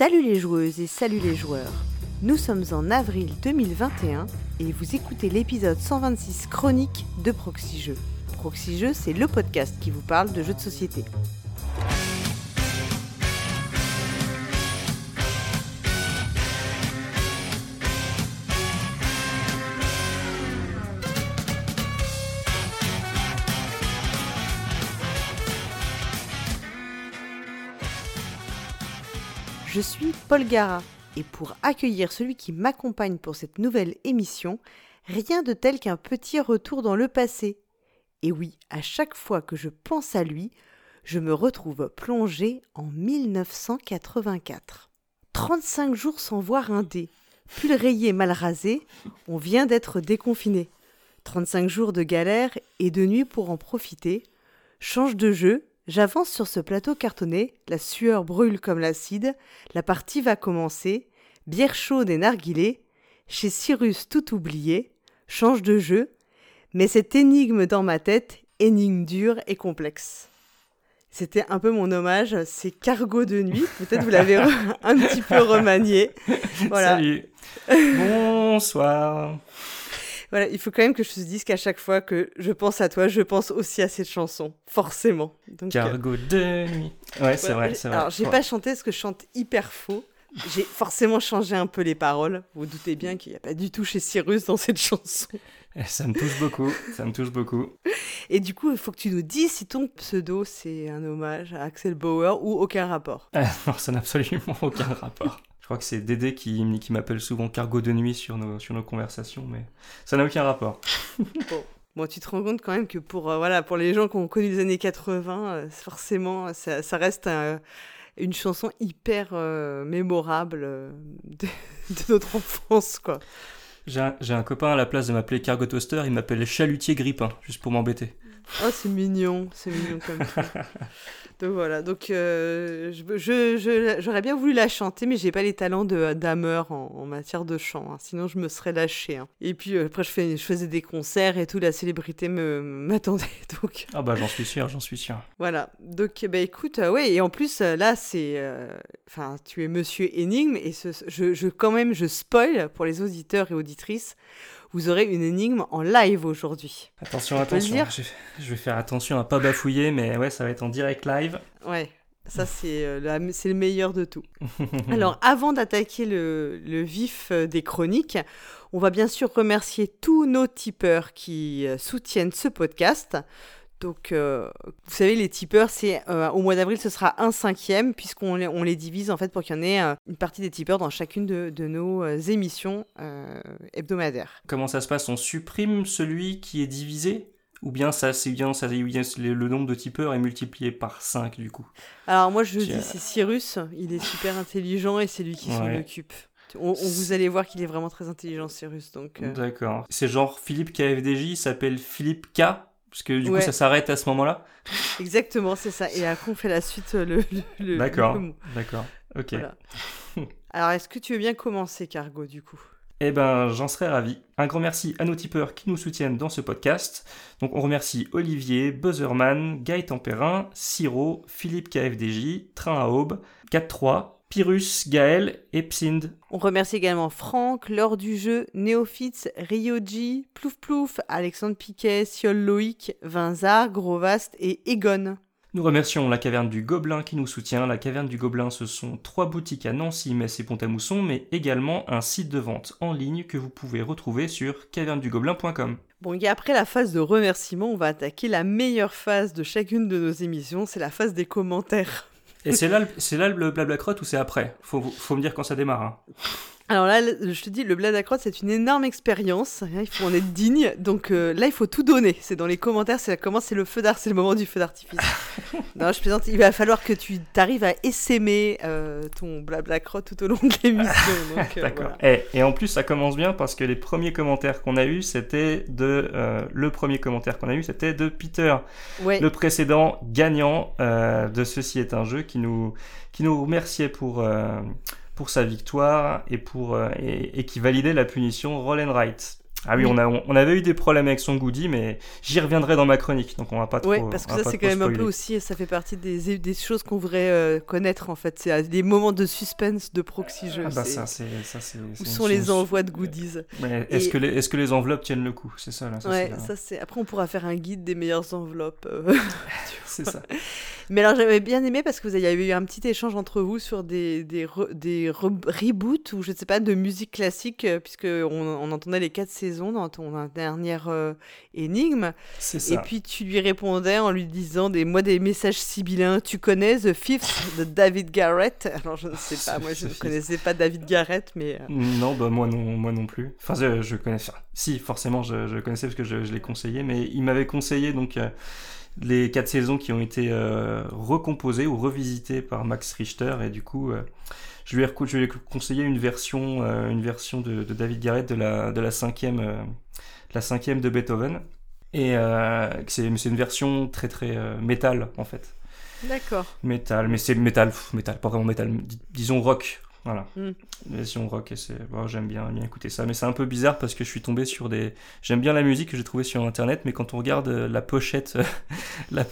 Salut les joueuses et salut les joueurs. Nous sommes en avril 2021 et vous écoutez l'épisode 126 chronique de Proxy Jeux. C'est le podcast qui vous parle de jeux de société. Paul Gara et pour accueillir celui qui m'accompagne pour cette nouvelle émission, rien de tel qu'un petit retour dans le passé. Et oui, à chaque fois que je pense à lui, je me retrouve plongé en 1984. 35 jours sans voir un dé, pull rayé mal rasé, on vient d'être déconfiné. 35 jours de galère et de nuit pour en profiter. Change de jeu, J'avance sur ce plateau cartonné, la sueur brûle comme l'acide, la partie va commencer, bière chaude et narguilée, chez Cyrus tout oublié, change de jeu, mais cette énigme dans ma tête, énigme dure et complexe. C'était un peu mon hommage, c'est Cargo de nuit, peut-être vous l'avez un petit peu remanié. Voilà. Salut. Bonsoir. Voilà, il faut quand même que je te dise qu'à chaque fois que je pense à toi, je pense aussi à cette chanson, forcément. Donc, Cargo de nuit. Ouais, c'est vrai, c'est vrai. Alors, j'ai pas chanté parce que je chante hyper faux. J'ai forcément changé un peu les paroles. Vous, vous doutez bien qu'il n'y a pas du tout chez Cyrus dans cette chanson. Eh, ça me touche beaucoup, ça me touche beaucoup. Et du coup, il faut que tu nous dises si ton pseudo c'est un hommage à Axel Bauer ou aucun rapport. Eh, non, ça n'a absolument aucun rapport. Je crois que c'est Dédé qui, qui m'appelle souvent cargo de nuit sur nos, sur nos conversations, mais ça n'a aucun rapport. bon. tu te rends compte quand même que pour, euh, voilà, pour les gens qui ont connu les années 80, euh, forcément, ça, ça reste une chanson hyper euh, mémorable de, notre enfance, quoi. J'ai un, un, copain à la place de m'appeler Cargo Toaster, il m'appelle Chalutier Grippin, juste pour m'embêter. Oh, c'est mignon, c'est mignon comme ça. Donc voilà, donc euh, je, j'aurais bien voulu la chanter, mais j'ai pas les talents de d'Hammer en, matière de chant, hein. sinon je me serais lâché. Hein. Et puis euh, après je, fais, je faisais des concerts et tout, la célébrité me m'attendait. Donc ah bah j'en suis sûr, j'en suis sûr. Voilà, donc bah écoute, euh, ouais, et en plus là c'est, enfin tu es Monsieur Énigme et je, je quand même je spoil pour les auditeurs et auditrices vous aurez une énigme en live aujourd'hui. Attention, attention. Je, vais faire attention à pas bafouiller, mais ouais, ça va être en direct live. Ouais. Ça, c'est euh, le meilleur de tout. Alors, avant d'attaquer le, le, vif euh, des chroniques, on va bien sûr remercier tous nos tipeurs qui euh, soutiennent ce podcast. Donc, euh, vous savez, les tipeurs, c'est euh, au mois d'avril, ce sera un cinquième, puisqu'on les, on les divise en fait pour qu'il y en ait euh, une partie des tipeurs dans chacune de, de nos émissions hebdomadaires. Comment ça se passe? On supprime celui qui est divisé? Ou bien ça, c'est bien, ça, le nombre de tipeurs est multiplié par 5 du coup? Alors moi je dis c'est Cyrus, il est super intelligent et c'est lui qui s'en occupe. On, vous allez voir qu'il est vraiment très intelligent Cyrus donc. D'accord. C'est genre Philippe KFDJ s'appelle Philippe K parce que du coup, ça s'arrête à ce moment-là Exactement, c'est ça. Et après, on fait la suite, euh, le. le d'accord, d'accord. Ok. Alors, est-ce que tu veux bien commencer, Cargo, du coup? Eh ben, j'en serais ravi. Un grand merci à nos tipeurs qui nous soutiennent dans ce podcast. Donc, on remercie Olivier, Buzzerman, Guy Tempérin, Siro, Philippe KFDJ, Train à Aube, 4-3, Pyrrhus, Gaël et Psind. On remercie également Franck, Lors du jeu, Néophytes, Ryoji, Plouf Plouf, Alexandre Piquet, Siol Loïc, Vinzar, Grovast et Egon. Nous remercions la Caverne du Gobelin qui nous soutient. La Caverne du Gobelin, ce sont trois boutiques à Nancy, Metz et Pont-à-Mousson, mais également un site de vente en ligne que vous pouvez retrouver sur cavernedugobelin.com. Bon, et après la phase de remerciement, on va attaquer la meilleure phase de chacune de nos émissions, c'est la phase des commentaires. Et c'est là, c'est là le blabla crotte ou c'est après? Faut, faut me dire quand ça démarre. Hein. Alors là, je te dis, le bled crotte, c'est une énorme expérience. Il faut en être digne. Donc euh, là, il faut tout donner. C'est dans les commentaires, c'est comment c'est le feu d'art, c'est le moment du feu d'artifice. non, je plaisante. Il va falloir que tu arrives à essaimer euh, ton blabla crotte tout au long de l'émission. Euh, D'accord. et, et, en plus, ça commence bien parce que les premiers commentaires qu'on a eu, c'était de le premier commentaire qu'on a eu, c'était de Peter, le précédent gagnant de Ceci est un jeu qui nous qui nous remerciait pour pour sa victoire et, pour, euh, et, qui validait la punition roll and write. Ah oui, On, a, on, avait eu des problèmes avec son goodie, mais j'y reviendrai dans ma chronique, donc on va pas trop. Oui, parce que ça, c'est quand même un peu aussi, ça fait partie des, des choses qu'on voudrait euh, connaître en fait. C'est des moments de suspense de proxy jeu. Ah bah ça, c'est. Où sont les envois de goodies Est-ce que, les, est que les enveloppes tiennent le coup? C'est ça, là. Ça, ouais, ça, c'est. Après, on pourra faire un guide des meilleures enveloppes. Euh, c'est ça. Mais alors j'avais bien aimé parce que vous avez eu un petit échange entre vous sur des, des, des reboots ou je ne sais pas de musique classique euh, puisque on, on, entendait les quatre saisons dans ton dernière euh, énigme. C'est ça. Et puis tu lui répondais en lui disant des moi des messages sibyllins. Tu connais The Fifth de David Garrett? Alors je ne sais pas, moi je ne connaissais pas David Garrett, mais euh, non bah moi non moi non plus. Enfin je, je connais si forcément je, je connaissais parce que je, je l'ai conseillé, mais il m'avait conseillé donc les quatre saisons qui ont été euh, recomposées ou revisitées par Max Richter. Et du coup euh, je lui ai, je lui ai conseillé une version euh, une version de, David Garrett de la de la cinquième la cinquième de Beethoven. Et c'est une version très très métal en fait. D'accord. Métal mais c'est métal métal pas vraiment métal disons rock voilà. Mm. Version rock, et c'est. j'aime bien, bien écouter ça. Mais c'est un peu bizarre parce que je suis tombé sur des. J'aime bien la musique que j'ai trouvée sur internet, mais quand on regarde euh, la pochette, la...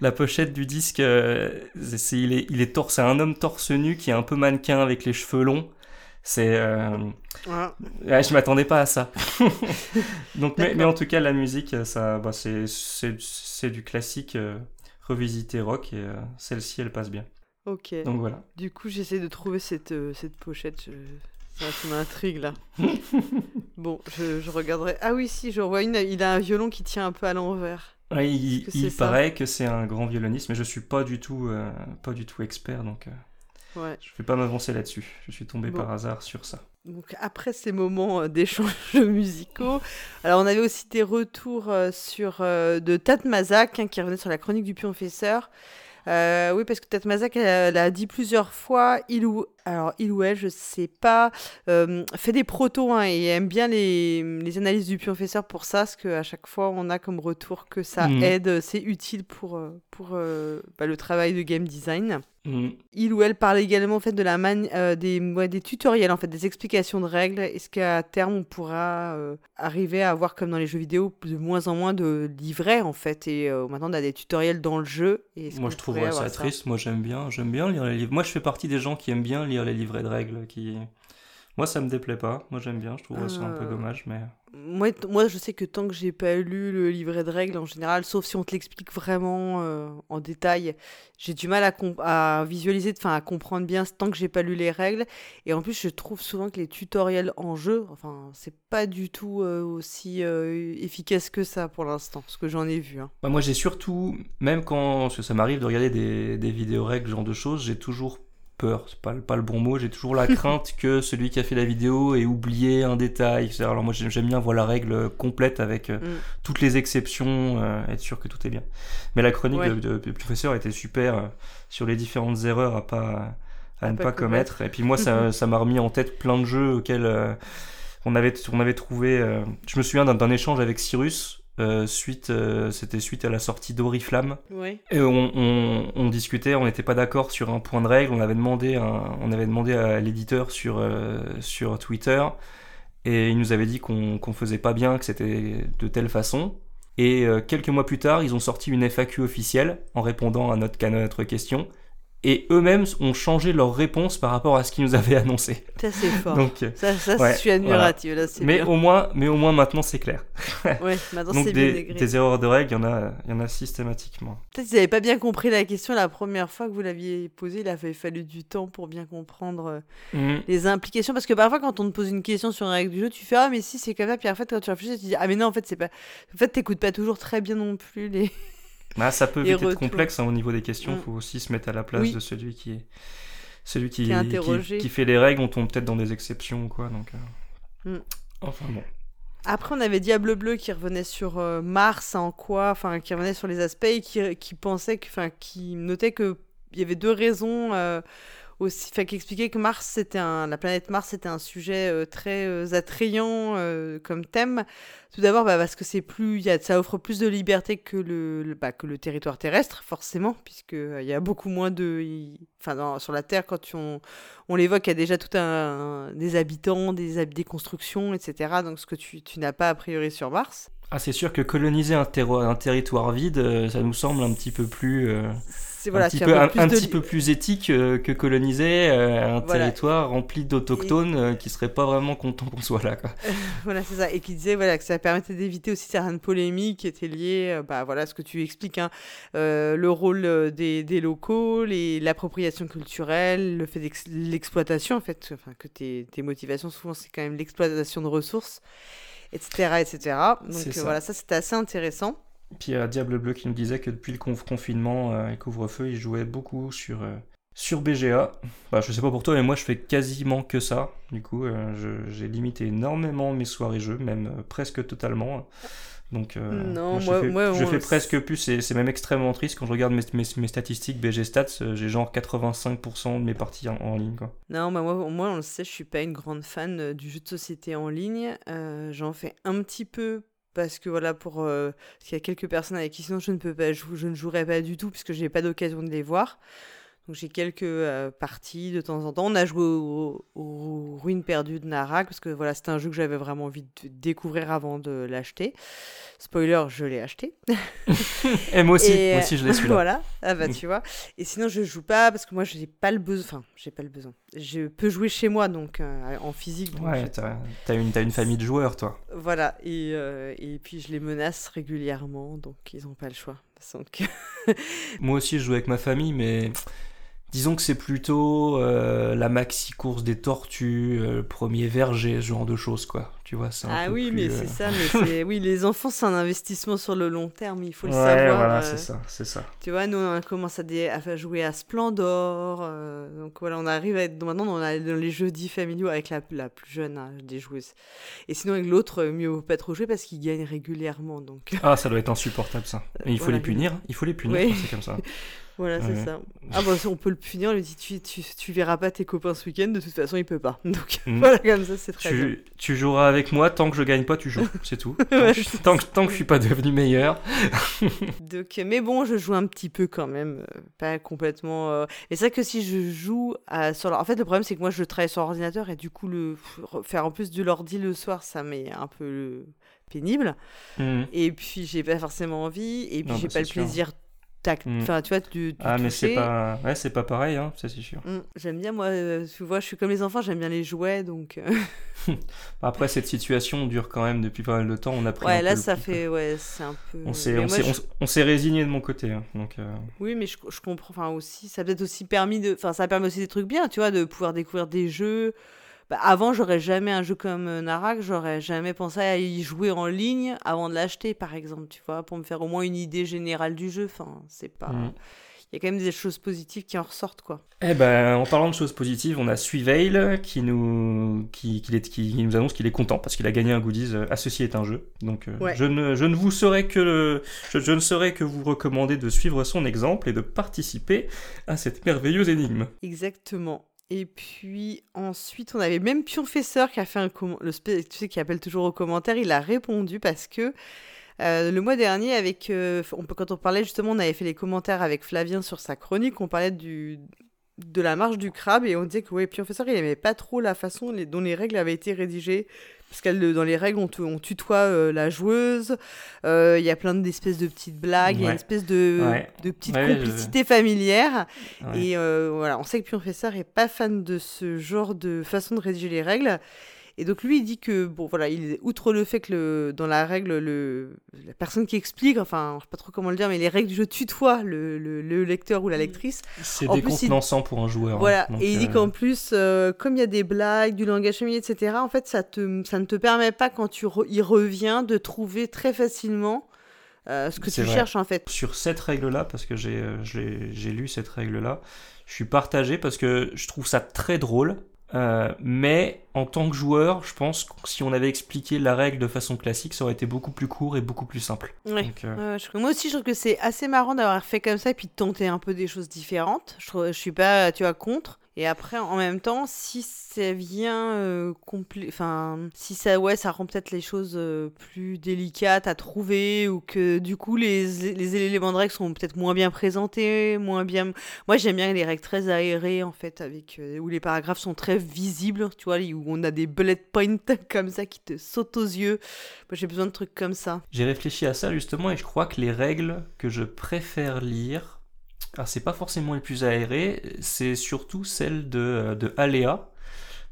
la, pochette du disque, euh, c'est, il est, il est torse, c'est un homme torse nu qui est un peu mannequin avec les cheveux longs. C'est. Euh... Ouais. je m'attendais pas à ça. Donc, mais, mais, en tout cas, la musique, ça, bah, c'est, c'est, c'est du classique euh, revisité rock et celle-ci, elle passe bien. Ok. Donc voilà. Du coup, j'essaie de trouver cette, euh, cette pochette. Ça, m'intrigue là. bon, je, je, regarderai. Ah oui, si, je vois une. Il a un violon qui tient un peu à l'envers. il, il paraît que c'est un grand violoniste, mais je suis pas du tout, euh, pas du tout expert, donc euh, ouais. je vais pas m'avancer là-dessus. Je suis tombé par hasard sur ça. Donc après ces moments d'échange musicaux, alors on avait aussi des retours sur de Tat Mazak hein, qui revenait sur la chronique du pionfesseur. Euh, oui, parce que peut-être Mazak, elle, a dit plusieurs fois, il ou, alors il ou elle, je sais pas, euh, fait des protos hein, et aime bien les, les analyses du professeur pour ça, parce qu'à chaque fois, on a comme retour que ça mhm. aide, c'est utile pour, euh, pour bah, le travail de game design. Mhm. Il ou elle parle également en fait de la man des, des tutoriels en fait des explications de règles. Est-ce qu'à terme on pourra arriver à avoir comme dans les jeux vidéo de moins en moins de livrets en fait et maintenant on a des tutoriels dans le jeu. Et Moi je trouve ça triste. Moi j'aime bien j'aime bien lire les livres. Moi je fais partie des gens qui aiment bien lire les livrets de règles qui moi ça me déplaît pas moi j'aime bien je trouve ça un peu euh, dommage mais moi, moi je sais que tant que j'ai pas lu le livret de règles en général sauf si on te l'explique vraiment euh, en détail j'ai du mal à, à visualiser enfin à comprendre bien tant que j'ai pas lu les règles et en plus je trouve souvent que les tutoriels en jeu enfin c'est pas du tout euh, aussi efficace que ça pour l'instant ce que j'en ai vu hein. bah, moi j'ai surtout même quand ça m'arrive de regarder des, des vidéos règles genre de choses j'ai toujours peur, c'est pas, pas le bon mot, j'ai toujours la crainte que celui qui a fait la vidéo ait oublié un détail. Alors moi j'aime bien voir la règle complète avec euh, mm. toutes les exceptions, euh, être sûr que tout est bien. Mais la chronique du professeur était super euh, sur les différentes erreurs à pas à, ne pas, commettre. Et puis moi ça ça m'a remis en tête plein de jeux auxquels on avait on avait trouvé. je me souviens d'un échange avec Cyrus euh, suite, euh, c'était suite à la sortie d'Oriflamme. Et on, discutait, on n'était pas d'accord sur un point de règle. On avait demandé, on avait demandé à l'éditeur sur, euh, sur Twitter et il nous avait dit qu'on qu'on faisait pas bien, que c'était de telle façon. Et quelques mois plus tard, ils ont sorti une FAQ officielle en répondant à notre, à notre question et eux-mêmes ont changé leur réponse par rapport à ce qu'ils nous avaient annoncé. Ça c'est fort. Donc, ça, ça je suis admiratif. Là, mais au moins, mais au moins maintenant c'est clair. ouais, maintenant c'est des, des erreurs de règles, il y en a, il y en a systématiquement. Peut-être qu'ils n'avaient pas bien compris la question la première fois que vous l'aviez posée. Il avait fallu du temps pour bien comprendre euh, mhm. les implications, parce que parfois quand on te pose une question sur une règle du jeu, tu fais ah mais si c'est comme ça, puis en fait quand tu réfléchis, tu dis ah mais non en fait c'est pas, en fait t'écoutes pas toujours très bien non plus les. Bah, ça peut vite être complexe hein, au niveau des questions. Il mm. faut aussi se mettre à la place de celui qui est celui qui, qui, fait les règles. On tombe peut-être dans des exceptions ou quoi. Donc, euh, mm. enfin bon. Après, on avait Diable Bleu qui revenait sur euh, Mars en quoi, enfin, qui revenait sur les aspects et qui, qui pensait, enfin, qui notait que il y avait deux raisons. Euh, aussi, enfin, qui expliquait que Mars, c'était un, la planète Mars, c'était un sujet euh, très euh, attrayant euh, comme thème. Tout d'abord, bah, parce que c'est plus, y a, ça offre plus de liberté que le, bah, que le territoire terrestre, forcément, puisque il y a beaucoup moins de, enfin, sur la Terre, quand on, on l'évoque, il y a déjà tout un, des habitants, des, des constructions, etc. Donc, ce que tu, tu n'as pas a priori sur Mars. Ah, c'est sûr que coloniser un, terro- un territoire vide, ça nous semble un petit peu plus, C'est voilà, un petit, peu, un, plus un de petit peu plus éthique euh, que coloniser euh, un Voilà. territoire rempli d'autochtones euh, qui seraient pas vraiment contents qu'on soit là. Quoi. Voilà, c'est ça. Et qui disait voilà, que ça permettait d'éviter aussi certaines polémiques qui étaient liées euh, bah, voilà, à ce que tu expliques, hein, le rôle des, des locaux, l'appropriation culturelle, le fait l'exploitation, en fait, enfin, que tes, tes motivations, souvent, c'est quand même l'exploitation de ressources, etc. etc. Donc ça. voilà, ça, c'était assez intéressant. Puis il y a Diable Bleu qui nous disait que depuis le conf- confinement euh, et couvre-feu, il jouait beaucoup sur, euh, sur BGA. Bah, je sais pas pour toi, mais moi je fais quasiment que ça. Du coup, euh, je- j'ai limité énormément mes soirées jeux, même euh, presque totalement. Donc, euh, Non, je moi- fais, moi, je on- fais presque plus, c'est même extrêmement triste. Quand je regarde mes, mes, mes statistiques BG Stats, euh, j'ai genre 85% de mes parties en, en ligne. Quoi. Non, bah, moi, moi, on le sait, je suis pas une grande fan euh, du jeu de société en ligne. Euh, J'en fais un petit peu parce que voilà, pour euh, qu'il y a quelques personnes avec qui sinon je ne peux pas jouer, je ne jouerai pas du tout puisque j'ai pas d'occasion de les voir. Donc j'ai quelques euh, parties de temps en temps. On a joué au, au Ruines perdues de Narak parce que voilà, c'était un jeu que j'avais vraiment envie de découvrir avant de l'acheter. Spoiler, je l'ai acheté. Et moi aussi, Et, moi aussi je l'ai celui-là. voilà, ah bah tu vois. Et sinon, je joue pas parce que moi, j'ai pas le besoin. Enfin, j'ai pas le besoin. Je peux jouer chez moi, donc euh, en physique. donc Ouais, t'as t'as une, t'as une famille de joueurs, toi. Voilà. Et, euh, et puis, je les menace régulièrement, donc ils ont pas le choix. Donc, Moi aussi, je joue avec ma famille, mais disons que c'est plutôt euh, la maxi course des tortues, euh, le premier verger, ce genre de choses, quoi. Tu vois, c'est ah oui, mais euh, c'est ça. Mais oui, les enfants, c'est un investissement sur le long terme. Il faut le Ouais, savoir. voilà, c'est ça, c'est ça. Tu vois, nous, on commence à, dé- à jouer à Splendor. donc voilà, on arrive à être. Maintenant, on a dans les jeudis familiaux avec la, la plus jeune hein, des joueuses. Et sinon, avec l'autre, mieux vaut pas trop jouer parce qu'il gagne régulièrement. Donc Ah, ça doit être insupportable, ça. Et il faut voilà. les punir, il faut les punir c'est comme ça. voilà, c'est Ouais. ça. Ah, bah, on peut le punir, on lui dit tu, tu, tu verras pas tes copains ce week-end, de toute façon, il peut pas. Donc Mm. voilà, comme ça, c'est très bien. Tu, tu joueras avec moi, tant que je gagne pas, tu joues, c'est tout. Tant, Ouais, que, je- tant, que, tant que je suis pas devenu meilleur. Donc, mais bon, je joue un petit peu quand même, euh, pas complètement. euh, Et c'est vrai que si je joue à, sur, en fait, le problème c'est que moi je travaille sur ordinateur et du coup le faire en plus de l'ordi le soir, ça m'est un peu euh, pénible. Mm. Et puis j'ai pas forcément envie et puis j'ai bah, pas le sûr. plaisir tac, Mm. enfin tu vois du, du Ah, mais c'est toucher. pas, ouais, c'est pas pareil, hein, ça c'est sûr. Mm, J'aime bien moi, euh, tu vois, je suis comme les enfants, j'aime bien les jouets donc. euh, Après, cette situation dure quand même depuis pas mal de temps. On a pris un Ouais, peu là le ça fait ouais, c'est un peu. On s'est, on s'est, je- on s'est résigné de mon côté. hein, donc, euh, Oui, mais je, je comprends. Enfin, aussi, ça a peut-être aussi permis de. Enfin, ça permet aussi des trucs bien, tu vois, de pouvoir découvrir des jeux. Bah, avant, j'aurais jamais un jeu comme euh, Narak, j'aurais jamais pensé à y jouer en ligne avant de l'acheter, par exemple, tu vois, pour me faire au moins une idée générale du jeu. Enfin, c'est pas. Mhm. Il y a quand même des choses positives qui en ressortent, quoi. Eh ben, en parlant de choses positives, on a Suiveil qui nous, qui, qui, nous annonce qu'il est content parce qu'il a gagné un goodies euh, à Ceci est un jeu. Donc, euh, Ouais. je, ne, je ne vous saurais que le- je, je ne saurais que vous recommander de suivre son exemple et de participer à cette merveilleuse énigme. Exactement. Et puis ensuite, on avait même Pionfesseur qui a fait un le tu sais qui appelle toujours aux commentaires, il a répondu parce que euh, le mois dernier avec euh, on quand on parlait justement, on avait fait les commentaires avec Flavien sur sa chronique, on parlait de la marche du crabe et on disait que ouais, Pionfesseur, il aimait pas trop la façon dont les règles avaient été rédigées parce que dans les règles, on, tutoie euh, la joueuse, euh, il y a plein d'espèces de petites blagues, il y a une espèce de, Ouais. de petite Ouais, je- complicité familière. Et euh, voilà, on sait que Pionfesseur est pas fan de ce genre de façon de rédiger les règles. Et donc lui, il dit que, bon voilà, il, outre le fait que le, dans la règle, le, la personne qui explique, enfin, je sais pas trop comment le dire, mais les règles du jeu tutoient le, le, le lecteur ou la lectrice. C'est il- décontenançant pour un joueur. hein. Voilà, et il dit euh, qu'en plus, euh, comme il y a des blagues, du langage familier, etc., en fait, ça, te, ça ne te permet pas, quand tu re- y reviens, de trouver très facilement euh, ce que tu vrai. cherches, en fait. sur cette règle-là, parce que j'ai lu cette règle-là, je suis partagé parce que je trouve ça très drôle. Euh, mais en tant que joueur, je pense que si on avait expliqué la règle de façon classique, ça aurait été beaucoup plus court et beaucoup plus simple. Ouais. Donc, euh, je Moi aussi, je trouve que c'est assez marrant d'avoir fait comme ça et puis de tenter un peu des choses différentes. Je suis pas, tu vois, contre. Et après, en même temps, si ça vient euh, enfin, si ça, ouais, ça rend peut-être les choses euh, plus délicates à trouver ou que du coup les, les éléments de règles sont peut-être moins bien présentés, moins bien. Moi, j'aime bien les règles très aérées en fait, avec euh, où les paragraphes sont très visibles, tu vois, où on a des bullet points comme ça qui te sautent aux yeux. Moi, j'ai besoin de trucs comme ça. J'ai réfléchi à ça justement et je crois que les règles que je préfère lire, alors c'est pas forcément les plus aérées, c'est surtout celles de, de Aléa.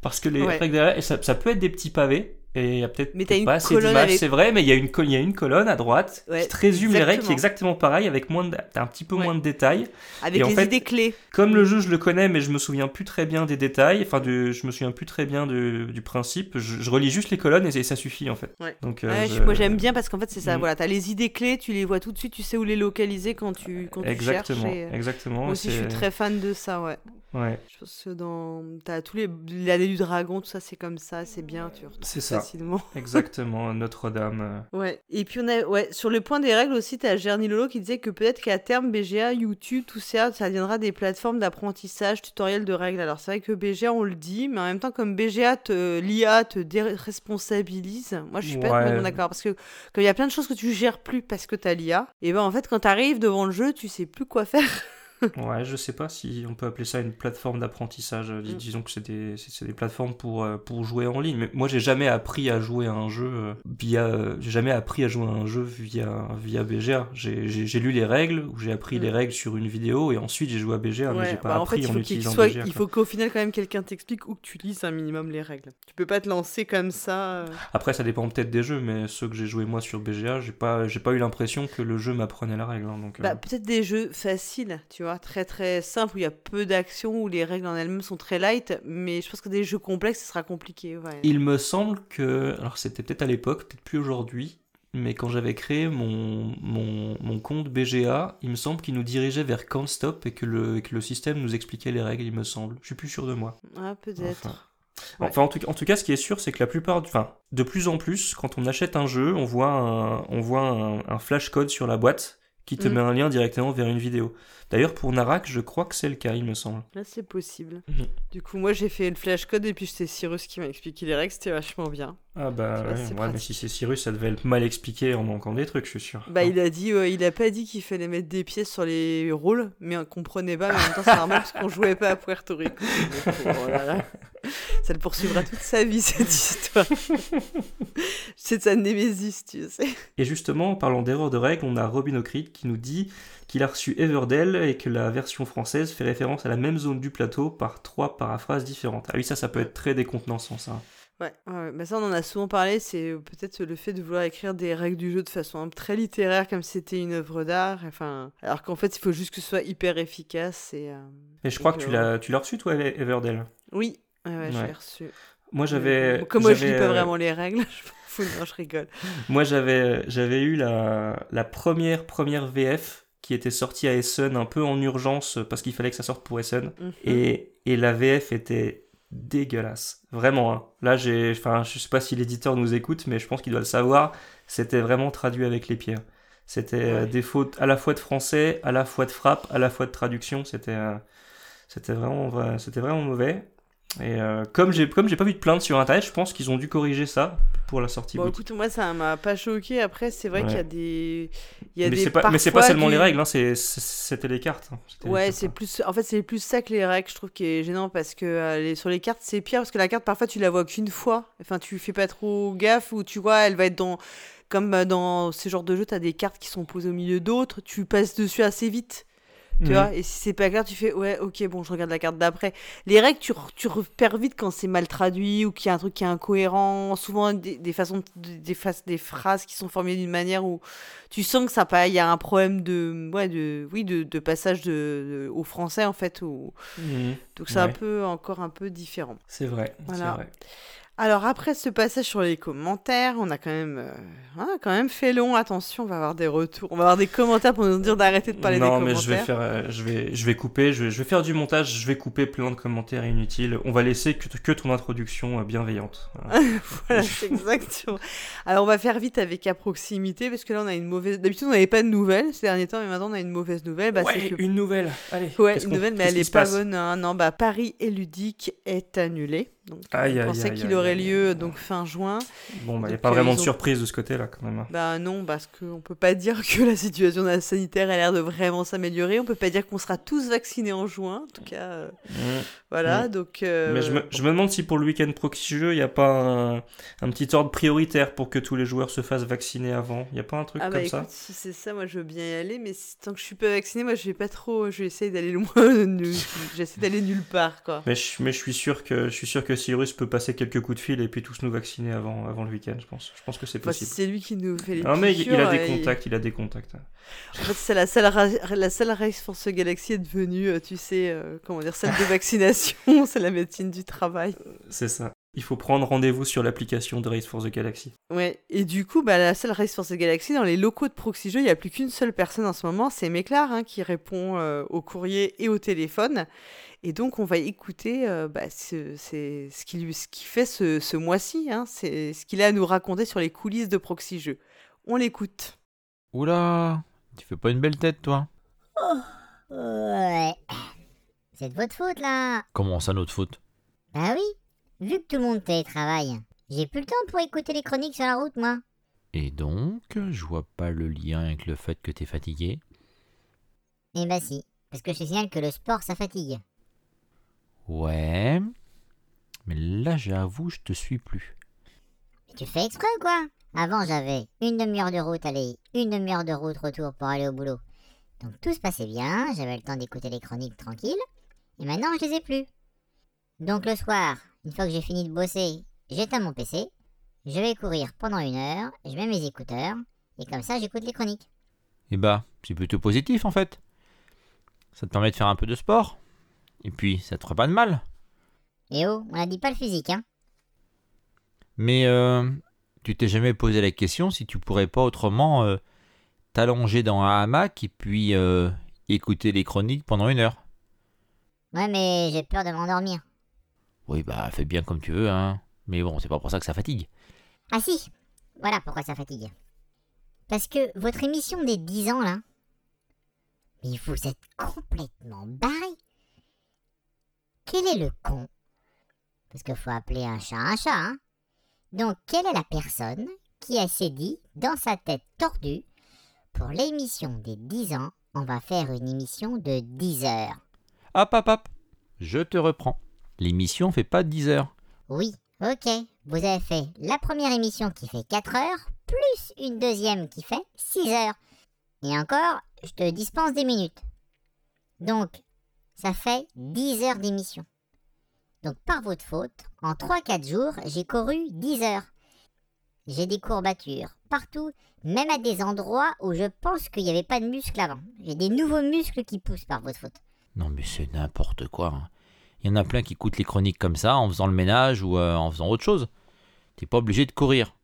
Parce que les Ouais. règles d'Aléa, et ça, ça peut être des petits pavés, et il y a peut-être Mais t'as peut-être une pas assez colonne d'images, avec- c'est vrai, mais il y, a une, col- il y a une colonne à droite Ouais, qui te résume les règles, qui est exactement. pareil, avec moins de, t'as un petit peu Ouais. moins de détails. Avec Et en les fait, idées clés. Comme le jeu, je le connais, mais je me souviens plus très bien des détails, enfin, je me souviens plus très bien du principe, je, je relis juste les colonnes et, et ça suffit en fait. Ouais. Donc, euh, je- moi j'aime bien parce qu'en fait c'est ça, Mm. voilà, t'as les idées clés, tu les vois tout de suite, tu sais où les localiser quand tu, quand tu Exactement, cherches. et, euh, exactement. Moi aussi je suis très fan de ça, ouais. Ouais, Je pense que dans. T'as tous les. L'année du dragon, tout ça c'est comme ça, c'est bien, tu c'est ça. facilement. Exactement, Notre-Dame. euh, Ouais. Et puis on a. Ouais, sur le point des règles aussi, t'as Gerny Lolo qui disait que peut-être qu'à terme, BGA, YouTube, tout ça, ça deviendra des plateformes d'apprentissage, tutoriels de règles. Alors c'est vrai que BGA, on le dit, mais en même temps, comme BGA, te... l'IA te déresponsabilise, moi je suis pas Ouais. d'accord. Parce que comme il y a plein de choses que tu gères plus parce que t'as l'IA, et ben en fait, quand t'arrives devant le jeu, tu sais plus quoi faire. Ouais, je sais pas si on peut appeler ça une plateforme d'apprentissage. Dis- Mm. Disons que c'est des, des plateformes pour, euh, pour jouer en ligne. Mais moi, j'ai jamais appris à jouer à un jeu euh, via. euh, J'ai jamais appris à jouer à un jeu via, via BGA. J'ai lu les règles, ou j'ai appris Mm. les règles sur une vidéo, et ensuite j'ai joué à BGA, mais j'ai pas bah, en fait, il en, faut qu'il utilisant soit, BGA. il faut qu'au final quand même quelqu'un t'explique ou que tu lises un minimum les règles. Tu peux pas te lancer comme ça. Après, ça dépend peut-être des jeux, mais ceux que j'ai joué moi sur BGA, j'ai pas, j'ai pas eu l'impression que le jeu m'apprenait la règle. hein, donc, euh, Bah, peut-être des jeux faciles, tu vois, très très simples où il y a peu d'action, où les règles en elles-mêmes sont très light, mais je pense que des jeux complexes, ce sera compliqué. Ouais. Il me semble que, alors c'était peut-être à l'époque, peut-être plus aujourd'hui, mais quand j'avais créé mon, mon, mon compte BGA, il me semble qu'il nous dirigeait vers Can't Stop et que, le, et que le système nous expliquait les règles, il me semble. Je suis plus sûr de moi. Ah, peut-être. Enfin, Ouais. enfin, en, tout, en tout cas, ce qui est sûr, c'est que la plupart, enfin, de plus en plus, quand on achète un jeu, on voit un, on voit un, un flash code sur la boîte qui te Mm. met un lien directement vers une vidéo. D'ailleurs, pour Narak, je crois que c'est le cas, il me semble. Là, c'est possible. Mhm. Du coup, moi, j'ai fait le flash code et puis c'était Cyrus qui m'a expliqué les règles, c'était vachement bien. Ah bah ouais, c'est ouais, mais si c'est Cyrus, ça devait être mal expliqué en manquant des trucs, je suis sûr. Bah, Hein. il a dit, euh, il a pas dit qu'il fallait mettre des pièces sur les rôles, mais on comprenait pas, mais en même temps, c'est normal parce qu'on jouait pas à Puerto Rico. Ça le poursuivra toute sa vie, cette histoire. c'est de sa némésis, tu sais. Et justement, en parlant d'erreur de règles, on a Robin O'Creed qui nous dit qu'il a reçu Everdell et que la version française fait référence à la même zone du plateau par trois paraphrases différentes. Ah oui, ça, ça peut être très décontenançant, ça. Ouais, ouais, bah ça on en a souvent parlé, c'est peut-être le fait de vouloir écrire des règles du jeu de façon très littéraire comme si c'était une œuvre d'art, enfin, alors qu'en fait il faut juste que ce soit hyper efficace et... euh, Et je crois que que, tu l'as, tu l'as reçu, toi, Everdell? Oui, ouais, ouais, je l'ai reçu. Moi, j'avais. Bon, Comme moi je lis pas euh, vraiment les règles, je non je rigole. Moi, j'avais, j'avais eu la, la première, première VF qui était sortie à Essen un peu en urgence parce qu'il fallait que ça sorte pour Essen. Mhm. Et, et la VF était dégueulasse. Vraiment. hein. Là, j'ai, enfin, je sais pas si l'éditeur nous écoute, mais je pense qu'il doit le savoir. C'était vraiment traduit avec les pieds. C'était euh, Ouais. des fautes à la fois de français, à la fois de frappe, à la fois de traduction. C'était, euh, c'était vraiment, vra- c'était vraiment mauvais. Et euh, comme j'ai, comme j'ai pas vu de plainte sur internet, je pense qu'ils ont dû corriger ça pour la sortie Bon boutique. écoute, moi ça m'a pas choqué, après c'est vrai Ouais. qu'il y a des... Il y a mais c'est pas, mais c'est pas parfois seulement les règles, hein, c'était les cartes. hein. Ouais, c'est plus. En fait, c'est plus ça que les règles, je trouve, qui est gênant parce que euh, les- sur les cartes, c'est pire parce que la carte, parfois, tu la vois qu'une fois. Enfin, tu fais pas trop gaffe ou tu vois, elle va être dans. Comme euh, dans ce genre de jeu, t'as des cartes qui sont posées au milieu d'autres, tu passes dessus assez vite. Tu Mhm. vois, et si c'est pas clair, tu fais ouais, ok, bon, je regarde la carte d'après. Les règles, tu, tu repères vite quand c'est mal traduit ou qu'il y a un truc qui est incohérent. Souvent, des, des façons, de- des, phrases qui sont formulées d'une manière où tu sens que ça pas, il y a un problème de, ouais, de, oui, de, de passage de, de- au français en fait. Ou... Mhm. Donc c'est un peu encore un peu différent. C'est vrai, Voilà. Alors après ce passage sur les commentaires, on a quand même, euh, on a quand même fait long. Attention, on va avoir des retours, on va avoir des commentaires pour nous dire d'arrêter de parler des non, commentaires. mais je vais faire, euh, je vais, je vais couper, je vais, je vais faire du montage, je vais couper plein de commentaires inutiles. On va laisser que, que ton introduction euh, bienveillante. Voilà. voilà, c'est exactement. Alors on va faire vite avec à proximité parce que là on a une mauvaise. D'habitude on n'avait pas de nouvelles ces derniers temps, mais maintenant on a une mauvaise nouvelle. Bah, ouais, c'est que une nouvelle. Allez. Ouais, une nouvelle, mais elle est pas bonne. hein. Non, bah Paris et Ludique est annulé. Donc, Aïe, on pensait qu'il aurait aïe, lieu aïe. donc fin juin. Bon, bah, il n'y a pas euh, vraiment de ont- surprise de ce côté-là, quand même. hein. Bah non, parce qu'on peut pas dire que la situation sanitaire a l'air de vraiment s'améliorer. On peut pas dire qu'on sera tous vaccinés en juin. En tout cas, euh, Mm. voilà. Mm. Donc. euh, Mais je me, je me demande si pour le week-end proxy jeu, il n'y a pas un, un petit ordre prioritaire pour que tous les joueurs se fassent vacciner avant. Il n'y a pas un truc Ah bah comme ça écoute, si c'est ça, moi je veux bien y aller, mais tant que je suis pas vaccinée, moi je vais pas trop, je vais essayer d'aller loin, j'essaie d'aller nulle part quoi. mais je, mais je suis sûr que je suis sûr que Cyrus peut passer quelques coups de fil et puis tous nous vacciner avant, avant le week-end, je pense. Je pense que c'est Enfin, si possible. c'est lui qui nous fait les non mais il, il a des euh, il- contacts, il a des contacts. En fait, c'est la seule, ra- la seule Race Force Galaxy est devenue, euh, tu sais, euh, comment dire, celle de vaccination, c'est la médecine du travail. C'est ça. Il faut prendre rendez-vous sur l'application de Race for the Galaxy. Ouais, et du coup, bah, la seule Race Force Galaxy, dans les locaux de Proxy Jeux, il n'y a plus qu'une seule personne en ce moment, c'est Méclar, hein, qui répond euh, au courrier et au téléphone. Et donc, on va écouter euh, bah, ce, c'est ce qu'il ce qu'il fait ce, ce mois-ci, hein, c'est ce qu'il a à nous raconter sur les coulisses de Proxy Jeux. On l'écoute. Oula, tu fais pas une belle tête, toi Ouais. C'est de votre faute là. Comment ça, notre faute? Bah oui. Vu que tout le monde télétravaille, j'ai plus le temps pour écouter les chroniques sur la route, moi. Et donc, je vois pas le lien avec le fait que t'es fatigué? Eh bah si. Parce que je te signale que le sport, ça fatigue. Ouais. Mais là, j'avoue, je te suis plus. Mais tu fais exprès ou quoi? Avant, j'avais une demi-heure de route aller, une demi-heure de route retour pour aller au boulot. Donc tout se passait bien, j'avais le temps d'écouter les chroniques tranquille. Et maintenant, je les ai plus. Donc le soir, une fois que j'ai fini de bosser, j'éteins mon PC, je vais courir pendant une heure, je mets mes écouteurs, et comme ça, j'écoute les chroniques. Eh bah, c'est plutôt positif en fait. Ça te permet de faire un peu de sport. Et puis, ça te fera pas de mal. Et oh, on a dit pas le physique, hein Mais euh, tu t'es jamais posé la question si tu pourrais pas autrement euh, t'allonger dans un hamac et puis euh, écouter les chroniques pendant une heure. Ouais, mais j'ai peur de m'endormir. Oui, bah, fais bien comme tu veux, hein. Mais bon, c'est pas pour ça que ça fatigue. Ah si Voilà pourquoi ça fatigue. Parce que votre émission des 10 ans, là, mais vous êtes complètement barré. Quel est le con? Parce qu'il faut appeler un chat un chat, hein Donc, quelle est la personne qui a s'est dit, dans sa tête tordue, pour l'émission des 10 ans, on va faire une émission de 10 heures Hop, hop, hop. Je te reprends. L'émission fait pas 10 heures. Oui, ok. Vous avez fait la première émission qui fait 4 heures, plus une deuxième qui fait 6 heures. Et encore, je te dispense des minutes. Donc, ça fait 10 heures d'émission. Donc, par votre faute, en 3-4 jours, j'ai couru 10 heures. J'ai des courbatures partout, même à des endroits où je pense qu'il n'y avait pas de muscles avant. J'ai des nouveaux muscles qui poussent par votre faute. Non, mais c'est n'importe quoi. hein. Il y en a plein qui écoutent les chroniques comme ça, en faisant le ménage ou euh, en faisant autre chose. T'es pas obligé de courir.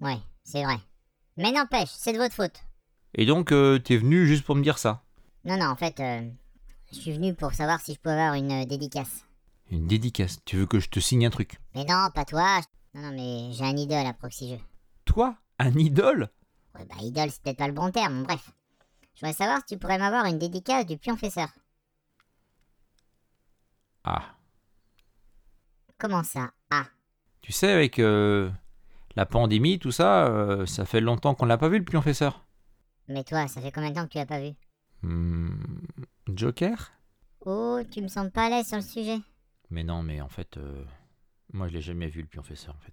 Ouais, c'est vrai. Mais n'empêche, c'est de votre faute. Et donc, euh, t'es venu juste pour me dire ça? Non, non, en fait, euh, je suis venu pour savoir si je pouvais avoir une euh, dédicace. Une dédicace. Tu veux que je te signe un truc? Mais non, pas toi. Non, non, mais j'ai un idole à Proxy Jeux. Toi? Un idole? Ouais, bah, idole, c'est peut-être pas le bon terme, bref. Je voudrais savoir si tu pourrais m'avoir une dédicace du pionfesseur. Ah. Comment ça Ah, Tu sais, avec euh, la pandémie, tout ça, euh, ça fait longtemps qu'on l'a pas vu, le pionfesseur. mais toi, ça fait combien de temps que tu l'as pas vu? Hmm, Joker? Oh, tu me sens pas à l'aise sur le sujet. Mais non, mais en fait, euh, moi je l'ai jamais vu, le pionfesseur, en fait.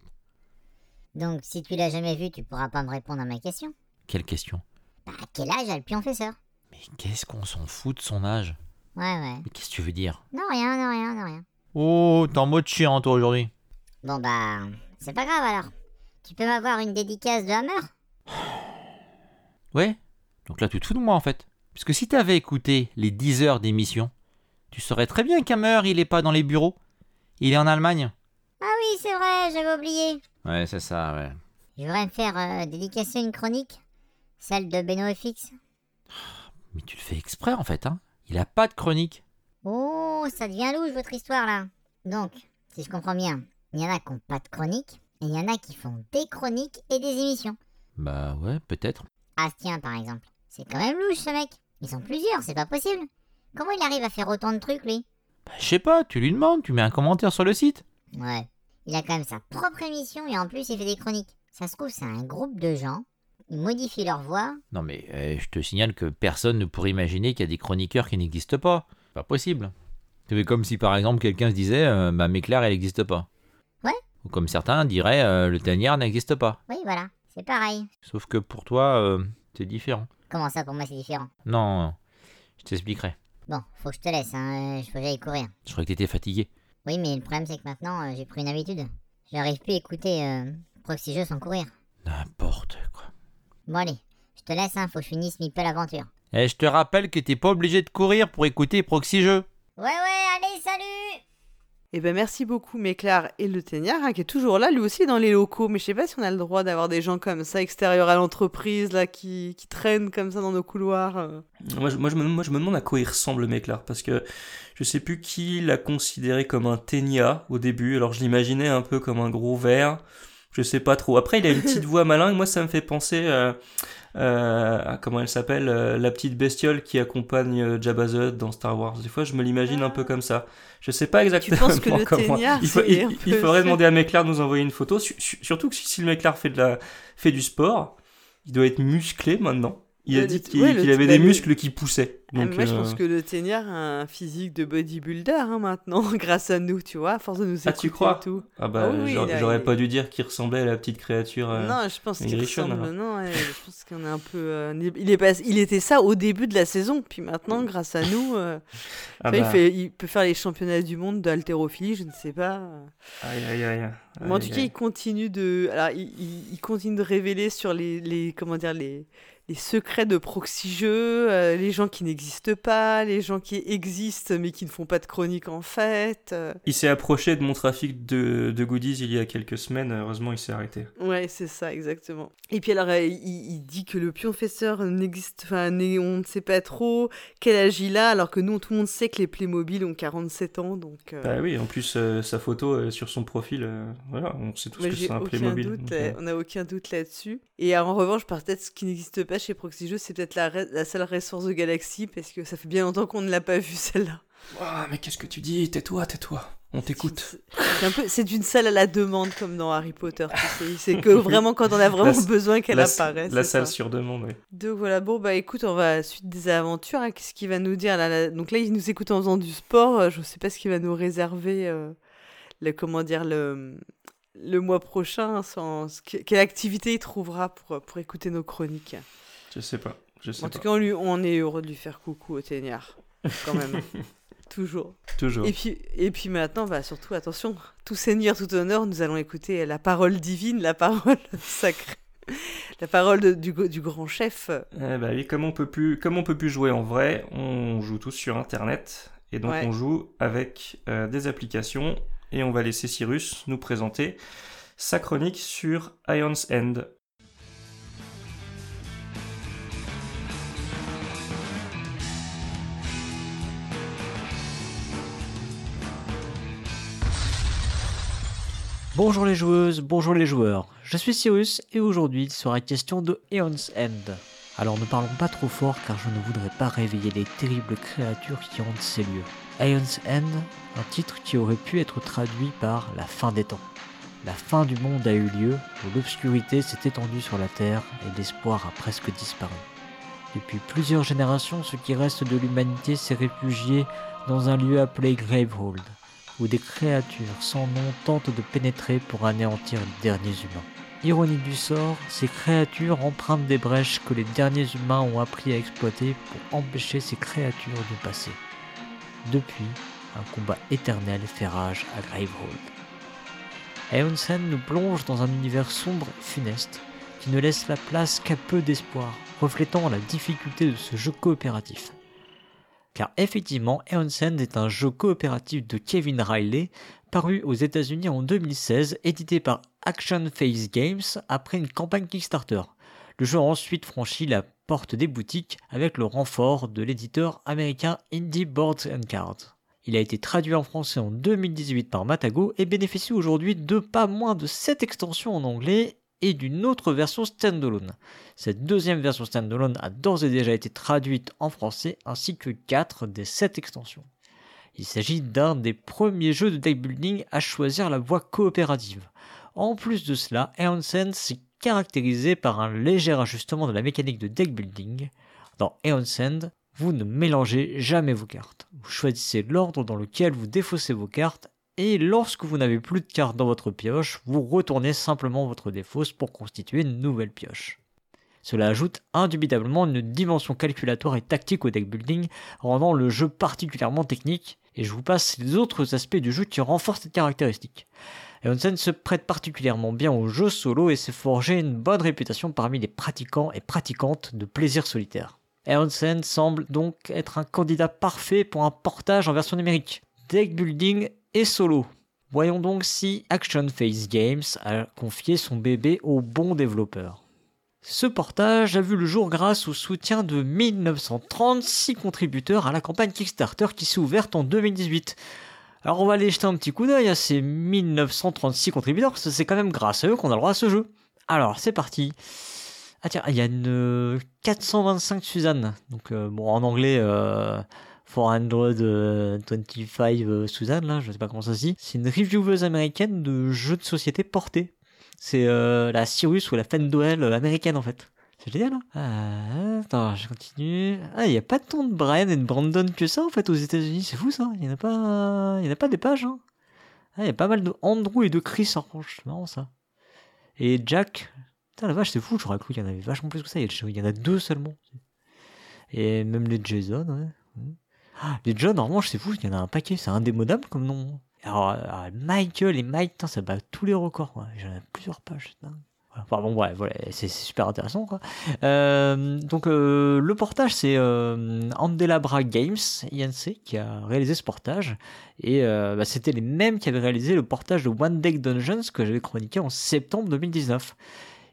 Donc, si tu l'as jamais vu, tu pourras pas me répondre à ma question. Quelle question? Bah, quel âge a le pionfesseur Mais qu'est-ce qu'on s'en fout de son âge? Ouais, ouais. Mais qu'est-ce que tu veux dire? Non, rien, non, rien, non, rien. Oh, t'es en mode chiant, toi, aujourd'hui. Bon, bah, c'est pas grave alors. Tu peux m'avoir une dédicace de Hammer? Ouais Donc là, tu te fous de moi, en fait. Puisque si t'avais écouté les 10 heures d'émission, tu saurais très bien qu'Hammer, il est pas dans les bureaux. Il est en Allemagne. Ah oui, c'est vrai, j'avais oublié. Ouais, c'est ça, ouais. Je voudrais me faire euh, dédicacer une chronique. Celle de Beno FX. Mais tu le fais exprès en fait, hein Il a pas de chronique. Oh, ça devient louche votre histoire là. Donc, si je comprends bien, il y en a qui n'ont pas de chronique, et il y en a qui font des chroniques et des émissions. Bah ouais, peut-être. Astien par exemple. C'est quand même louche ce mec. Ils sont plusieurs, c'est pas possible. Comment il arrive à faire autant de trucs lui? Bah, je sais pas, tu lui demandes, tu mets un commentaire sur le site. Ouais. Il a quand même sa propre émission et en plus il fait des chroniques. Ça se trouve, c'est un groupe de gens. Ils modifient leur voix. Non mais euh, je te signale que personne ne pourrait imaginer qu'il y a des chroniqueurs qui n'existent pas. C'est Pas possible. C'est comme si par exemple quelqu'un se disait euh, bah Méclair elle n'existe pas. Ouais. Ou comme certains diraient euh, le Tanière n'existe pas. Oui, voilà. C'est pareil. Sauf que pour toi euh, c'est différent. Comment ça, pour moi, c'est différent Non, je t'expliquerai. Bon, faut que je te laisse, hein. euh, Faut que j'aille courir. Je croyais que t'étais fatigué. Oui, mais le problème, c'est que maintenant, euh, j'ai pris une habitude. J'arrive plus à écouter euh, Proxy Jeux sans courir. N'importe quoi. Bon, allez. Je te laisse, hein. Faut que je finisse Meeple Aventure. Et Eh, je te rappelle que t'es pas obligé de courir pour écouter Proxy Jeux. Ouais, ouais, allez, salut Eh ben merci beaucoup Méclar et le Teignard hein, qui est toujours là, lui aussi dans les locaux. Mais je sais pas si on a le droit d'avoir des gens comme ça extérieurs à l'entreprise là qui, qui traînent comme ça dans nos couloirs. euh. Moi, je, moi, je me, moi, je me demande à quoi il ressemble, là, parce que je sais plus qui l'a considéré comme un ténia au début. Alors, je l'imaginais un peu comme un gros verre. Je sais pas trop. Après, il a une petite voix malin. Moi, ça me fait penser euh, euh, à comment elle s'appelle, euh, la petite bestiole qui accompagne euh, Jabba the Hutt dans Star Wars. Des fois, je me l'imagine un peu comme ça. Je sais pas exactement penses que le comment. Il, faut- il- il faudrait demander à Méclar de nous envoyer une photo. Su- su- surtout que si, si le Méclar fait de la fait du sport, il doit être musclé maintenant. Il a dit qu'il ouais, avait bah, des le- muscles qui poussaient. Ah, Donc, moi je euh, pense que le Teignard a un physique de bodybuilder hein, maintenant, grâce à nous, tu vois, à force de nous Ah, écouter tu crois et tout. Ah bah, Ah oui, j'aurais pas dû dire qu'il ressemblait à la petite créature. euh, Non, je pense qu'il ressemble. Non, ouais, je pense qu'on est un peu. euh, il, est pas- il était ça au début de la saison, puis maintenant, grâce à nous, euh, ah bah, il, fait, il peut faire les championnats du monde d'haltérophilie, je ne sais pas. Aïe, aïe, aïe. Mais en tout cas, aïe. il continue de, alors, il, il- il continue de révéler sur les, les comment dire, les, les secrets de proxy jeux, euh, les gens qui n'existent pas, les gens qui existent mais qui ne font pas de chronique en fait. euh. Il s'est approché de mon trafic de, de goodies il y a quelques semaines. Heureusement, il s'est arrêté. Ouais, c'est ça, exactement. Et puis alors, euh, il, il dit que le pionfesseur n'existe, enfin, on ne sait pas trop quel âge il a, alors que nous, tout le monde sait que les Playmobil ont 47 ans, donc... Bah oui, en plus, sa photo sur son profil, voilà, on sait tous que c'est un aucun Playmobil. doute, donc, on n'a aucun doute là-dessus. Et en revanche, peut-être ce qui n'existe pas chez Proxy Jeux, c'est peut-être la, la seule Resource de Galaxy, parce que ça fait bien longtemps qu'on ne l'a pas vue celle-là. Ouah, mais qu'est-ce que tu dis? Tais-toi, tais-toi. On t'écoute. C'est un peu, c'est une salle à la demande comme dans Harry Potter. C'est que vraiment quand on a vraiment La- besoin qu'elle apparaisse. la salle ça. sur demande, oui. Donc voilà, bon bah écoute, on va à la suite des aventures. hein. Qu'est-ce qu'il va nous dire là, là? Donc là, il nous écoute en faisant du sport. euh, Je sais pas ce qu'il va nous réserver. euh, le comment dire le le mois prochain. Sans, ce que- quelle activité il trouvera pour pour écouter nos chroniques. Je sais pas. Je sais En pas. tout cas, on, lui, on est heureux de lui faire coucou au Téniard, quand même. Toujours. Toujours. Et puis, et puis maintenant, bah, surtout, attention, tout seigneur, tout honneur, nous allons écouter la parole divine, la parole sacrée, la parole de- du, grand chef. Eh bah oui, comme on peut plus, comme on peut plus jouer en vrai, on joue tous sur Internet et donc Ouais. on joue avec euh, des applications et on va laisser Cyrus nous présenter sa chronique sur Ion's End. Bonjour les joueuses, bonjour les joueurs. Je suis Cyrus et aujourd'hui il sera question de Aeon's End. Alors ne parlons pas trop fort car je ne voudrais pas réveiller les terribles créatures qui hantent ces lieux. Aeon's End, un titre qui aurait pu être traduit par la fin des temps. La fin du monde a eu lieu, où l'obscurité s'est étendue sur la Terre et l'espoir a presque disparu. Depuis plusieurs générations, ce qui reste de l'humanité s'est réfugié dans un lieu appelé Gravehold où des créatures sans nom tentent de pénétrer pour anéantir les derniers humains. Ironie du sort, ces créatures empruntent des brèches que les derniers humains ont appris à exploiter pour empêcher ces créatures de passer. Depuis, un combat éternel fait rage à Gravehold. Aeonsen nous plonge dans un univers sombre et funeste qui ne laisse la place qu'à peu d'espoir, reflétant la difficulté de ce jeu coopératif. Car effectivement Aeon Sand est un jeu coopératif de Kevin Riley paru aux États-Unis en 2016, édité par Action Phase Games après une campagne Kickstarter. Le jeu a ensuite franchi la porte des boutiques avec le renfort de l'éditeur américain Indie Boards and Cards. Il a été traduit en français en 2018 par Matago et bénéficie aujourd'hui de pas moins de 7 extensions en anglais et d'une autre version standalone. Cette deuxième version standalone a d'ores et déjà été traduite en français ainsi que 4 des 7 extensions. Il s'agit d'un des premiers jeux de deck building à choisir la voie coopérative. En plus de cela, Aeon Sand s'est caractérisé par un léger ajustement de la mécanique de deck building. Dans Aeon Sand, vous ne mélangez jamais vos cartes. Vous choisissez l'ordre dans lequel vous défaussez vos cartes et lorsque vous n'avez plus de cartes dans votre pioche, vous retournez simplement votre défausse pour constituer une nouvelle pioche. Cela ajoute indubitablement une dimension calculatoire et tactique au deck building, rendant le jeu particulièrement technique, et je vous passe les autres aspects du jeu qui renforcent cette caractéristique. Eonsen se prête particulièrement bien au jeu solo et s'est forgé une bonne réputation parmi les pratiquants et pratiquantes de plaisir solitaire. Eonsen semble donc être un candidat parfait pour un portage en version numérique, deck building et solo. Voyons donc si Action Phase Games a confié son bébé au bon développeur. Ce portage a vu le jour grâce au soutien de 1936 contributeurs à la campagne Kickstarter qui s'est ouverte en 2018. Alors on va aller jeter un petit coup d'œil à ces 1936 contributeurs parce que c'est quand même grâce à eux qu'on a le droit à ce jeu. Alors c'est parti. Ah tiens, il y a une 425 Suzanne. Donc euh, bon en anglais euh, 425 euh, Suzanne là, je sais pas comment ça se dit. C'est une revieweuse américaine de jeux de société portés. C'est euh, la Cyrus ou la Fenduel américaine en fait. C'est génial, hein ah, Attends, je continue. Ah, il n'y a pas tant de Brian et de Brandon que ça en fait aux États-Unis. C'est fou ça. Il n'y en a pas, pas des pages. Hein ah, il y a pas mal de Andrew et de Chris en revanche. C'est marrant ça. Et Jack. Putain, la vache, c'est fou. J'aurais cru qu'il y en avait vachement plus que ça. Il y en a deux seulement. Et même les Jason, ouais. Ah, les John, en revanche, c'est fou. Il y en a un paquet. C'est indémodable comme nom. Alors, Michael et Mike, ça bat tous les records. Quoi. J'en ai plusieurs pages. Enfin bon, ouais, voilà, c'est super intéressant. Quoi. Euh, donc euh, le portage, c'est euh, Andelabra Games, INC, qui a réalisé ce portage. Et bah, c'était les mêmes qui avaient réalisé le portage de One Deck Dungeons que j'avais chroniqué en septembre 2019.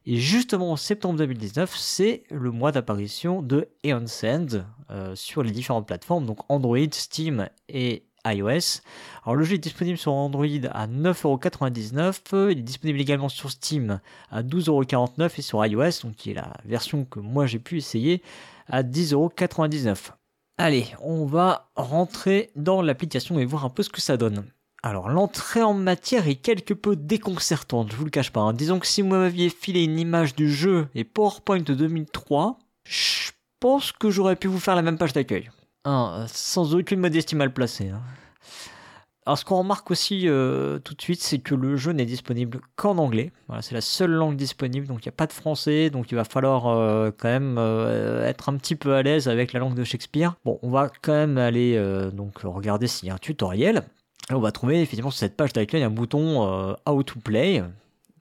Et justement en septembre 2019, c'est le mois d'apparition de Aeon Sand euh, sur les différentes plateformes, donc Android, Steam et iOS. Alors le jeu est disponible sur Android à 9,99€, il est disponible également sur Steam à 12,49€ et sur iOS, donc qui est la version que moi j'ai pu essayer, à 10,99€. Allez, on va rentrer dans l'application et voir un peu ce que ça donne. Alors l'entrée en matière est quelque peu déconcertante, je vous le cache pas. hein. Disons que si vous m'aviez filé une image du jeu et PowerPoint 2003, je pense que j'aurais pu vous faire la même page d'accueil. Hein, sans aucune modestie mal placée. hein. Alors ce qu'on remarque aussi euh, tout de suite, c'est que le jeu n'est disponible qu'en anglais. Voilà, c'est la seule langue disponible, donc il n'y a pas de français, donc il va falloir euh, quand même euh, être un petit peu à l'aise avec la langue de Shakespeare. Bon, on va quand même aller donc regarder s'il y a un tutoriel. On va trouver effectivement sur cette page d'accueil un bouton euh, How to Play.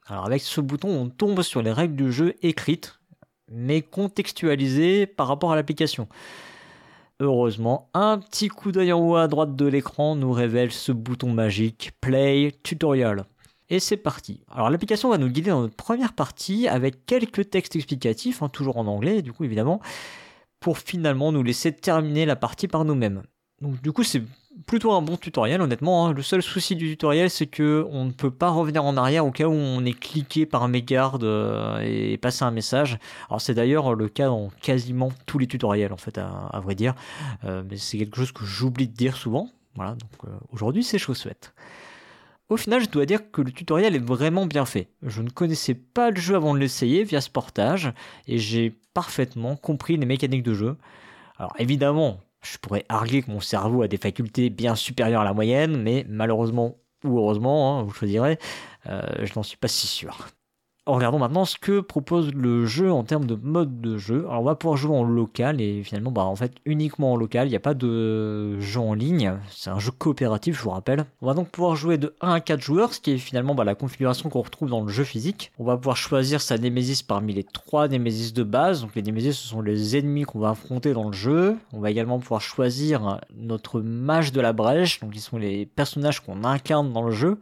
Alors avec ce bouton, on tombe sur les règles du jeu écrites, mais contextualisées par rapport à l'application. Heureusement, un petit coup d'œil en haut à droite de l'écran nous révèle ce bouton magique Play Tutorial. Et c'est parti. Alors l'application va nous guider dans notre première partie avec quelques textes explicatifs, hein, toujours en anglais du coup évidemment, pour finalement nous laisser terminer la partie par nous-mêmes. Donc du coup c'est plutôt un bon tutoriel honnêtement. hein. Le seul souci du tutoriel c'est que on ne peut pas revenir en arrière au cas où on est cliqué par mégarde euh, et passer un message. Alors c'est d'ailleurs le cas dans quasiment tous les tutoriels en fait à, vrai dire. Euh, mais c'est quelque chose que j'oublie de dire souvent. Voilà, donc euh, aujourd'hui c'est chose faite. Au final, je dois dire que le tutoriel est vraiment bien fait. Je ne connaissais pas le jeu avant de l'essayer via ce portage et j'ai parfaitement compris les mécaniques de jeu. Alors évidemment, je pourrais arguer que mon cerveau a des facultés bien supérieures à la moyenne, mais malheureusement ou heureusement, hein, vous choisirez, euh, je n'en suis pas si sûr. Regardons maintenant ce que propose le jeu en termes de mode de jeu. Alors on va pouvoir jouer en local et finalement bah en fait uniquement en local, il n'y a pas de jeu en ligne, c'est un jeu coopératif je vous rappelle. On va donc pouvoir jouer de 1 à 4 joueurs, ce qui est finalement bah, la configuration qu'on retrouve dans le jeu physique. On va pouvoir choisir sa Némésis parmi les 3 Némésis de base, donc les Némésis ce sont les ennemis qu'on va affronter dans le jeu. On va également pouvoir choisir notre mage de la brèche, donc ils sont les personnages qu'on incarne dans le jeu.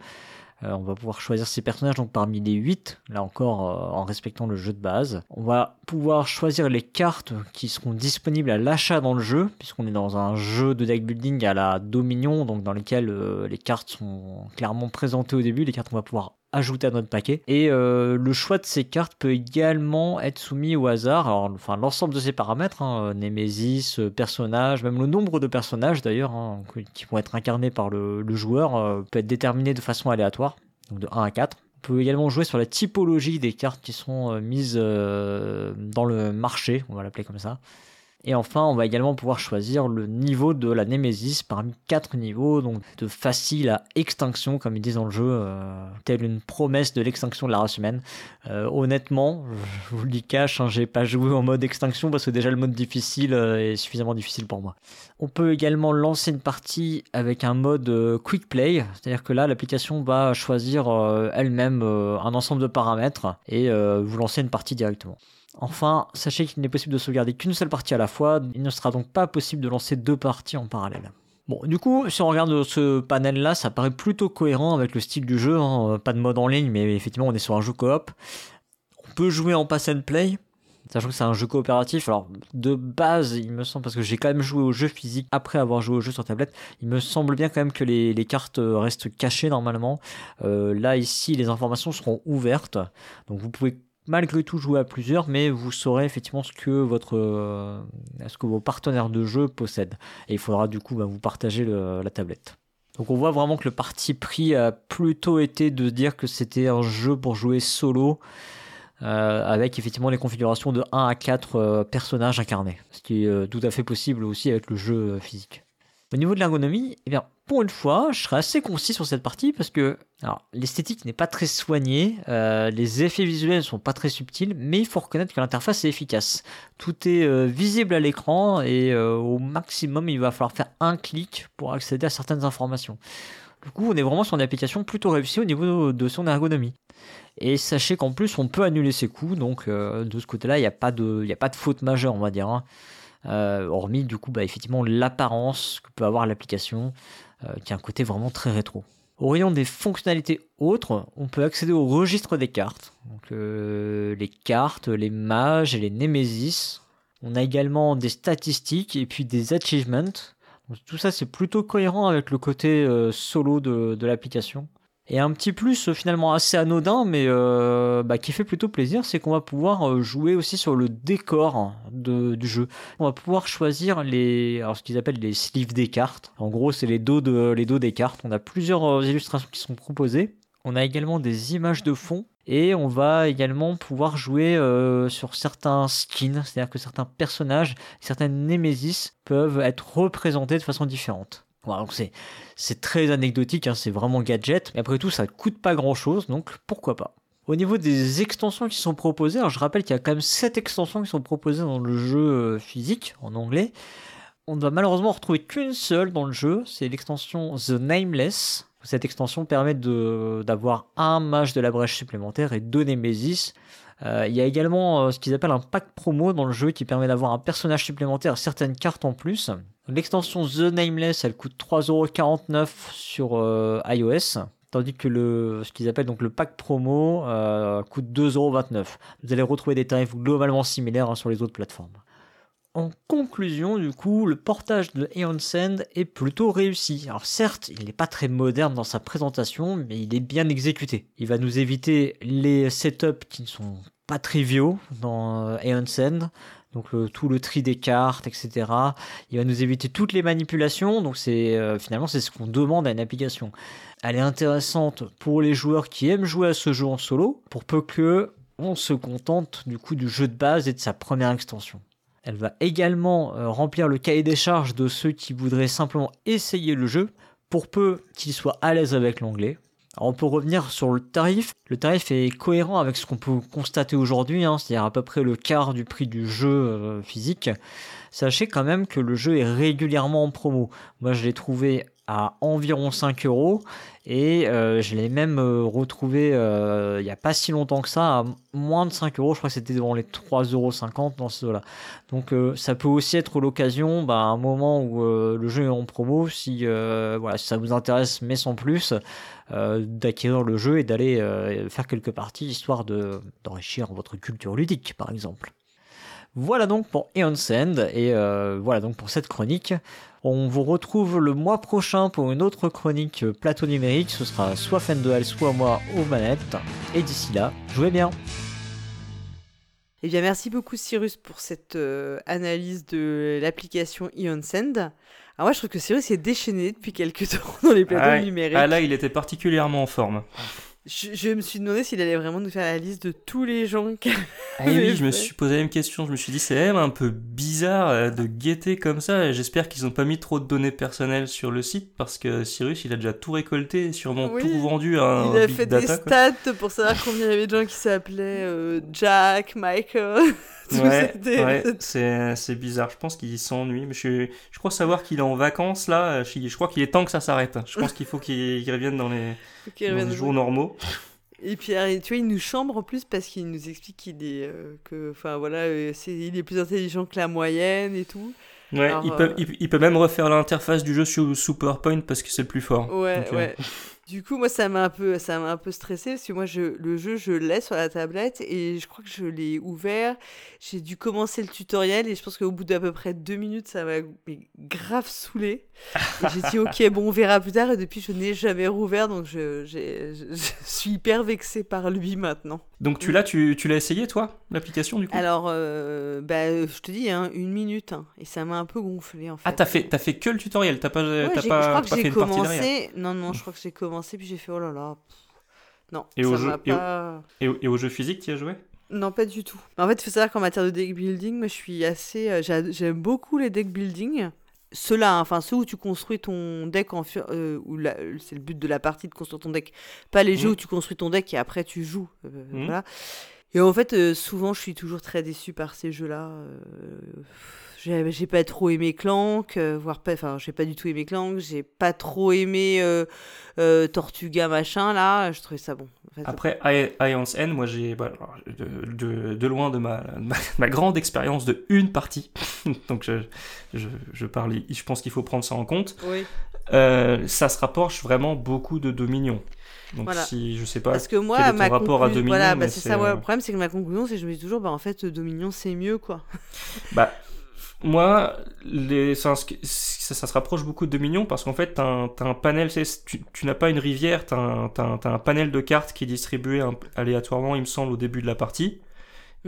Euh, on va pouvoir choisir ces personnages donc parmi les 8, là encore euh, en respectant le jeu de base. On va pouvoir choisir les cartes qui seront disponibles à l'achat dans le jeu, puisqu'on est dans un jeu de deck building à la Dominion, donc dans lequel euh, les cartes sont clairement présentées au début, les cartes qu'on va pouvoir ajouter à notre paquet. Et euh, le choix de ces cartes peut également être soumis au hasard. Enfin, l'ensemble de ces paramètres, hein, Némésis, euh, personnage, même le nombre de personnages d'ailleurs, hein, qui vont être incarnés par le, joueur, euh, peut être déterminé de façon aléatoire, donc de 1 à 4. On peut également jouer sur la typologie des cartes qui sont mises dans le marché, on va l'appeler comme ça. Et enfin, on va également pouvoir choisir le niveau de la Némésis parmi quatre niveaux, donc de facile à extinction, comme ils disent dans le jeu, euh, telle une promesse de l'extinction de la race humaine. Euh, honnêtement, je vous le dis cash, hein, j'ai pas joué en mode extinction parce que déjà le mode difficile euh, est suffisamment difficile pour moi. On peut également lancer une partie avec un mode quick play, c'est-à-dire que là, l'application va choisir elle-même un ensemble de paramètres et vous lancer une partie directement. Enfin, sachez qu'il n'est possible de sauvegarder qu'une seule partie à la fois, il ne sera donc pas possible de lancer deux parties en parallèle. Bon, du coup, si on regarde ce panel-là, ça paraît plutôt cohérent avec le style du jeu, hein. pas de mode en ligne, mais effectivement on est sur un jeu coop. On peut jouer en pass and play, sachant que c'est un jeu coopératif. Alors de base, il me semble, parce que j'ai quand même joué au jeu physique après avoir joué au jeu sur tablette, il me semble bien quand même que les, cartes restent cachées normalement. Euh, là ici, les informations seront ouvertes, donc vous pouvez malgré tout jouer à plusieurs, mais vous saurez effectivement ce que votre, euh, ce que vos partenaires de jeu possèdent. Et il faudra du coup bah, vous partager la tablette. Donc on voit vraiment que le parti pris a plutôt été de dire que c'était un jeu pour jouer solo, euh, avec effectivement les configurations de 1 à 4 euh, personnages incarnés, ce qui est tout à fait possible aussi avec le jeu physique. Au niveau de l'ergonomie, eh bien, pour une fois, je serai assez concis sur cette partie parce que l'esthétique n'est pas très soignée, euh, les effets visuels ne sont pas très subtils, mais il faut reconnaître que l'interface est efficace. Tout est euh, visible à l'écran et euh, au maximum, il va falloir faire un clic pour accéder à certaines informations. Du coup, on est vraiment sur une application plutôt réussie au niveau de son ergonomie. Et sachez qu'en plus, on peut annuler ses coups, donc de ce côté-là, il n'y a, pas de, a pas de faute majeure, on va dire. Hein. Hormis du coup bah, effectivement l'apparence que peut avoir l'application euh, qui a un côté vraiment très rétro. Au rayon des fonctionnalités autres, on peut accéder au registre des cartes. Donc, euh, les cartes, les mages et les némésis. On a également des statistiques et puis des achievements. tout ça, c'est plutôt cohérent avec le côté euh, solo de l'application. Et un petit plus euh, finalement assez anodin, mais euh, bah, qui fait plutôt plaisir, c'est qu'on va pouvoir euh, jouer aussi sur le décor du jeu. On va pouvoir choisir les, alors ce qu'ils appellent les sleeves des cartes. En gros, c'est les dos de, les dos des cartes. On a plusieurs illustrations qui sont proposées. On a également des images de fond et on va également pouvoir jouer sur certains skins, c'est-à-dire que certains personnages, certaines Nemesis peuvent être représentés de façon différente. C'est, très anecdotique, hein, c'est vraiment gadget. Mais après tout, ça coûte pas grand chose, donc pourquoi pas. Au niveau des extensions qui sont proposées, je rappelle qu'il y a quand même 7 extensions qui sont proposées dans le jeu euh, physique, en anglais. On ne va malheureusement retrouver qu'une seule dans le jeu, c'est l'extension The Nameless. Cette extension permet d'avoir un mage de la brèche supplémentaire et deux Nemesis. Euh, il y a également euh, ce qu'ils appellent un pack promo dans le jeu qui permet d'avoir un personnage supplémentaire, certaines cartes en plus. L'extension The Nameless, elle coûte 3,49€ sur euh, iOS, tandis que le, ce qu'ils appellent donc le pack promo coûte 2,29€. Vous allez retrouver des tarifs globalement similaires hein, sur les autres plateformes. En conclusion, du coup, le portage de Aeon Send est plutôt réussi. Alors certes, il n'est pas très moderne dans sa présentation, mais il est bien exécuté. Il va nous éviter les setups qui ne sont pas triviaux dans euh, Aeon Send, donc tout le tri des cartes, etc. Il va nous éviter toutes les manipulations, donc c'est euh, finalement c'est ce qu'on demande à une application. Elle est intéressante pour les joueurs qui aiment jouer à ce jeu en solo, pour peu que on se contente du coup du jeu de base et de sa première extension. Elle va également euh, remplir le cahier des charges de ceux qui voudraient simplement essayer le jeu, pour peu qu'ils soient à l'aise avec l'anglais. On peut revenir sur le tarif. Le tarif est cohérent avec ce qu'on peut constater aujourd'hui, hein, c'est-à-dire à peu près le quart du prix du jeu euh, physique. Sachez quand même que le jeu est régulièrement en promo. Moi, je l'ai trouvé à environ 5 euros et euh, je l'ai même euh, retrouvé euh, il n'y a pas si longtemps que ça à moins de 5 euros. Je crois que c'était devant les 3,50 euros dans ce là Donc ça peut aussi être l'occasion, bah, un moment où le jeu est en promo, si, voilà, ça vous intéresse mais sans plus, d'acquérir le jeu et d'aller faire quelques parties histoire d'enrichir votre culture ludique par exemple. Voilà donc pour Eon Sand et voilà donc pour cette chronique. On vous retrouve le mois prochain pour une autre chronique plateau numérique. Ce sera soit Fendel, soit moi aux manettes. Et d'ici là, jouez bien. Eh bien, merci beaucoup Cyrus pour cette euh, analyse de l'application Eon Send. Alors moi, je trouve que Cyrus est déchaîné depuis quelques temps dans les plateaux ah, numériques. Ah là, il était particulièrement en forme. Je, me suis demandé s'il allait vraiment nous faire la liste de tous les gens qui. Ah oui, je me suis posé la même question. Je me suis dit, c'est même un peu bizarre euh, de guetter comme ça. J'espère qu'ils n'ont pas mis trop de données personnelles sur le site parce que Cyrus, il a déjà tout récolté, sûrement tout vendu à un Il a fait des stats pour savoir combien il y avait de gens qui s'appelaient euh, Jack, Michael. ouais, c'est bizarre. Je pense qu'il s'ennuie. Mais je, je crois savoir qu'il est en vacances là. Je, je crois qu'il est temps que ça s'arrête. Je pense qu'il faut qu'il revienne dans les, dans les jours normaux. Et puis, tu vois, il nous chambre en plus parce qu'il nous explique qu'il est, euh, que, enfin voilà, euh, il est plus intelligent que la moyenne et tout. Ouais, il, peut, euh, il, peut même refaire l'interface du jeu sur, sous PowerPoint parce que c'est le plus fort. Ouais, ouais. Du coup, moi, ça m'a un peu, ça m'a un peu stressé parce que moi, je, le jeu, je l'ai sur la tablette et je crois que je l'ai ouvert. J'ai dû commencer le tutoriel et je pense qu'au bout d'à peu près deux minutes, ça m'a grave saoulé. J'ai dit, ok, bon, on verra plus tard. Et depuis, je n'ai jamais rouvert, donc je, je, suis hyper vexée par lui maintenant. Donc tu l'as, tu, tu l'as essayé toi, l'application du coup? Alors, euh, bah, je te dis, hein, une minute, hein, et ça m'a un peu gonflé en ah, fait. Ah, t'as fait, as fait que le tutoriel, t'as pas, ouais, pas, je crois que j'ai commencé. Non, non, je crois que j'ai commencé puis j'ai fait oh là là. Non. Et, ça au, jeu, pas... et, au, et, au, jeu physique, tu as joué? Non, pas du tout. En fait, il faut savoir qu'en matière de deck building, moi, je suis assez, euh, j'aime beaucoup les deck building ceux-là, hein, enfin ceux où tu construis ton deck en euh, où c'est le but de la partie de construire ton deck, pas les jeux mmh. où tu construis ton deck et après tu joues, euh, mmh. voilà. Et en fait, euh, souvent, je suis toujours très déçu par ces jeux-là. J'ai pas trop aimé Clank, voire pas, enfin, j'ai pas du tout aimé Clank, j'ai pas trop aimé Tortuga machin là, je trouvais ça bon. Après Alliance N, moi j'ai bah, de, de, loin de ma, ma, grande expérience de une partie, donc je, je, je, parle, je pense qu'il faut prendre ça en compte. Oui. Euh, ça se rapproche vraiment beaucoup de Dominion. Donc voilà. si je sais pas Parce que moi, quel est ma rapport à Dominion, voilà, bah, c'est ça. Ouais, le problème c'est que ma conclusion, c'est que je me dis toujours, bah en fait Dominion c'est mieux quoi. bah moi, les, ça, se rapproche beaucoup de Dominion parce qu'en fait, tu as, un panel, tu, tu n'as pas une rivière, tu as, un panel de cartes qui est distribué aléatoirement, il me semble, au début de la partie.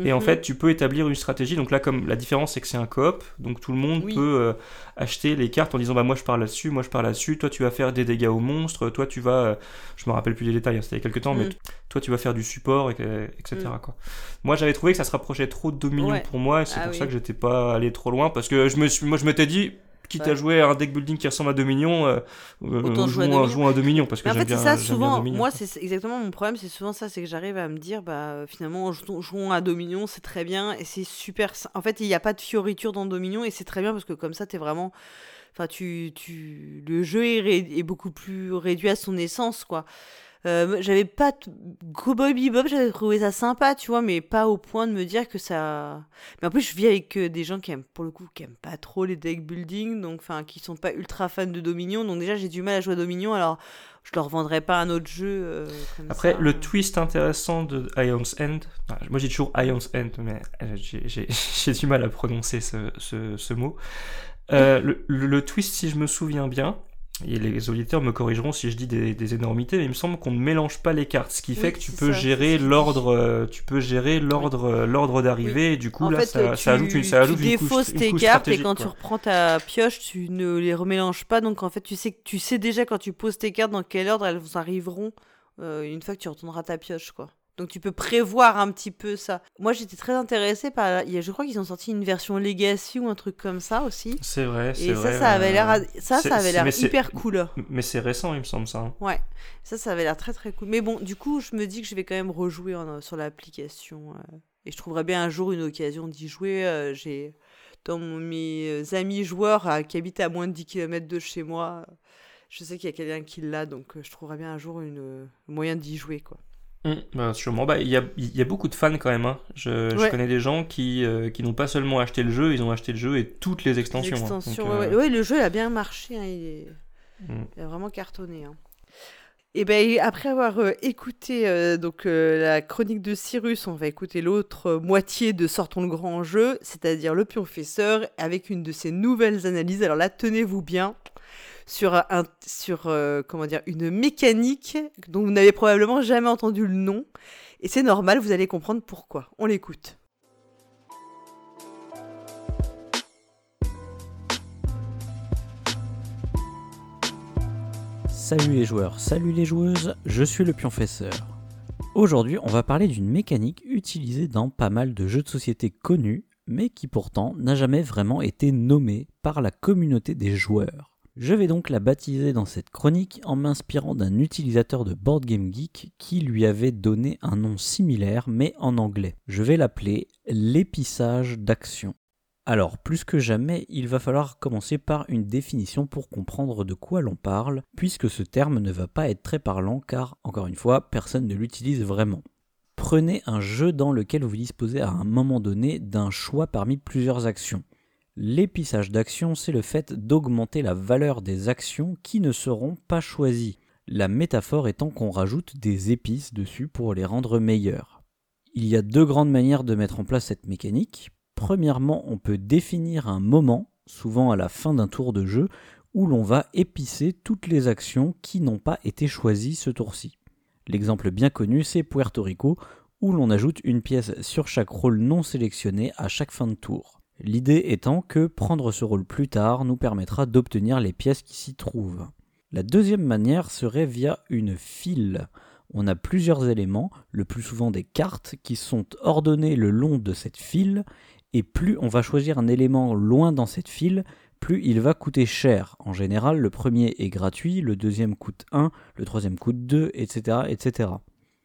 Et en mhm. fait, tu peux établir une stratégie. Donc là, comme la différence, c'est que c'est un coop, donc tout le monde peut euh, acheter les cartes en disant bah moi je pars là-dessus, moi je pars là-dessus. Toi, tu vas faire des dégâts aux monstres. Toi, tu vas, euh, je me rappelle plus les détails, hein, c'était il y a quelques temps, mais mhm. toi, tu vas faire du support, etc. Mhm. Quoi. Moi, j'avais trouvé que ça se rapprochait trop de Dominion pour moi, et c'est ah pour ça que j'étais pas allé trop loin, parce que je me suis, moi, je m'étais dit quitte à jouer à un deck building qui ressemble à Dominion, euh, Autant jouer à, Dominion. Dominion parce que j'aime bien, ça, souvent, moi c'est exactement mon problème, c'est souvent ça, c'est que j'arrive à me dire bah finalement jouons à Dominion, c'est très bien et c'est super. En fait, il n'y a pas de fioriture dans Dominion et c'est très bien parce que comme ça, tu es vraiment enfin tu, tu le jeu est, est, beaucoup plus réduit à son essence quoi euh, j'avais pas Cowboy Bebop, j'avais trouvé ça sympa, tu vois, mais pas au point de me dire que ça. Mais en plus, je vis avec euh, des gens qui aiment, pour le coup, qui aiment pas trop les deck building, donc enfin, qui sont pas ultra fans de Dominion, donc déjà j'ai du mal à jouer à Dominion, alors je leur vendrais pas un autre jeu. Euh, Après, le twist intéressant de Ion's End, moi j'ai toujours Ion's End, mais j'ai du mal à prononcer ce, ce, ce mot. le, le, twist, si je me souviens bien, et les auditeurs me corrigeront si je dis des, énormités, mais il me semble qu'on ne mélange pas les cartes, ce qui fait que tu peux, gérer l'ordre, euh, tu peux gérer l'ordre, euh, l'ordre d'arrivée, et du coup là ça, ajoute une, ça ajoute tu défausses tes cartes et quand tu reprends ta pioche, tu ne les remélanges pas, donc en fait tu sais tu sais déjà quand tu poses tes cartes dans quel ordre elles arriveront euh, une fois que tu retourneras ta pioche quoi. Donc tu peux prévoir un petit peu ça. Moi j'étais très intéressée par. Je crois qu'ils ont sorti une version Legacy ou un truc comme ça aussi. C'est vrai, c'est Et vrai. ça, ça avait l'air, euh, ça, ça avait l'air hyper cool. Mais c'est récent, il me semble, ça. hein. Ouais, ça, ça avait l'air très très cool. Mais bon, du coup, je me dis que je vais quand même rejouer en- sur l'application. euh, et je trouverai bien un jour une occasion d'y jouer. euh, J'ai dans mes amis joueurs euh, qui habitent à moins de 10 km de chez moi. Je sais qu'il y a quelqu'un qui l'a, donc euh, je trouverai bien un jour une euh, moyen d'y jouer, quoi. Bah, sûrement. Bah, Il y, a, il y a beaucoup de fans quand même. hein. Je, je Ouais. connais des gens qui, euh, qui n'ont pas seulement acheté le jeu, ils ont acheté le jeu et toutes les extensions. hein. Extension, Donc, ouais, euh, ouais. Ouais, le jeu il a bien marché. hein, il, est- Mm. il a vraiment cartonné. Et ben après avoir euh, écouté donc la chronique de Cyrus, on va écouter l'autre moitié de Sortons le grand jeu, c'est-à-dire le pionfesseur, avec une de ses nouvelles analyses. Alors là, tenez-vous bien sur un sur euh, comment dire une mécanique dont vous n'avez probablement jamais entendu le nom. Et c'est normal, vous allez comprendre pourquoi. On l'écoute. Salut les joueurs, salut les joueuses, je suis le pionfesseur. Aujourd'hui, on va parler d'une mécanique utilisée dans pas mal de jeux de société connus, mais qui pourtant n'a jamais vraiment été nommée par la communauté des joueurs. Je vais donc la baptiser dans cette chronique en m'inspirant d'un utilisateur de Board Game Geek qui lui avait donné un nom similaire mais en anglais. Je vais l'appeler l'épissage d'action. Alors, plus que jamais, il va falloir commencer par une définition pour comprendre de quoi l'on parle, puisque ce terme ne va pas être très parlant car, encore une fois, personne ne l'utilise vraiment. Prenez un jeu dans lequel vous disposez à un moment donné d'un choix parmi plusieurs actions. L'épissage d'action, c'est le fait d'augmenter la valeur des actions qui ne seront pas choisies. La métaphore étant qu'on rajoute des épices dessus pour les rendre meilleures. Il y a deux grandes manières de mettre en place cette mécanique. Premièrement, on peut définir un moment, souvent à la fin d'un tour de jeu, où l'on va épicer toutes les actions qui n'ont pas été choisies ce tour-ci. L'exemple bien connu, c'est Puerto Rico, où l'on ajoute une pièce sur chaque rôle non sélectionné à chaque fin de tour. L'idée étant que prendre ce rôle plus tard nous permettra d'obtenir les pièces qui s'y trouvent. La deuxième manière serait via une file. On a plusieurs éléments, le plus souvent des cartes, qui sont ordonnés le long de cette file, et plus on va choisir un élément loin dans cette file, plus il va coûter cher. En général, le premier est gratuit, le deuxième coûte 1, le troisième coûte 2, etc. etc.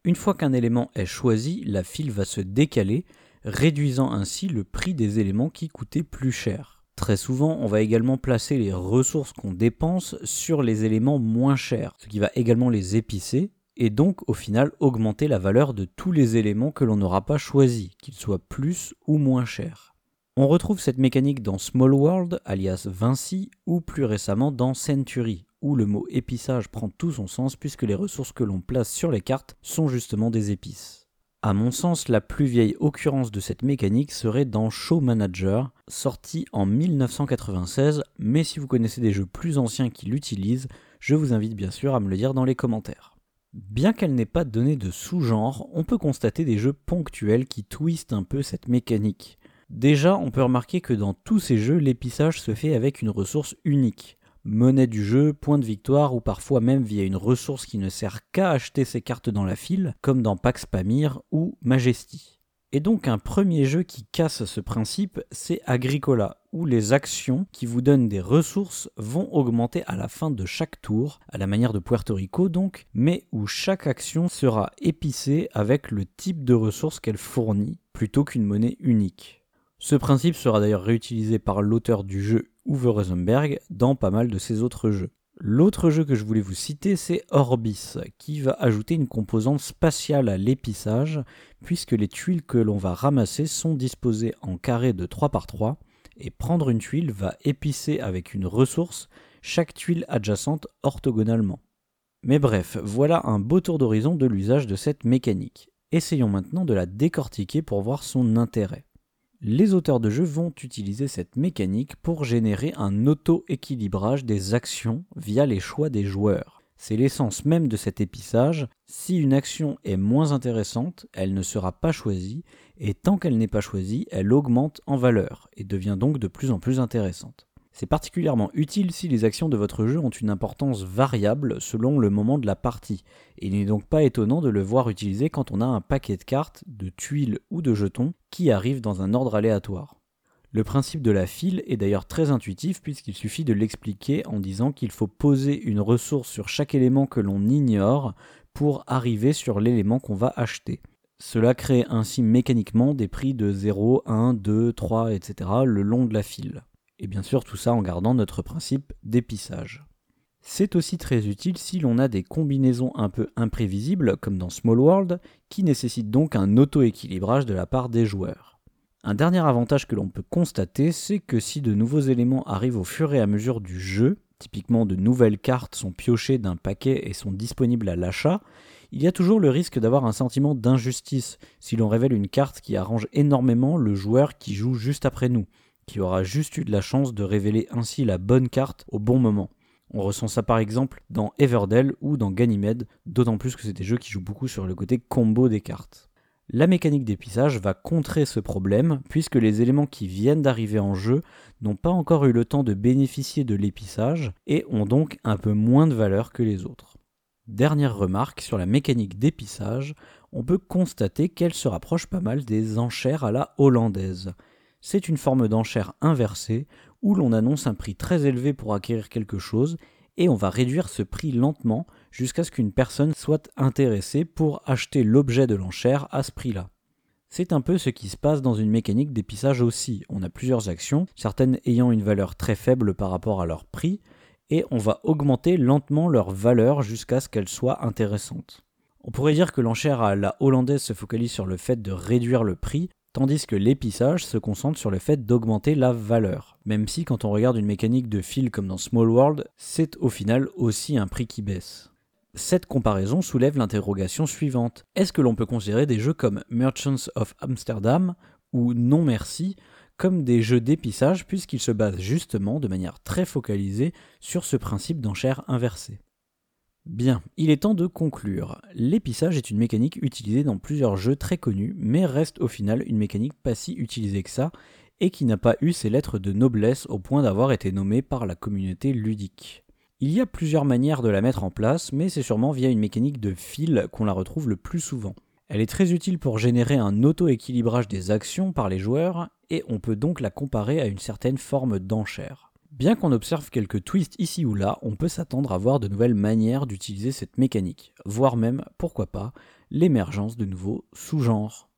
Une fois qu'un élément est choisi, la file va se décaler, réduisant ainsi le prix des éléments qui coûtaient plus cher. Très souvent, on va également placer les ressources qu'on dépense sur les éléments moins chers, ce qui va également les épicer, et donc au final augmenter la valeur de tous les éléments que l'on n'aura pas choisis, qu'ils soient plus ou moins chers. On retrouve cette mécanique dans Small World, alias Vinci, ou plus récemment dans Century, où le mot épissage prend tout son sens puisque les ressources que l'on place sur les cartes sont justement des épices. À mon sens, la plus vieille occurrence de cette mécanique serait dans Show Manager, sorti en 1996, mais si vous connaissez des jeux plus anciens qui l'utilisent, je vous invite bien sûr à me le dire dans les commentaires. Bien qu'elle n'ait pas donné de sous-genre, on peut constater des jeux ponctuels qui twistent un peu cette mécanique. Déjà, on peut remarquer que dans tous ces jeux, l'épissage se fait avec une ressource unique. Monnaie du jeu, point de victoire ou parfois même via une ressource qui ne sert qu'à acheter ses cartes dans la file, comme dans Pax Pamir ou Majesty. Et donc un premier jeu qui casse ce principe, c'est Agricola, où les actions qui vous donnent des ressources vont augmenter à la fin de chaque tour, à la manière de Puerto Rico donc, mais où chaque action sera épicée avec le type de ressources qu'elle fournit, plutôt qu'une monnaie unique. Ce principe sera d'ailleurs réutilisé par l'auteur du jeu Uwe Rosenberg dans pas mal de ses autres jeux. L'autre jeu que je voulais vous citer, c'est Orbis, qui va ajouter une composante spatiale à l'épissage, puisque les tuiles que l'on va ramasser sont disposées en carré de 3 par 3, et prendre une tuile va épicer avec une ressource chaque tuile adjacente orthogonalement. Mais bref, voilà un beau tour d'horizon de l'usage de cette mécanique. Essayons maintenant de la décortiquer pour voir son intérêt. Les auteurs de jeux vont utiliser cette mécanique pour générer un auto-équilibrage des actions via les choix des joueurs. C'est l'essence même de cet épissage. Si une action est moins intéressante, elle ne sera pas choisie, et tant qu'elle n'est pas choisie, elle augmente en valeur, et devient donc de plus en plus intéressante. C'est particulièrement utile si les actions de votre jeu ont une importance variable selon le moment de la partie, il n'est donc pas étonnant de le voir utilisé quand on a un paquet de cartes, de tuiles ou de jetons qui arrivent dans un ordre aléatoire. Le principe de la file est d'ailleurs très intuitif puisqu'il suffit de l'expliquer en disant qu'il faut poser une ressource sur chaque élément que l'on ignore pour arriver sur l'élément qu'on va acheter. Cela crée ainsi mécaniquement des prix de 0, 1, 2, 3, etc. le long de la file. Et bien sûr tout ça en gardant notre principe d'épissage. C'est aussi très utile si l'on a des combinaisons un peu imprévisibles, comme dans Small World, qui nécessitent donc un auto-équilibrage de la part des joueurs. Un dernier avantage que l'on peut constater, c'est que si de nouveaux éléments arrivent au fur et à mesure du jeu, typiquement de nouvelles cartes sont piochées d'un paquet et sont disponibles à l'achat, il y a toujours le risque d'avoir un sentiment d'injustice si l'on révèle une carte qui arrange énormément le joueur qui joue juste après nous, qui aura juste eu de la chance de révéler ainsi la bonne carte au bon moment. On ressent ça par exemple dans Everdell ou dans Ganymede, d'autant plus que c'est des jeux qui jouent beaucoup sur le côté combo des cartes. La mécanique d'épissage va contrer ce problème puisque les éléments qui viennent d'arriver en jeu n'ont pas encore eu le temps de bénéficier de l'épissage et ont donc un peu moins de valeur que les autres. Dernière remarque sur la mécanique d'épissage, on peut constater qu'elle se rapproche pas mal des enchères à la hollandaise c'est une forme d'enchère inversée où l'on annonce un prix très élevé pour acquérir quelque chose et on va réduire ce prix lentement jusqu'à ce qu'une personne soit intéressée pour acheter l'objet de l'enchère à ce prix-là. C'est un peu ce qui se passe dans une mécanique d'épissage aussi. On a plusieurs actions, certaines ayant une valeur très faible par rapport à leur prix, et on va augmenter lentement leur valeur jusqu'à ce qu'elles soient intéressantes. On pourrait dire que l'enchère à la hollandaise se focalise sur le fait de réduire le prix, tandis que l'épissage se concentre sur le fait d'augmenter la valeur. Même si quand on regarde une mécanique de fil comme dans Small World, c'est au final aussi un prix qui baisse. Cette comparaison soulève l'interrogation suivante. Est-ce que l'on peut considérer des jeux comme Merchants of Amsterdam ou Non Merci comme des jeux d'épissage puisqu'ils se basent justement de manière très focalisée sur ce principe d'enchère inversée Bien, il est temps de conclure. L'épissage est une mécanique utilisée dans plusieurs jeux très connus, mais reste au final une mécanique pas si utilisée que ça, et qui n'a pas eu ses lettres de noblesse au point d'avoir été nommée par la communauté ludique. Il y a plusieurs manières de la mettre en place, mais c'est sûrement via une mécanique de fil qu'on la retrouve le plus souvent. Elle est très utile pour générer un auto-équilibrage des actions par les joueurs, et on peut donc la comparer à une certaine forme d'enchère. Bien qu'on observe quelques twists ici ou là, on peut s'attendre à voir de nouvelles manières d'utiliser cette mécanique, voire même, pourquoi pas, l'émergence de nouveaux sous-genres.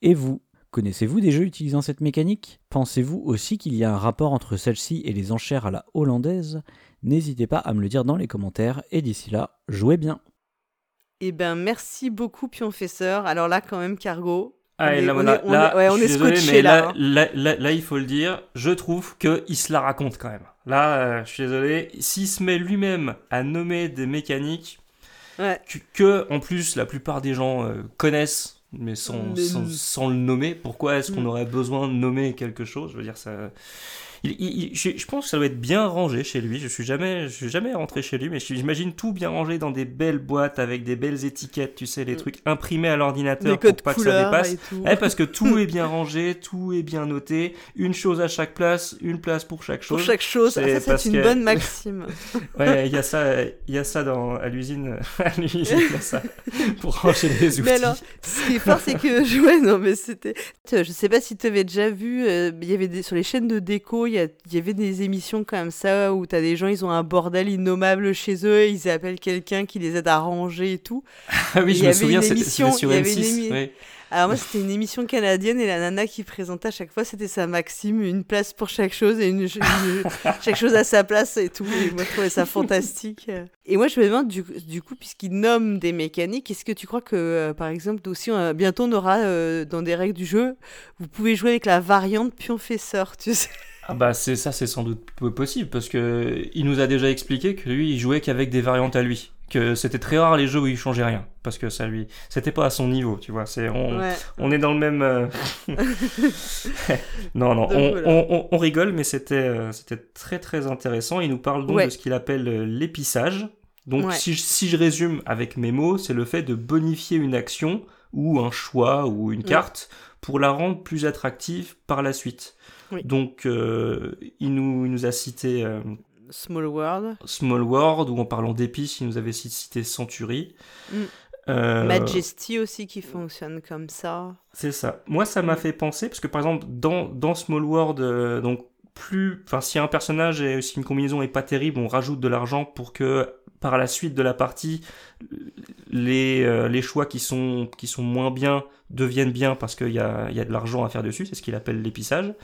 Et vous, connaissez-vous des jeux utilisant cette mécanique? Pensez-vous aussi qu'il y a un rapport entre celle-ci et les enchères à la hollandaise? N'hésitez pas à me le dire dans les commentaires, et d'ici là, jouez bien Eh ben merci beaucoup Pionfesseur. Alors là quand même Cargo, ah, on là, est- voilà, on est- là, ouais, on je est désolé, scotché, mais là, là, hein. là, là, là, il faut le dire, je trouve qu'il se la raconte quand même. Là, euh, je suis désolé, s'il se met lui-même à nommer des mécaniques Ouais. que, que, en plus, la plupart des gens euh, connaissent, mais sans, Mais- sans, sans le nommer, pourquoi est-ce qu'on Mm. aurait besoin de nommer quelque chose? Je veux dire, ça... Il, il- il- je, je pense que ça doit être bien rangé chez lui. Je suis jamais, je suis jamais rentré chez lui, mais j'imagine tout bien rangé dans des belles boîtes avec des belles étiquettes, tu sais, les Mm. trucs imprimés à l'ordinateur pour pas que ça dépasse. Eh, parce que tout est bien rangé, tout est bien noté, une chose à chaque place, une place pour chaque Pour chose. chaque chose, c'est Ah, ça c'est une que- bonne maxime. Ouais, il y a ça, il y a ça dans à l'usine, à l'usine, il y a ça pour ranger les outils. Mais alors, ce qui est fort, c'est que je- ouais, non, mais c'était. Je sais pas si tu avais déjà vu, euh, il y avait des... sur les chaînes de déco, il y, avait des émissions comme ça où t'as des gens, ils ont un bordel innommable chez eux, et ils appellent quelqu'un qui les aide à ranger et tout. ah oui, il je me souviens, émission- sur il y avait une M6. émi- ouais. Alors moi, c'était une émission canadienne et la nana qui présentait à chaque fois, c'était sa maxime, une place pour chaque chose et une, une- chaque chose à sa place et tout. Et moi, je trouvais ça fantastique. Et moi, je me demande, du, du coup, puisqu'ils nomment des mécaniques, est-ce que tu crois que, euh, par exemple, aussi, euh, bientôt, on aura euh, dans des règles du jeu, vous pouvez jouer avec la variante pion-fesseur, tu sais? Ah bah c'est ça, c'est sans doute possible parce que il nous a déjà expliqué que lui, il jouait qu'avec des variantes à lui, que c'était très rare les jeux où il changeait rien parce que ça lui, c'était pas à son niveau, tu vois. C'est on, Ouais. on est dans le même. euh, non, non, on, voilà. on- on- on rigole, mais c'était euh, c'était très très intéressant. Il nous parle donc Ouais. de ce qu'il appelle euh, l'épissage. Donc, Ouais. si, je- si je résume avec mes mots, c'est le fait de bonifier une action ou un choix ou une carte pour la rendre plus attractive par la suite. Oui. Donc, euh, il, nous, il nous a cité euh, Small World. Small World, ou en parlant d'épices, il nous avait cité Century. Mm. Euh, Majesty aussi qui fonctionne comme ça. C'est ça. Moi, ça m'a fait penser, parce que par exemple, dans, dans Small World, euh, donc plus, enfin, si un personnage et si une combinaison est pas terrible, on rajoute de l'argent pour que par la suite de la partie, les, euh, les choix qui sont, qui sont moins bien deviennent bien parce qu'il y a, il y a de l'argent à faire dessus, c'est ce qu'il appelle l'épissage.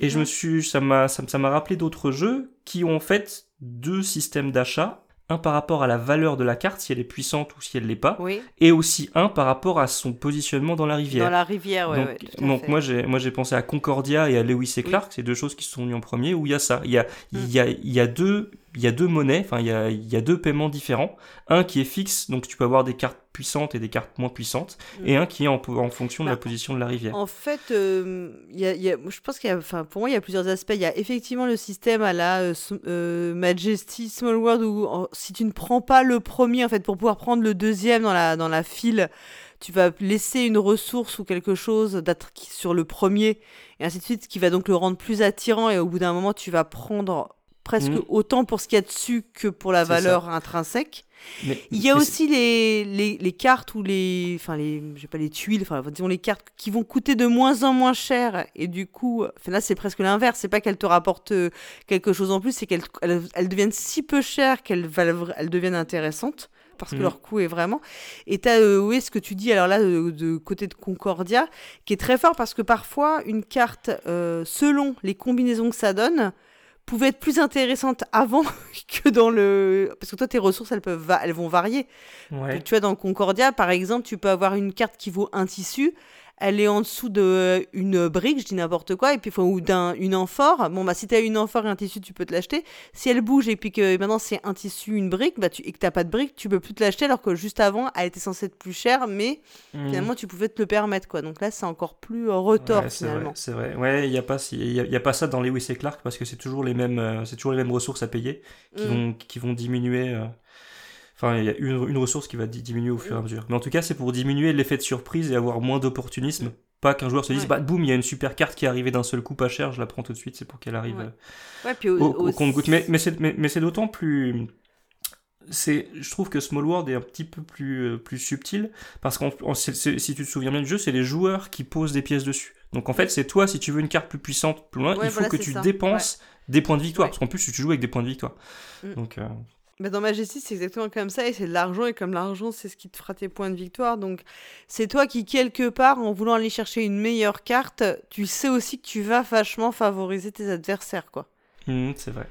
Et je me suis, ça m'a, ça, ça m'a rappelé d'autres jeux qui ont en fait deux systèmes d'achat. Un par rapport à la valeur de la carte, si elle est puissante ou si elle l'est pas, Oui, et aussi un par rapport à son positionnement dans la rivière. dans la rivière, ouais. donc, ouais, tout à donc fait. moi j'ai moi j'ai pensé à Concordia et à Lewis et Oui. Clark, c'est deux choses qui se sont venues en premier où il y a ça, il y a Mm. il y a il y a deux il y a deux monnaies, enfin il y a il y a deux paiements différents, un qui est fixe donc tu peux avoir des cartes puissantes et des cartes moins puissantes et un qui est en, en fonction de la Bah, position de la rivière. En fait, euh, il y a, il y a- je pense qu'il y a, enfin, pour moi, il y a plusieurs aspects. Il y a effectivement le système à la euh, euh, Majesty Small World où en- si tu ne prends pas le premier, en fait, pour pouvoir prendre le deuxième dans la, dans la file, tu vas laisser une ressource ou quelque chose sur le premier et ainsi de suite, qui va donc le rendre plus attirant et au bout d'un moment, tu vas prendre presque Mhm. autant pour ce qu'il y a dessus que pour la ça. valeur intrinsèque. Mais, Il y a aussi les, les, les cartes ou les, enfin les, pas les tuiles, enfin disons les cartes qui vont coûter de moins en moins cher et du coup, enfin là c'est presque l'inverse, c'est pas qu'elles te rapportent euh, quelque chose en plus, c'est qu'elles elles, elles deviennent si peu chères qu'elles elles deviennent intéressantes parce que Mhm. leur coût est vraiment. Et euh, oui ce que tu dis alors là de, de côté de Concordia qui est très fort parce que parfois une carte euh, selon les combinaisons que ça donne pouvait être plus intéressante avant que dans le parce que toi tes ressources elles peuvent va- elles vont varier ouais. tu vois, dans Concordia, par exemple, tu peux avoir une carte qui vaut un tissu. Elle est en dessous d'une brique, je dis n'importe quoi, et puis ou d'un une amphore. Bon, bah, si tu as une amphore et un tissu, tu peux te l'acheter. Si elle bouge et puis que maintenant c'est un tissu, une brique, bah, tu, et que tu pas de brique, tu peux plus te l'acheter, alors que juste avant, elle était censée être plus chère, mais Mm. finalement, tu pouvais te le permettre. quoi. Donc là, c'est encore plus euh, retort, Ouais, c'est vrai, finalement. c'est vrai. Ouais, il y a pas il y a, il y a pas ça dans Lewis et Clark parce que c'est toujours les mêmes euh, c'est toujours les mêmes ressources à payer qui Mm. vont qui vont diminuer euh, Enfin, il y a une, une ressource qui va di- diminuer au fur et à mesure. Mais en tout cas, c'est pour diminuer l'effet de surprise et avoir moins d'opportunisme. Pas qu'un joueur se dise, Ouais. bah boum, il y a une super carte qui est arrivée d'un seul coup pas cher, je la prends tout de suite, c'est pour qu'elle arrive Ouais. euh, Ouais, puis au, au, au au- compte-goutte. Mais, mais c'est mais, mais c'est d'autant plus. C'est, je trouve que Small World est un petit peu plus, euh, plus subtil parce qu'en si tu te souviens bien du jeu, c'est les joueurs qui posent des pièces dessus. Donc en fait, c'est toi, si tu veux une carte plus puissante, plus loin, Ouais, il faut voilà, que tu ça. dépenses des points de victoire. Ouais. Parce qu'en plus, tu joues avec des points de victoire. Mm. Donc, euh, Mais dans Majesty, c'est exactement comme ça, et c'est de l'argent, et comme l'argent, c'est ce qui te fera tes points de victoire. Donc, c'est toi qui, quelque part, en voulant aller chercher une meilleure carte, tu sais aussi que tu vas vachement favoriser tes adversaires, quoi. mm, c'est vrai.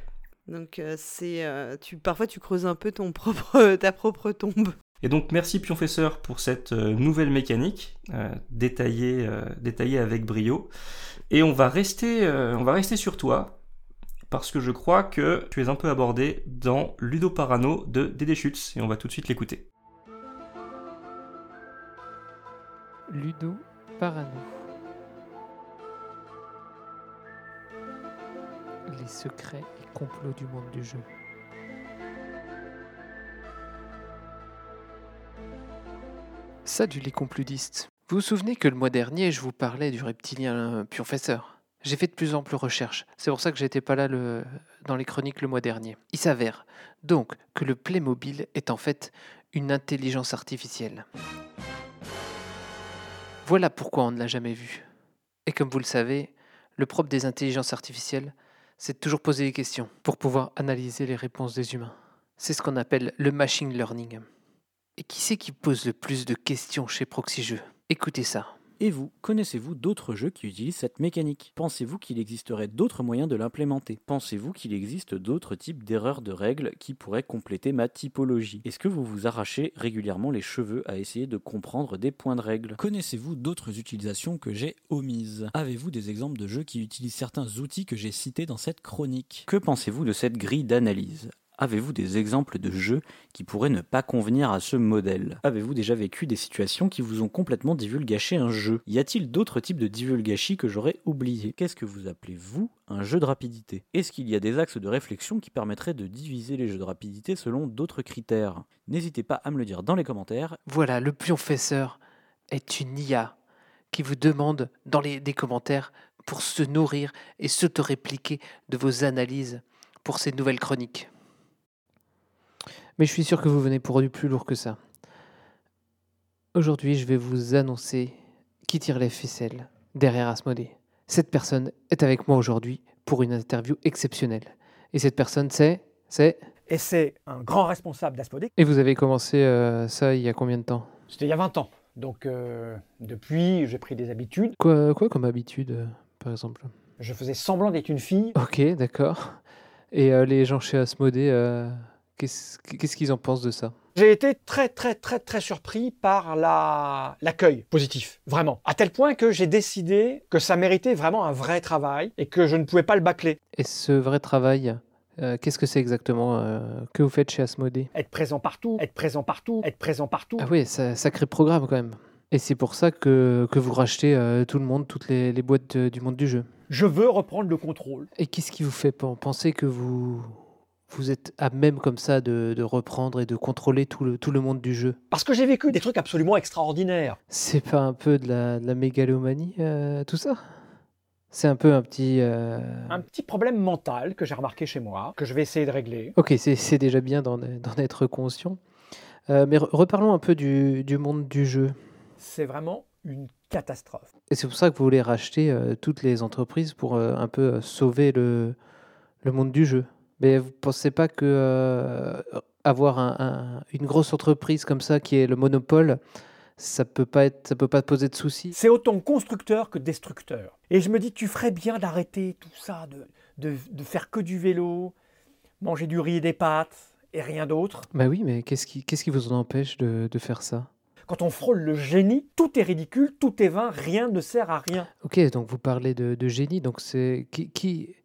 Donc, euh, c'est, euh, tu, parfois, tu creuses un peu ton propre, ta propre tombe. Et donc merci Pionfesseur pour cette euh, nouvelle mécanique euh, détaillée, détaillée avec brio. Et on va rester, on va rester sur toi parce que je crois que tu es un peu abordé dans Ludo Parano de Dédé Schutz et on va tout de suite l'écouter. Ludo Parano. Les secrets et complots du monde du jeu. Salut les compludistes. Vous vous souvenez que le mois dernier, je vous parlais du reptilien Pionfesseur J'ai fait de plus amples recherches. C'est pour ça que j'étais pas là dans les chroniques le mois dernier. Il s'avère donc que le Playmobil est en fait une intelligence artificielle. Voilà pourquoi on ne l'a jamais vu. Et comme vous le savez, le propre des intelligences artificielles, c'est de toujours poser des questions pour pouvoir analyser les réponses des humains. C'est ce qu'on appelle le machine learning. Et qui c'est qui pose le plus de questions chez Proxy Jeux? Écoutez ça. Et vous, connaissez-vous d'autres jeux qui utilisent cette mécanique? Pensez-vous qu'il existerait d'autres moyens de l'implémenter? Pensez-vous qu'il existe d'autres types d'erreurs de règles qui pourraient compléter ma typologie? Est-ce que vous vous arrachez régulièrement les cheveux à essayer de comprendre des points de règle Connaissez-vous d'autres utilisations que j'ai omises? Avez-vous des exemples de jeux qui utilisent certains outils que j'ai cités dans cette chronique? Que pensez-vous de cette grille d'analyse? Avez-vous des exemples de jeux qui pourraient ne pas convenir à ce modèle? Avez-vous déjà vécu des situations qui vous ont complètement divulgaché un jeu? Y a-t-il d'autres types de divulgachis que j'aurais oubliés? Qu'est-ce que vous appelez, vous, un jeu de rapidité? Est-ce qu'il y a des axes de réflexion qui permettraient de diviser les jeux de rapidité selon d'autres critères? N'hésitez pas à me le dire dans les commentaires. Voilà, le Pionfesseur est une IA qui vous demandent dans les des commentaires pour se nourrir et s'auto-répliquer de vos analyses pour ces nouvelles chroniques. Mais je suis sûr que vous venez pour du plus lourd que ça. Aujourd'hui, je vais vous annoncer qui tire les ficelles derrière Asmodée. Cette personne est avec moi aujourd'hui pour une interview exceptionnelle. Et cette personne, c'est... C'est... Et c'est un grand responsable d'Aspodé. Et vous avez commencé euh, ça il y a combien de temps? C'était il y a 20 ans. Donc euh, depuis, j'ai pris des habitudes. quoi, quoi comme habitude, euh, par exemple? Je faisais semblant d'être une fille. Ok, d'accord. Et les gens chez Asmodée, qu'est-ce qu'ils en pensent de ça? J'ai été très très très très surpris par la l'accueil positif, vraiment. À tel point que j'ai décidé que ça méritait vraiment un vrai travail et que je ne pouvais pas le bâcler. Et ce vrai travail, euh, qu'est-ce que c'est exactement euh, que vous faites chez Asmodée? Être présent partout, être présent partout, être présent partout. Ah oui, ça, sacré programme quand même. Et c'est pour ça que, que vous rachetez euh, tout le monde, toutes les, les boîtes du monde du jeu? Je veux reprendre le contrôle. Et qu'est-ce qui vous fait pen- penser que vous, vous êtes à même comme ça de, de reprendre et de contrôler tout le, tout le monde du jeu? Parce que j'ai vécu des trucs absolument extraordinaires. C'est pas un peu de la, de la mégalomanie, euh, tout ça? C'est un peu un petit... euh, Un petit problème mental que j'ai remarqué chez moi, que je vais essayer de régler. Ok, c'est déjà bien d'en être conscient. Euh, mais re- reparlons un peu du, du monde du jeu. C'est vraiment une catastrophe. Et c'est pour ça que vous voulez racheter toutes les entreprises pour un peu sauver le, le monde du jeu? Mais vous pensez pas que euh, avoir un- un- une grosse entreprise comme ça qui est le monopole, ça peut pas être, ça peut pas poser de soucis? C'est autant constructeur que destructeur. Et je me dis, tu ferais bien d'arrêter tout ça, de, de, de faire que du vélo, manger du riz et des pâtes et rien d'autre. Bah oui, mais qu'est-ce qui, qu'est-ce qui vous en empêche de, de faire ça? Quand on frôle le génie, tout est ridicule, tout est vain, rien ne sert à rien. Ok, donc vous parlez de, de génie, donc c'est qui, qui-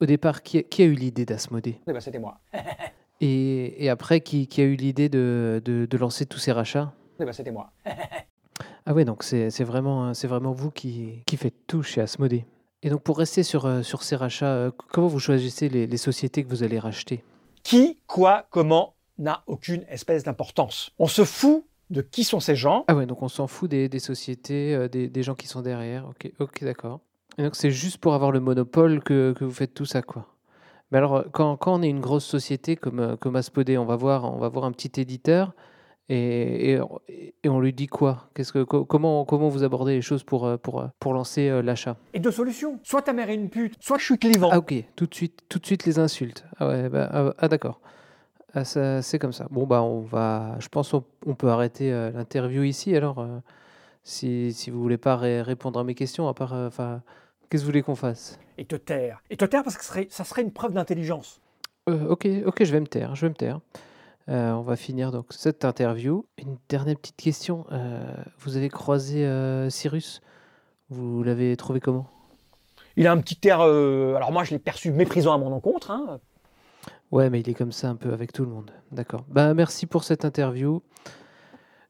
au départ, qui a, qui a eu l'idée d'Asmodée? Eh ben, c'était moi. et, et après, qui, qui a eu l'idée de, de, de lancer tous ces rachats? Eh ben, c'était moi. Ah ouais, donc c'est vraiment, c'est vraiment vous qui, qui faites tout chez Asmodée. Et donc pour rester sur, euh, sur ces rachats, euh, comment vous choisissez les, les sociétés que vous allez racheter? Qui, quoi, comment n'a aucune espèce d'importance. On se fout de qui sont ces gens. Ah ouais, donc on s'en fout des, des sociétés, euh, des, des gens qui sont derrière. Ok, ok, d'accord. Donc c'est juste pour avoir le monopole que, que vous faites tout ça, quoi. Mais alors, euh, quand, quand on est une grosse société comme, euh, comme Aspodé, on va voir, on va voir un petit éditeur et, et, et on lui dit quoi? Qu'est-ce que, co- comment, comment vous abordez les choses pour, euh, pour, pour lancer l'achat? Et deux solutions. Soit ta mère est une pute, soit je suis clivant. Ah ok, tout de suite, tout de suite les insultes. Ah ouais, bah, ah, ah, d'accord. Ah, c'est comme ça. Bon bah on va, je pense on, on peut arrêter euh, l'interview ici. Alors, euh, si, si vous voulez pas ré- répondre à mes questions, à part, euh, qu'est-ce que vous voulez qu'on fasse? Et te taire. Et te taire parce que ça serait, ça serait une preuve d'intelligence. Euh, Ok, ok, je vais me taire, je vais me taire. Euh, on va finir donc cette interview. Une dernière petite question. Euh, vous avez croisé Cyrus? Vous l'avez trouvé comment? Il a un petit air. alors moi, je l'ai perçu méprisant à mon encontre. hein. Ouais, mais il est comme ça un peu avec tout le monde. D'accord. Bah, merci pour cette interview.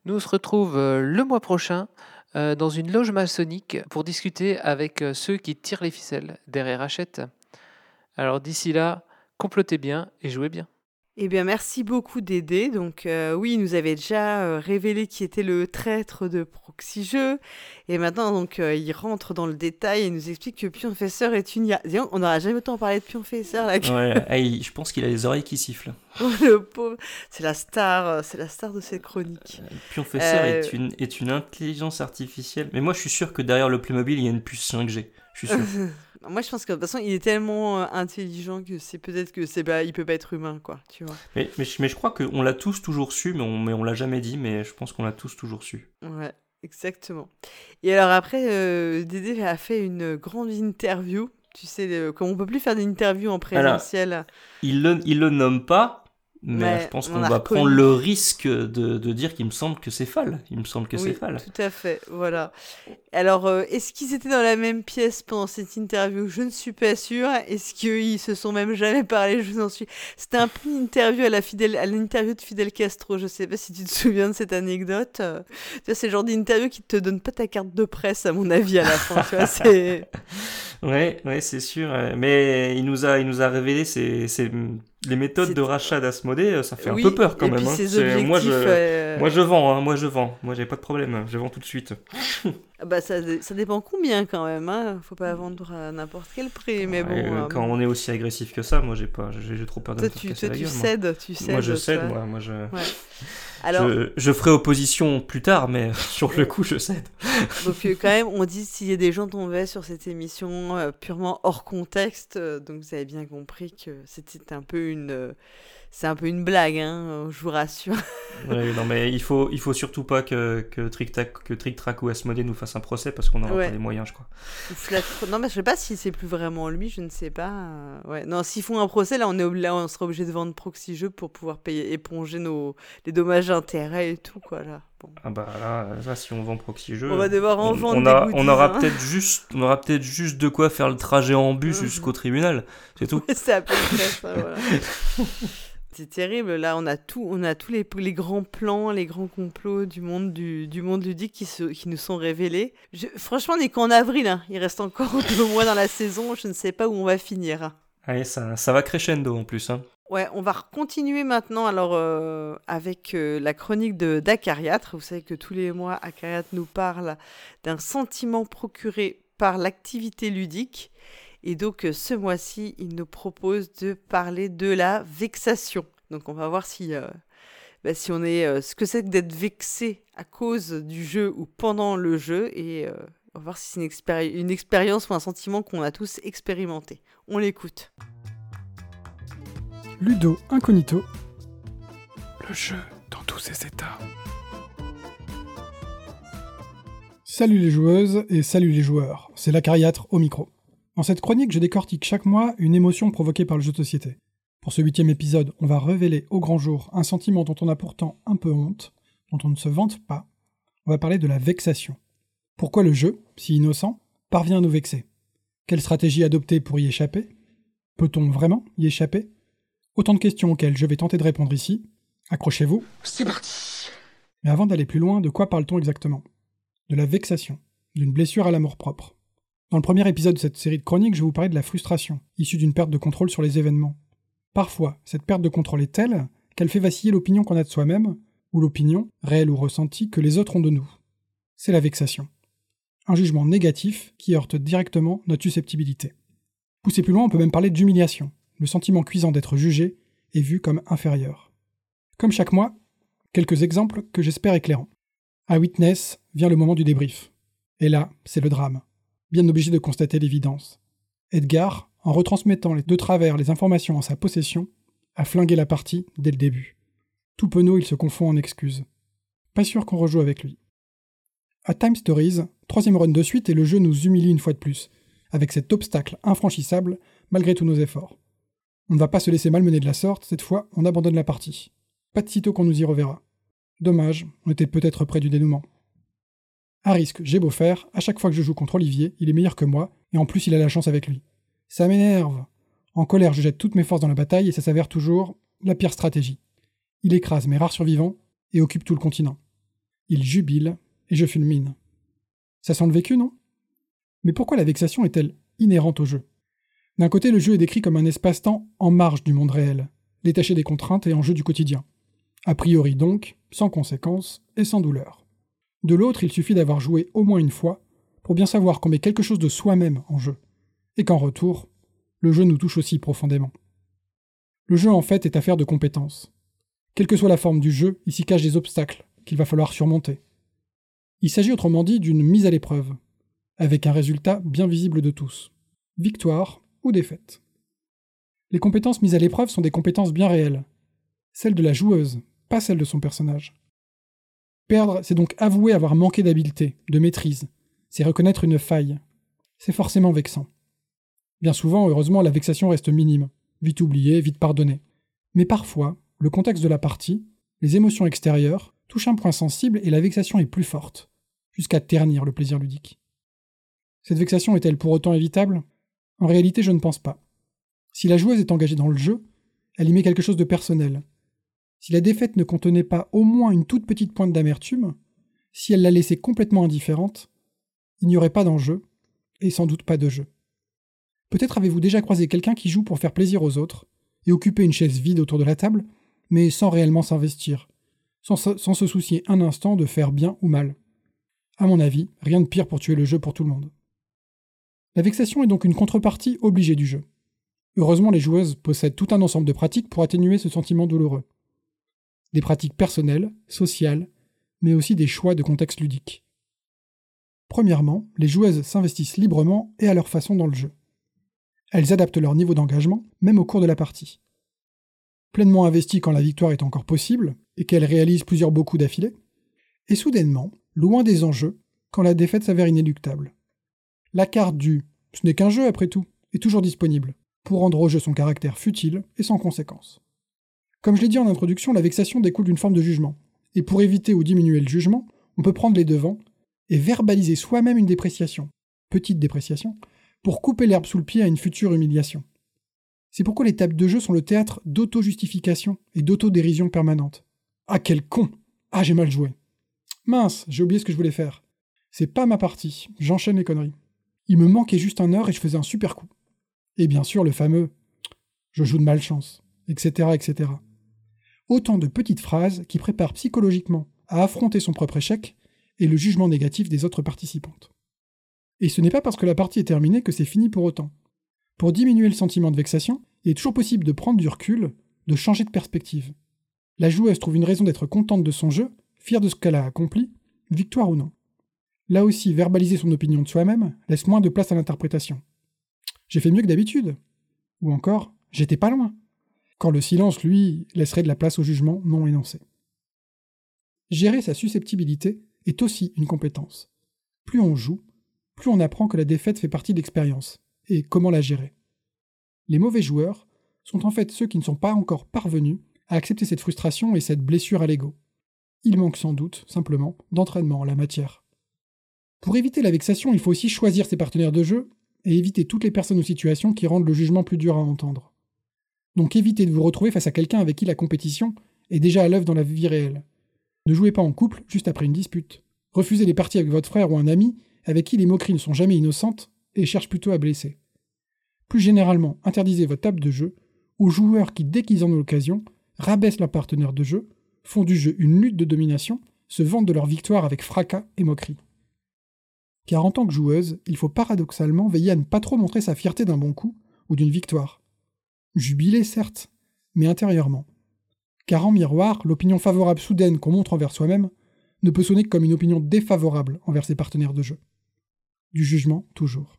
Nous on se retrouve le mois prochain euh, dans une loge maçonnique pour discuter avec euh, ceux qui tirent les ficelles derrière Hachette. Alors d'ici là, complotez bien et jouez bien. Eh bien, merci beaucoup d'aider. Donc, euh, oui, il nous avait déjà euh, révélé qui était le traître de Proxy Jeux. Et maintenant, donc, euh, il rentre dans le détail et nous explique que Pionfesseur est une IA. On n'aura jamais autant parlé de Pionfesseur là. que- Ouais, je pense qu'il a les oreilles qui sifflent. le pauvre. C'est la star, c'est la star de cette chronique. Pionfesseur est, une, est une intelligence artificielle. Mais moi, je suis sûr que derrière le Playmobil, il y a une puce 5G. Je suis sûr. Moi, je pense que de toute façon, il est tellement euh, intelligent que c'est peut-être que c'est pas, il peut pas être humain, quoi. Tu vois. mais, mais, je- mais je crois qu'on l'a tous toujours su, mais on, mais on l'a jamais dit, mais je pense qu'on l'a tous toujours su. Ouais, exactement. Et alors après, euh, Dédé a fait une grande interview. Tu sais, comme on peut plus faire d'interview en présentiel. Il le, il le nomme pas, mais Ouais, je pense on qu'on va reconnu. prendre le risque de, de dire qu'il me semble que c'est Fall. Il me semble que oui, c'est Fall. tout à fait, voilà. Alors, euh, est-ce qu'ils étaient dans la même pièce pendant cette interview? Je ne suis pas sûre. Est-ce qu'ils se sont même jamais parlé? Je vous en suis. C'était un peu une interview à la Fidel, à l'interview de Fidel Castro. Je sais pas si tu te souviens de cette anecdote. Euh, c'est le genre d'interview qui te donne pas ta carte de presse, à mon avis, à la fin. tu vois, c'est. Ouais, ouais, c'est sûr. Mais il nous a, il nous a révélé ses, ses, les méthodes de rachat d'Asmodée, euh, ça fait Oui, un peu peur quand et même. puis hein. objectifs, moi, je, euh, moi, je vends, hein, moi, je vends. Moi, j'ai pas de problème, je vends tout de suite. ah bah ça, ça dépend combien quand même. Hein. Faut pas vendre à n'importe quel prix. Mais bon, euh, quand on est aussi agressif que ça, moi, j'ai pas, j'ai trop peur de toi me faire tu, casser toi, la tu gueule. moi. cèdes, tu cèdes. Moi, je cède, moi, moi, je, Alors, je, je ferai opposition plus tard, mais sur le coup, je cède. donc euh, quand même, on dit s'il y a des gens tombaient sur cette émission euh, purement hors contexte, donc vous avez bien compris que c'était un peu une, c'est un peu une blague, hein, je vous rassure. Ouais, non, mais il faut, il faut surtout pas que, que Trick Tac, que Trick Track ou Asmodée nous fassent un procès parce qu'on n'aura Ouais. pas les moyens, je crois. Non, mais je sais pas si c'est plus vraiment lui, je ne sais pas. euh, Ouais, non, s'ils font un procès, là, on est là, on sera obligé de vendre proxy jeux pour pouvoir payer, éponger nos les dommages d'intérêt et tout, quoi, là. Bon. Ah bah là, là, si on vend proxy jeu, On va devoir en vendre on a- on aura hein. peut-être juste, on aura peut-être juste de quoi faire le trajet en bus Mhm. jusqu'au tribunal, c'est tout. c'est à peu près ça, voilà. C'est terrible, là on a tout, on a tous les, les grands plans, les grands complots du monde du, du monde ludique qui, se, qui nous sont révélés. Je- franchement, on n'est qu'en avril, hein. il reste encore deux mois dans la saison, je ne sais pas où on va finir. Allez, ça, ça va crescendo en plus. Hein. Ouais, on va continuer maintenant alors euh, avec euh, la chronique de d'Acariatre. Vous savez que tous les mois, Acariatre nous parle d'un sentiment procuré par l'activité ludique. Et donc euh, ce mois-ci, il nous propose de parler de la vexation. Donc on va voir si, euh, bah, si on est euh, ce que c'est d'être vexé à cause du jeu ou pendant le jeu. Et on va voir si c'est une, expéri- une expérience ou un sentiment qu'on a tous expérimenté. On l'écoute. Ludo Incognito. Le jeu dans tous ses états. Salut les joueuses et salut les joueurs, c'est l'Acariatre au micro. Dans cette chronique, je décortique chaque mois une émotion provoquée par le jeu de société. Pour ce huitième épisode, on va révéler au grand jour un sentiment dont on a pourtant un peu honte, dont on ne se vante pas. On va parler de la vexation. Pourquoi le jeu, si innocent, parvient à nous vexer? Quelle stratégie adopter pour y échapper? Peut-on vraiment y échapper? Autant de questions auxquelles je vais tenter de répondre ici. Accrochez-vous. C'est parti Mais avant d'aller plus loin, de quoi parle-t-on exactement? De la vexation, d'une blessure à l'amour-propre. Dans le premier épisode de cette série de chroniques, je vous parlais de la frustration, issue d'une perte de contrôle sur les événements. Parfois, cette perte de contrôle est telle qu'elle fait vaciller l'opinion qu'on a de soi-même, ou l'opinion, réelle ou ressentie, que les autres ont de nous. C'est la vexation. Un jugement négatif qui heurte directement notre susceptibilité. Poussé plus loin, on peut même parler d'humiliation, le sentiment cuisant d'être jugé et vu comme inférieur. Comme chaque mois, quelques exemples que j'espère éclairants. À Witness vient le moment du débrief. Et là, c'est le drame. Bien obligé de constater l'évidence. Edgar, en retransmettant les deux travers les informations en sa possession, a flingué la partie dès le début. Tout penaud, il se confond en excuses. Pas sûr qu'on rejoue avec lui. À Time Stories, troisième run de suite et le jeu nous humilie une fois de plus, avec cet obstacle infranchissable malgré tous nos efforts. On ne va pas se laisser malmener de la sorte, cette fois on abandonne la partie. Pas de sitôt qu'on nous y reverra. Dommage, on était peut-être près du dénouement. À risque, j'ai beau faire, à chaque fois que je joue contre Olivier, il est meilleur que moi, et en plus il a la chance avec lui. Ça m'énerve. En colère, je jette toutes mes forces dans la bataille et ça s'avère toujours la pire stratégie. Il écrase mes rares survivants et occupe tout le continent. Il jubile et je fulmine. Ça sent le vécu, non? Mais pourquoi la vexation est-elle inhérente au jeu? D'un côté, le jeu est décrit comme un espace-temps en marge du monde réel, détaché des contraintes et enjeux du quotidien. A priori donc, sans conséquences et sans douleur. De l'autre, il suffit d'avoir joué au moins une fois pour bien savoir qu'on met quelque chose de soi-même en jeu, et qu'en retour, le jeu nous touche aussi profondément. Le jeu en fait est affaire de compétences. Quelle que soit la forme du jeu, il s'y cache des obstacles qu'il va falloir surmonter. Il s'agit autrement dit d'une mise à l'épreuve, avec un résultat bien visible de tous. Victoire ou défaite. Les compétences mises à l'épreuve sont des compétences bien réelles, celles de la joueuse, pas celles de son personnage. Perdre, c'est donc avouer avoir manqué d'habileté, de maîtrise, c'est reconnaître une faille. C'est forcément vexant. Bien souvent, heureusement, la vexation reste minime, vite oubliée, vite pardonnée. Mais parfois, le contexte de la partie, les émotions extérieures, touchent un point sensible et la vexation est plus forte, jusqu'à ternir le plaisir ludique. Cette vexation est-elle pour autant évitable? En réalité, je ne pense pas. Si la joueuse est engagée dans le jeu, elle y met quelque chose de personnel. Si la défaite ne contenait pas au moins une toute petite pointe d'amertume, si elle la laissait complètement indifférente, il n'y aurait pas d'enjeu, et sans doute pas de jeu. Peut-être avez-vous déjà croisé quelqu'un qui joue pour faire plaisir aux autres, et occuper une chaise vide autour de la table, mais sans réellement s'investir, sans, sans se soucier un instant de faire bien ou mal. À mon avis, rien de pire pour tuer le jeu pour tout le monde. La vexation est donc une contrepartie obligée du jeu. Heureusement, les joueuses possèdent tout un ensemble de pratiques pour atténuer ce sentiment douloureux. Des pratiques personnelles, sociales, mais aussi des choix de contexte ludique. Premièrement, les joueuses s'investissent librement et à leur façon dans le jeu. Elles adaptent leur niveau d'engagement, même au cours de la partie. Pleinement investies quand la victoire est encore possible, et qu'elles réalisent plusieurs beaux coups d'affilée, et soudainement, loin des enjeux, quand la défaite s'avère inéluctable. La carte du ce n'est qu'un jeu après tout est toujours disponible, pour rendre au jeu son caractère futile et sans conséquence. Comme je l'ai dit en introduction, la vexation découle d'une forme de jugement, et pour éviter ou diminuer le jugement, on peut prendre les devants et verbaliser soi-même une dépréciation, petite dépréciation, pour couper l'herbe sous le pied à une future humiliation. C'est pourquoi les tables de jeu sont le théâtre d'auto-justification et d'auto-dérision permanente. Ah quel con Ah j'ai mal joué. Mince, j'ai oublié ce que je voulais faire. C'est pas ma partie, j'enchaîne les conneries. Il me manquait juste un heure et je faisais un super coup. Et bien sûr le fameux je joue de malchance, etc. etc. Autant de petites phrases qui préparent psychologiquement à affronter son propre échec et le jugement négatif des autres participantes. Et ce n'est pas parce que la partie est terminée que c'est fini pour autant. Pour diminuer le sentiment de vexation, il est toujours possible de prendre du recul, de changer de perspective. La joueuse trouve une raison d'être contente de son jeu, fière de ce qu'elle a accompli, victoire ou non. Là aussi, verbaliser son opinion de soi-même laisse moins de place à l'interprétation. J'ai fait mieux que d'habitude. Ou encore, j'étais pas loin. Quand le silence, lui, laisserait de la place au jugement non énoncé. Gérer sa susceptibilité est aussi une compétence. Plus on joue, plus on apprend que la défaite fait partie de l'expérience, et comment la gérer. Les mauvais joueurs sont en fait ceux qui ne sont pas encore parvenus à accepter cette frustration et cette blessure à l'ego. Il manque sans doute, simplement, d'entraînement en la matière. Pour éviter la vexation, il faut aussi choisir ses partenaires de jeu et éviter toutes les personnes ou situations qui rendent le jugement plus dur à entendre. Donc évitez de vous retrouver face à quelqu'un avec qui la compétition est déjà à l'œuvre dans la vie réelle. Ne jouez pas en couple juste après une dispute. Refusez les parties avec votre frère ou un ami avec qui les moqueries ne sont jamais innocentes et cherchent plutôt à blesser. Plus généralement, interdisez votre table de jeu aux joueurs qui, dès qu'ils en ont l'occasion, rabaissent leur partenaire de jeu, font du jeu une lutte de domination, se vantent de leur victoire avec fracas et moquerie. Car en tant que joueuse, il faut paradoxalement veiller à ne pas trop montrer sa fierté d'un bon coup ou d'une victoire. Jubiler, certes, mais intérieurement. Car en miroir, l'opinion favorable soudaine qu'on montre envers soi-même ne peut sonner que comme une opinion défavorable envers ses partenaires de jeu. Du jugement, toujours.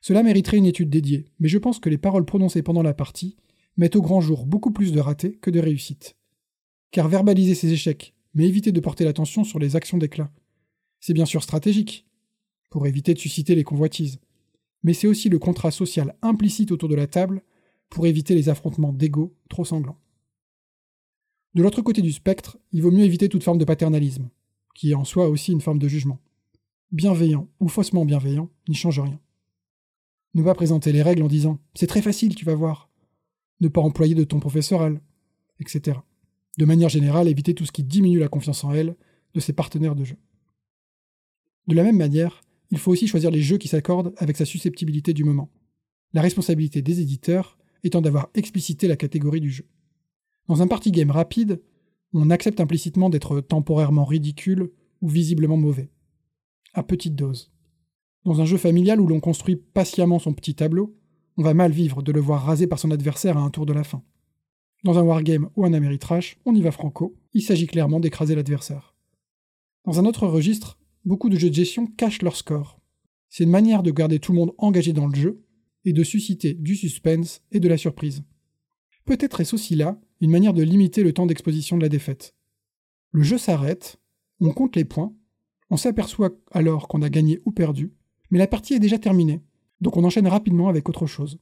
Cela mériterait une étude dédiée, mais je pense que les paroles prononcées pendant la partie mettent au grand jour beaucoup plus de ratés que de réussites. Car verbaliser ses échecs, mais éviter de porter l'attention sur les actions d'éclat, c'est bien sûr stratégique, pour éviter de susciter les convoitises, mais c'est aussi le contrat social implicite autour de la table pour éviter les affrontements d'ego trop sanglants. De l'autre côté du spectre, il vaut mieux éviter toute forme de paternalisme, qui est en soi aussi une forme de jugement. Bienveillant ou faussement bienveillant n'y change rien. Ne pas présenter les règles en disant C'est très facile, tu vas voir. Ne pas employer de ton professoral, etc. De manière générale, éviter tout ce qui diminue la confiance en elle de ses partenaires de jeu. De la même manière, il faut aussi choisir les jeux qui s'accordent avec sa susceptibilité du moment. La responsabilité des éditeurs étant d'avoir explicité la catégorie du jeu. Dans un party game rapide, on accepte implicitement d'être temporairement ridicule ou visiblement mauvais. À petite dose. Dans un jeu familial où l'on construit patiemment son petit tableau, on va mal vivre de le voir rasé par son adversaire à un tour de la fin. Dans un wargame ou un Ameritrash, on y va franco, il s'agit clairement d'écraser l'adversaire. Dans un autre registre, beaucoup de jeux de gestion cachent leur score. C'est une manière de garder tout le monde engagé dans le jeu et de susciter du suspense et de la surprise. Peut-être est-ce aussi là une manière de limiter le temps d'exposition de la défaite. Le jeu s'arrête, on compte les points, on s'aperçoit alors qu'on a gagné ou perdu, mais la partie est déjà terminée, donc on enchaîne rapidement avec autre chose.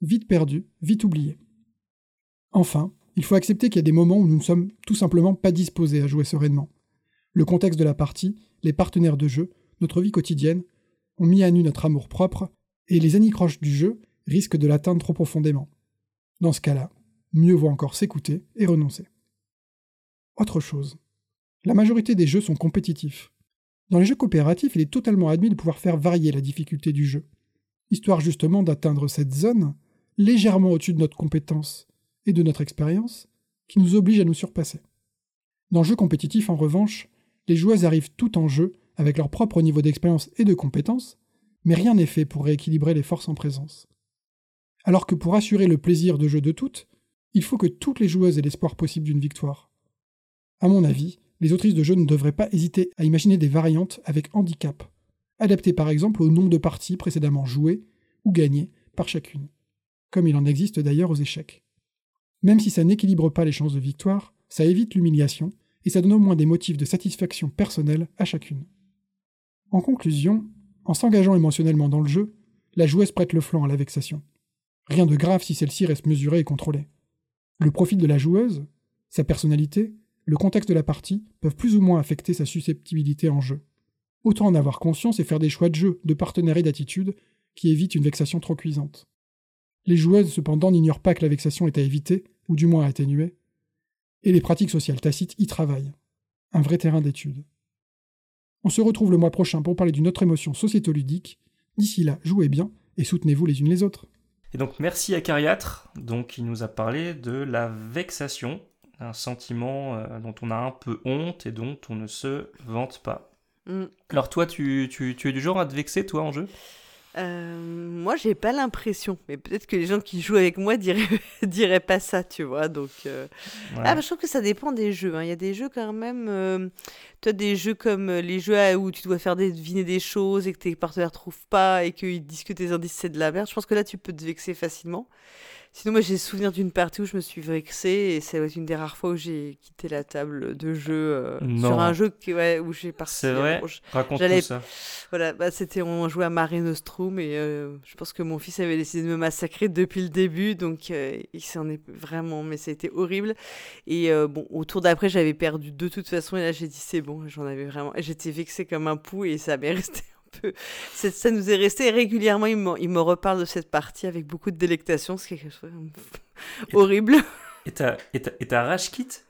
Vite perdu, vite oublié. Enfin, il faut accepter qu'il y a des moments où nous ne sommes tout simplement pas disposés à jouer sereinement. Le contexte de la partie, les partenaires de jeu, notre vie quotidienne, ont mis à nu notre amour propre, et les anicroches du jeu risquent de l'atteindre trop profondément. Dans ce cas-là, mieux vaut encore s'écouter et renoncer. Autre chose. La majorité des jeux sont compétitifs. Dans les jeux coopératifs, il est totalement admis de pouvoir faire varier la difficulté du jeu, histoire justement d'atteindre cette zone légèrement au-dessus de notre compétence, et de notre expérience qui nous obligent à nous surpasser. Dans le jeu compétitif, en revanche, les joueuses arrivent tout en jeu avec leur propre niveau d'expérience et de compétence, mais rien n'est fait pour rééquilibrer les forces en présence. Alors que pour assurer le plaisir de jeu de toutes, il faut que toutes les joueuses aient l'espoir possible d'une victoire. À mon avis, les autrices de jeu ne devraient pas hésiter à imaginer des variantes avec handicap, adaptées par exemple au nombre de parties précédemment jouées ou gagnées par chacune, comme il en existe d'ailleurs aux échecs. Même si ça n'équilibre pas les chances de victoire, ça évite l'humiliation et ça donne au moins des motifs de satisfaction personnelle à chacune. En conclusion, en s'engageant émotionnellement dans le jeu, la joueuse prête le flanc à la vexation. Rien de grave si celle-ci reste mesurée et contrôlée. Le profil de la joueuse, sa personnalité, le contexte de la partie peuvent plus ou moins affecter sa susceptibilité en jeu. Autant en avoir conscience et faire des choix de jeu, de partenaires et d'attitude qui évitent une vexation trop cuisante. Les joueuses, cependant, n'ignorent pas que la vexation est à éviter, ou du moins à atténuer, et les pratiques sociales tacites y travaillent. Un vrai terrain d'étude. On se retrouve le mois prochain pour parler d'une autre émotion sociétoludique. D'ici là, jouez bien et soutenez-vous les unes les autres. Et donc merci à Cariatre, donc qui nous a parlé de la vexation, un sentiment euh, dont on a un peu honte et dont on ne se vante pas. Mm. Alors toi, tu, tu, tu es du genre à te vexer, toi, en jeu? Euh, moi, j'ai pas l'impression, mais peut-être que les gens qui jouent avec moi diraient, diraient pas ça, tu vois. Donc, euh, Ouais. ah, bah, je trouve que ça dépend des jeux. hein. Il y a des jeux quand même. Euh, toi, des jeux comme euh, les jeux où tu dois faire deviner des choses et que tes partenaires trouvent pas et qu'ils disent que tes indices c'est de la merde. Je pense que là, tu peux te vexer facilement. Sinon, moi, j'ai souvenir d'une partie où je me suis vexée et c'est une des rares fois où j'ai quitté la table de jeu euh, sur un jeu qui, ouais, où j'ai parti. C'est vrai bon, j'allais- ça. voilà, bah, c'était on jouait à Mare Nostrum et euh, je pense que mon fils avait décidé de me massacrer depuis le début, donc euh, il s'en est vraiment, mais ça a été horrible. Et euh, bon, au tour d'après, j'avais perdu de toute façon et là j'ai dit c'est bon, j'en avais vraiment, j'étais vexée comme un pou et ça m'est resté peu, ça nous est resté et régulièrement. Il me, il me reparle de cette partie avec beaucoup de délectation, ce qui est quelque chose de horrible. Et t'as et rage quitte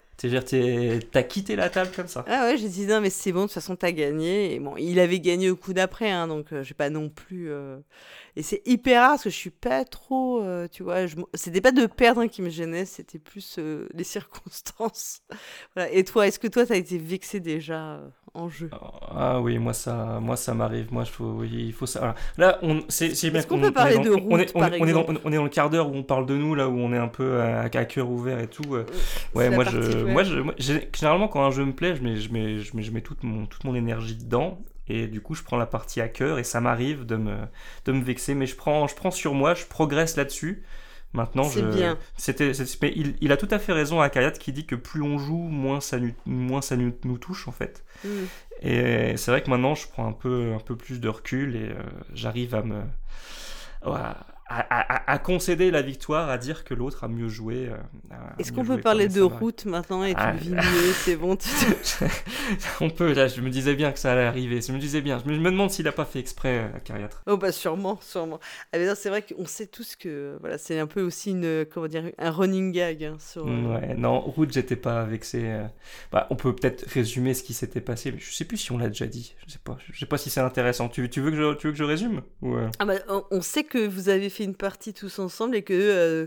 t'as quitté la table comme ça Ah ouais, j'ai dit non, mais c'est bon, de toute façon, t'as gagné. Et bon, il avait gagné au coup d'après, hein, donc euh, j'ai pas non plus. euh, Et c'est hyper rare parce que je suis pas trop. euh, tu vois, je... c'était pas de perdre hein, qui me gênait, c'était plus euh, les circonstances. voilà. Et toi, est-ce que toi, t'as été vexé déjà euh, en jeu? Ah oui, moi ça, moi ça m'arrive. Moi, je faut, oui, il faut ça. voilà. Là, on, c'est, bien Est-ce qu'on peut on parler est dans- de on est, route, on par est- on est dans, on est le quart d'heure où on parle de nous, là où on est un peu à, à cœur ouvert et tout. Ouais, moi, je, moi, je, moi, généralement quand un jeu me plaît, je mets, je mets, je mets, je mets toute mon, toute mon énergie dedans. Et du coup, je prends la partie à cœur et ça m'arrive de me, de me vexer. Mais je prends, je prends sur moi, je progresse là-dessus. Maintenant, je, bien. c'était, mais il, il a tout à fait raison à Kayat qui dit que plus on joue, moins ça, nu- moins ça nu- nous touche en fait. Mm. Et c'est vrai que maintenant, je prends un peu, un peu plus de recul et euh, j'arrive à me. à, à- à- à concéder la victoire, à dire que l'autre a mieux joué. euh, Est-ce qu'on peut parler de route maintenant et tu Ah, c'est bon. tu- On peut, là, je me disais bien que ça allait arriver. Je me disais bien. Je me, je me demande s'il a pas fait exprès, euh, Cariatre. Oh bah sûrement, sûrement. Ah c'est vrai qu'on sait tous que voilà, c'est un peu aussi une comment dire un running gag hein, sur. euh, Ouais, non, route, j'étais pas vexé. Bah, on peut peut-être résumer ce qui s'était passé, mais je sais plus si on l'a déjà dit. Je sais pas. Je sais pas si c'est intéressant. Tu, tu veux que je, tu veux que je résume ou, euh, Ah bah, on sait que vous avez fait une partie tous ensemble et que euh,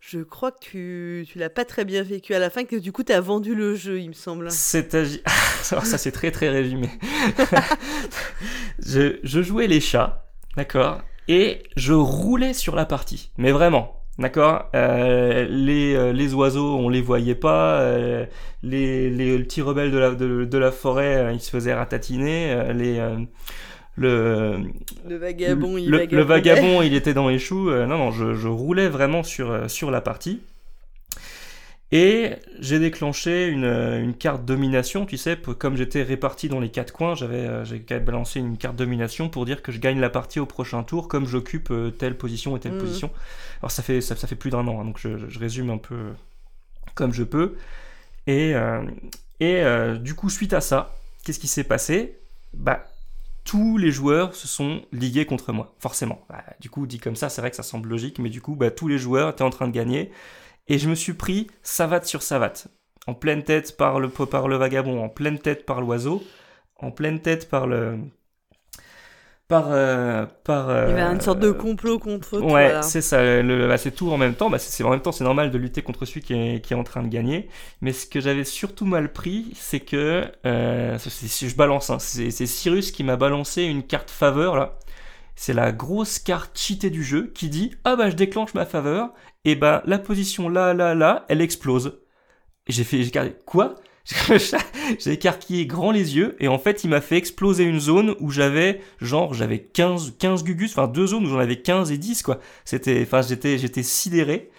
je crois que tu, tu l'as pas très bien vécu à la fin, que du coup tu as vendu le jeu, il me semble. C'est agi... Alors ça c'est très très résumé. je, je jouais les chats, d'accord, et je roulais sur la partie, mais vraiment, d'accord. Euh, les, euh, les oiseaux on les voyait pas, euh, les, les petits rebelles de la, de, de la forêt ils se faisaient ratatiner, les le Le vagabond, il le, le vagabondait. vagabond, il était dans les choux. Euh, non, non, je, je roulais vraiment sur, euh, sur la partie. Et j'ai déclenché une, euh, une carte domination, tu sais, comme j'étais réparti dans les quatre coins, j'avais j'ai balancé une carte domination pour dire que je gagne la partie au prochain tour, comme j'occupe telle position et telle Mhm. position. Alors ça fait, ça, ça fait plus d'un an, hein, donc je, je- résume un peu comme je peux. Et, euh, et euh, du coup, suite à ça, qu'est-ce qui s'est passé? Bah, tous les joueurs se sont ligués contre moi, forcément. Bah, du coup, dit comme ça, c'est vrai que ça semble logique, mais du coup, bah, tous les joueurs étaient en train de gagner. Et je me suis pris savate sur savate. En pleine tête par le, par le vagabond, en pleine tête par l'oiseau, en pleine tête par le, par euh, par. Il y avait euh, une sorte de complot contre toi. Ouais, c'est ça. Le, bah, c'est tout en même temps. Bah, c'est en même temps, c'est normal de lutter contre celui qui est, qui est en train de gagner. Mais ce que j'avais surtout mal pris, c'est que euh, c'est- c'est- je balance. Hein, c'est Cyrus qui m'a balancé une carte faveur là. C'est la grosse carte cheatée du jeu qui dit ah bah je déclenche ma faveur et bah la position là là là elle explose. Et j'ai fait j'ai quoi? J'ai écarquillé grand les yeux et en fait il m'a fait exploser une zone où j'avais genre j'avais 15 15 gugus, enfin deux zones où j'en avais 15 et 10 quoi. C'était enfin j'étais j'étais sidéré.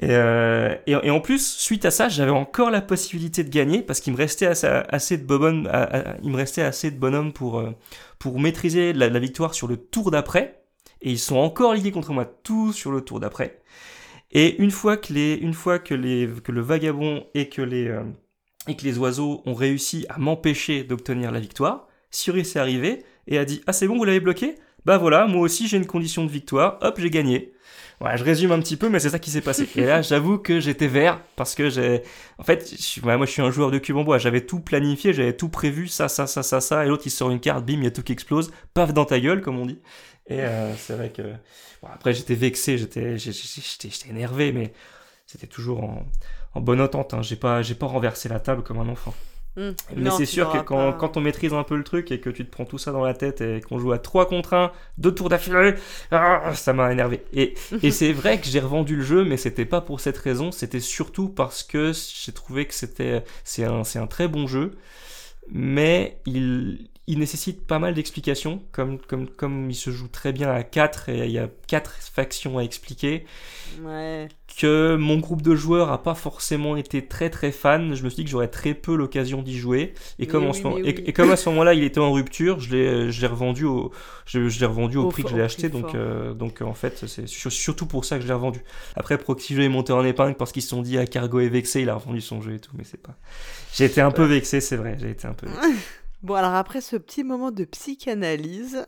Et, euh, et, en plus, suite à ça, j'avais encore la possibilité de gagner parce qu'il me restait assez, assez de bonhomme, il me restait assez de bonhomme pour euh, pour maîtriser la, victoire sur le tour d'après. Et ils sont encore liés contre moi tout sur le tour d'après. Et une fois que les, une fois que les, que le vagabond et que les euh, et que les oiseaux ont réussi à m'empêcher d'obtenir la victoire, Cyrus est arrivé et a dit ah c'est bon vous l'avez bloqué? Bah voilà moi aussi j'ai une condition de victoire. Hop j'ai gagné. Voilà je résume un petit peu mais c'est ça qui s'est passé. Et là j'avoue que j'étais vert parce que j'ai en fait je suis- ouais, moi je suis un joueur de cube en bois. J'avais tout planifié j'avais tout prévu ça ça ça ça ça et l'autre il sort une carte bim il y a tout qui explose paf dans ta gueule comme on dit. Et euh, c'est vrai que bon, après j'étais vexé j'étais énervé mais c'était toujours en, en bonne entente hein. j'ai pas j'ai pas renversé la table comme un enfant Hmm. mais c'est sûr que quand, pas. quand on maîtrise un peu le truc et que tu te prends tout ça dans la tête et qu'on joue à 3 contre 1, deux tours d'affilée, ah, ça m'a énervé. Et, et c'est vrai que j'ai revendu le jeu, mais c'était pas pour cette raison, c'était surtout parce que j'ai trouvé que c'était c'est un, c'est un très bon jeu, mais il, il nécessite pas mal d'explications, comme, comme, comme il se joue très bien à 4 et il y a 4 factions à expliquer Ouais. que mon groupe de joueurs a pas forcément été très très fan, je me suis dit que j'aurais très peu l'occasion d'y jouer. Et comme, Mais en oui, ce moment- et, oui. et comme à ce moment-là il était en rupture, je l'ai je l'ai revendu au je, je l'ai revendu au, Au prix que je l'ai acheté. prix Donc euh, donc euh, en fait c'est sur- surtout pour ça que je l'ai revendu. Après Proxy est monté en épingle parce qu'ils se sont dit à Cargo est vexé, il a revendu son jeu et tout, mais c'est pas. J'ai été un peu vexé, c'est vrai, j'ai été un peu. vexé. Bon, alors après ce petit moment de psychanalyse,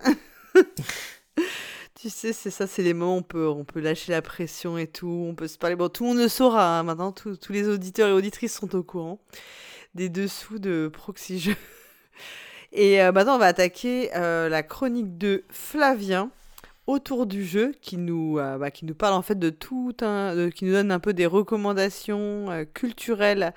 tu sais, c'est ça, c'est les moments où on peut, on peut lâcher la pression et tout, on peut se parler. Bon, tout le monde le saura hein, maintenant, tous tous les auditeurs et auditrices sont au courant des dessous de Proxy Jeux. Et euh, maintenant, on va attaquer euh, la chronique de Flavien autour du jeu qui nous, euh, bah, qui nous parle en fait de tout un, qui nous donne un peu des recommandations culturelles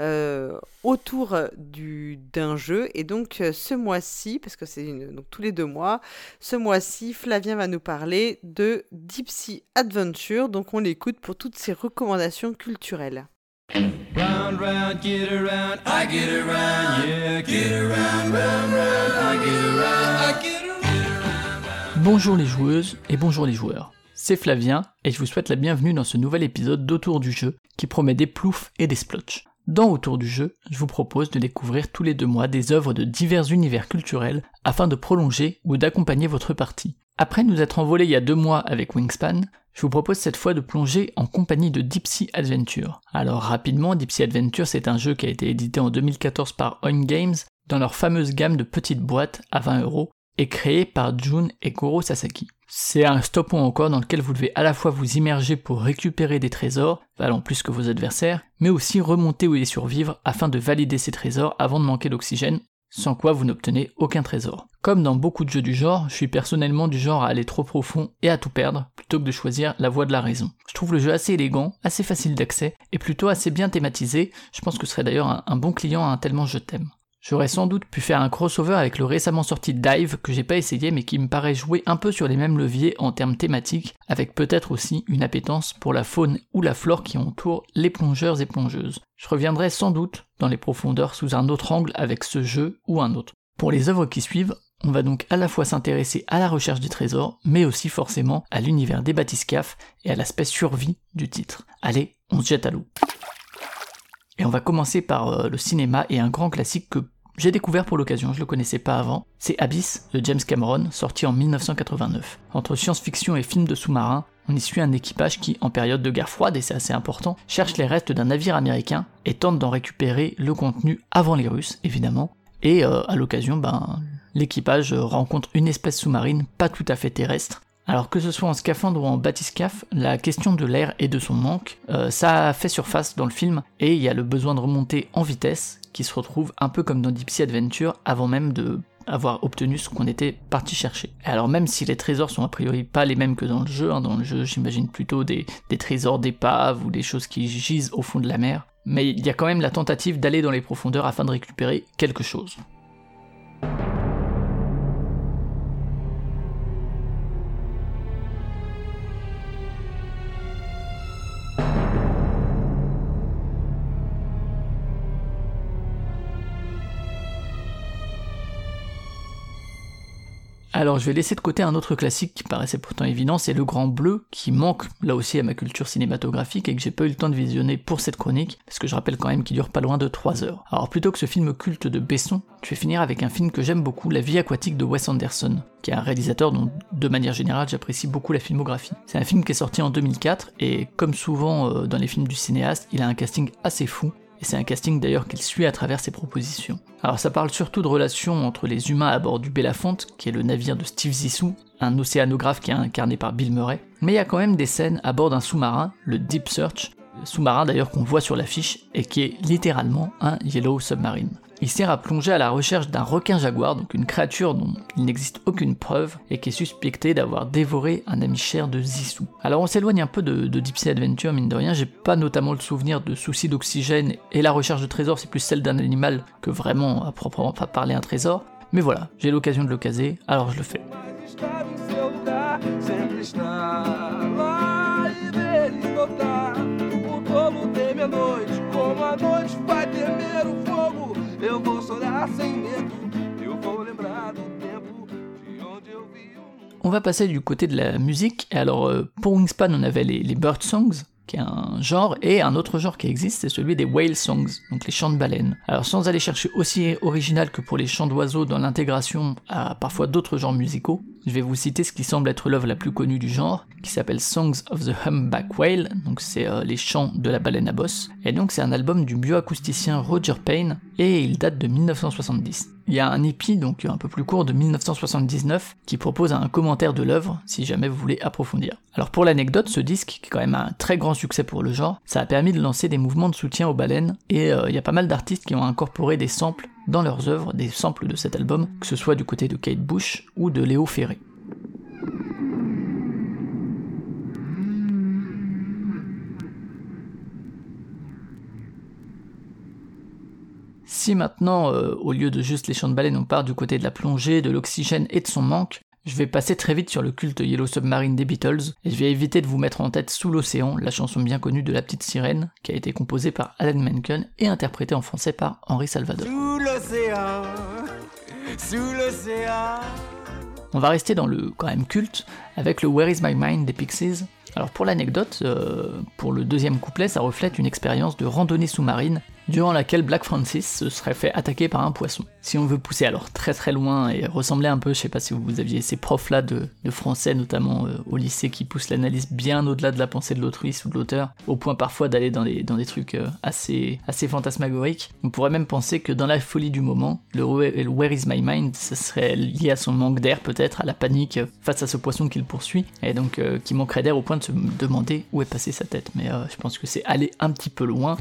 euh, autour du d'un jeu. Et donc euh, ce mois-ci parce que c'est une- donc tous les deux mois ce mois-ci Flavien va nous parler de Deep Sea Adventure. Donc on l'écoute pour toutes ses recommandations culturelles. Round, round, get around, I get around, yeah, get around, round, round, I get around, I get around. Bonjour les joueuses et bonjour les joueurs. C'est Flavien et je vous souhaite la bienvenue dans ce nouvel épisode d'Autour du jeu qui promet des ploufs et des splotches. Dans Autour du jeu, je vous propose de découvrir tous les deux mois des œuvres de divers univers culturels afin de prolonger ou d'accompagner votre partie. Après nous être envolés il y a deux mois avec Wingspan, je vous propose cette fois de plonger en compagnie de Deep Adventure. Alors rapidement, Deep Adventure c'est un jeu qui a été édité en 2014 par On Games dans leur fameuse gamme de petites boîtes à 20 euros et créé par Jun et Goro Sasaki. C'est un stop encore dans lequel vous devez à la fois vous immerger pour récupérer des trésors, valant plus que vos adversaires, mais aussi remonter ou y survivre afin de valider ces trésors avant de manquer d'oxygène, sans quoi vous n'obtenez aucun trésor. Comme dans beaucoup de jeux du genre, je suis personnellement du genre à aller trop profond et à tout perdre, plutôt que de choisir la voie de la raison. Je trouve le jeu assez élégant, assez facile d'accès, et plutôt assez bien thématisé, je pense que ce serait d'ailleurs un, un bon client à un tellement je t'aime. J'aurais sans doute pu faire un crossover avec le récemment sorti Dive que j'ai pas essayé mais qui me paraît jouer un peu sur les mêmes leviers en termes thématiques, avec peut-être aussi une appétence pour la faune ou la flore qui entoure les plongeurs et plongeuses. Je reviendrai sans doute dans les profondeurs sous un autre angle avec ce jeu ou un autre. Pour les œuvres qui suivent, on va donc à la fois s'intéresser à la recherche du trésor, mais aussi forcément à l'univers des bathyscaphes et à l'aspect survie du titre. Allez, on se jette à l'eau. Et on va commencer par euh, le cinéma et un grand classique que j'ai découvert pour l'occasion, je le connaissais pas avant. C'est Abyss de James Cameron, sorti en 1989. Entre science-fiction et film de sous-marin, on y suit un équipage qui, en période de guerre froide, et c'est assez important, cherche les restes d'un navire américain et tente d'en récupérer le contenu avant les Russes, évidemment. Et euh, à l'occasion, ben, l'équipage rencontre une espèce sous-marine pas tout à fait terrestre. Alors que ce soit en scaphandre ou en bathyscaphe, la question de l'air et de son manque, euh, ça fait surface dans le film et il y a le besoin de remonter en vitesse qui se retrouve un peu comme dans Deep Sea Adventure avant même de avoir obtenu ce qu'on était parti chercher. Alors même si les trésors sont a priori pas les mêmes que dans le jeu, hein, dans le jeu j'imagine plutôt des, des trésors d'épaves ou des choses qui gisent au fond de la mer, mais il y a quand même la tentative d'aller dans les profondeurs afin de récupérer quelque chose. Alors je vais laisser de côté un autre classique qui paraissait pourtant évident, c'est Le Grand Bleu, qui manque là aussi à ma culture cinématographique et que j'ai pas eu le temps de visionner pour cette chronique, parce que je rappelle quand même qu'il dure pas loin de 3 heures. Alors plutôt que ce film culte de Besson, je vais finir avec un film que j'aime beaucoup, La vie aquatique de Wes Anderson, qui est un réalisateur dont de manière générale j'apprécie beaucoup la filmographie. C'est un film qui est sorti en 2004 et comme souvent euh, dans les films du cinéaste, il a un casting assez fou, et c'est un casting d'ailleurs qu'il suit à travers ses propositions. Alors ça parle surtout de relations entre les humains à bord du Belafonte, qui est le navire de Steve Zissou, un océanographe qui est incarné par Bill Murray, mais il y a quand même des scènes à bord d'un sous-marin, le Deep Search, sous-marin d'ailleurs qu'on voit sur l'affiche, et qui est littéralement un Yellow Submarine. Il sert à plonger à la recherche d'un requin jaguar, donc une créature dont il n'existe aucune preuve et qui est suspectée d'avoir dévoré un ami cher de Zissou. Alors on s'éloigne un peu de, de Deep Sea Adventure, mine de rien, j'ai pas notamment le souvenir de soucis d'oxygène et la recherche de trésors, c'est plus celle d'un animal que vraiment à proprement parler un trésor. Mais voilà, j'ai l'occasion de le caser, alors je le fais. On va passer du côté de la musique. Alors, euh, pour Wingspan, on avait les, les bird songs, qui est un genre, et un autre genre qui existe, c'est celui des whale songs, donc les chants de baleines. Alors, sans aller chercher aussi original que pour les chants d'oiseaux dans l'intégration à parfois d'autres genres musicaux, je vais vous citer ce qui semble être l'œuvre la plus connue du genre, qui s'appelle Songs of the Humpback Whale, donc c'est euh, les chants de la baleine à bosse, et donc c'est un album du bioacousticien Roger Payne, et il date de 1970. Il y a un épi, donc un peu plus court, de 1979, qui propose un commentaire de l'œuvre, si jamais vous voulez approfondir. Alors pour l'anecdote, ce disque, qui est quand même un très grand succès pour le genre, ça a permis de lancer des mouvements de soutien aux baleines, et euh, il y a pas mal d'artistes qui ont incorporé des samples dans leurs œuvres, des samples de cet album, que ce soit du côté de Kate Bush ou de Léo Ferré. Si maintenant, euh, au lieu de juste les champs de baleines, on part du côté de la plongée, de l'oxygène et de son manque, je vais passer très vite sur le culte Yellow Submarine des Beatles, et je vais éviter de vous mettre en tête Sous l'océan, la chanson bien connue de la petite sirène, qui a été composée par Alan Menken et interprétée en français par Henri Salvador. Sous l'océan, sous l'océan. On va rester dans le quand même culte avec le Where is my mind des Pixies. Alors pour l'anecdote, euh, pour le deuxième couplet, ça reflète une expérience de randonnée sous-marine durant laquelle Black Francis se serait fait attaquer par un poisson. Si on veut pousser alors très très loin et ressembler un peu, je sais pas si vous aviez ces profs là de, français notamment euh, au lycée qui poussent l'analyse bien au-delà de la pensée de l'autrice ou de l'auteur, au point parfois d'aller dans des, trucs euh, assez, assez fantasmagoriques. On pourrait même penser que dans la folie du moment, le Where, is my mind, ce serait lié à son manque d'air peut-être, à la panique euh, face à ce poisson qu'il poursuit, et donc qui manquerait d'air au point de se demander où est passée sa tête. Mais je pense que c'est aller un petit peu loin.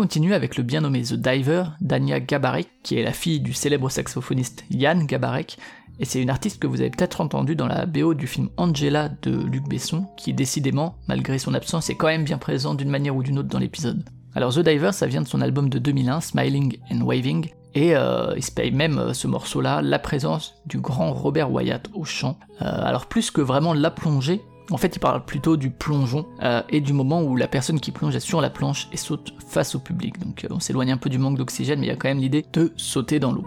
Continue avec le bien nommé The Diver d'Anya Gabarek, qui est la fille du célèbre saxophoniste Yann Gabarek, et c'est une artiste que vous avez peut-être entendue dans la BO du film Angela de Luc Besson, qui décidément, malgré son absence, est quand même bien présent d'une manière ou d'une autre dans l'épisode. Alors The Diver, ça vient de son album de 2001, Smiling and Waving, et euh, il se paye même euh, ce morceau-là la présence du grand Robert Wyatt au chant. Euh, alors plus que vraiment la plongée, en fait, il parle plutôt du plongeon euh, et du moment où la personne qui plonge est sur la planche et saute face au public. Donc euh, on s'éloigne un peu du manque d'oxygène, mais il y a quand même l'idée de sauter dans l'eau.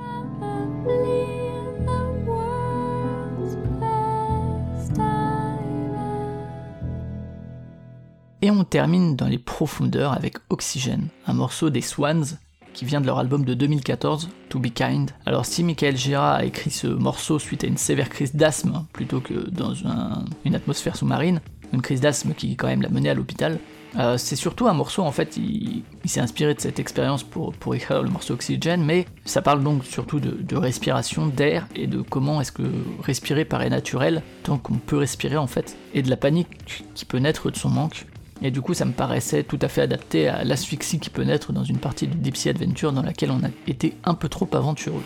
Et on termine dans les profondeurs avec Oxygène, un morceau des Swans qui vient de leur album de 2014, To Be Kind. Alors si Michael Gira a écrit ce morceau suite à une sévère crise d'asthme, hein, plutôt que dans un- une atmosphère sous-marine, une crise d'asthme qui quand même l'a mené à l'hôpital, Euh, c'est surtout un morceau, en fait, il, s'est inspiré de cette expérience pour, pour écrire le morceau Oxygen, mais ça parle donc surtout de, de respiration, d'air, et de comment est-ce que respirer paraît naturel, tant qu'on peut respirer en fait, et de la panique qui peut naître de son manque. Et du coup, ça me paraissait tout à fait adapté à l'asphyxie qui peut naître dans une partie du Deep Sea Adventure dans laquelle on a été un peu trop aventureux.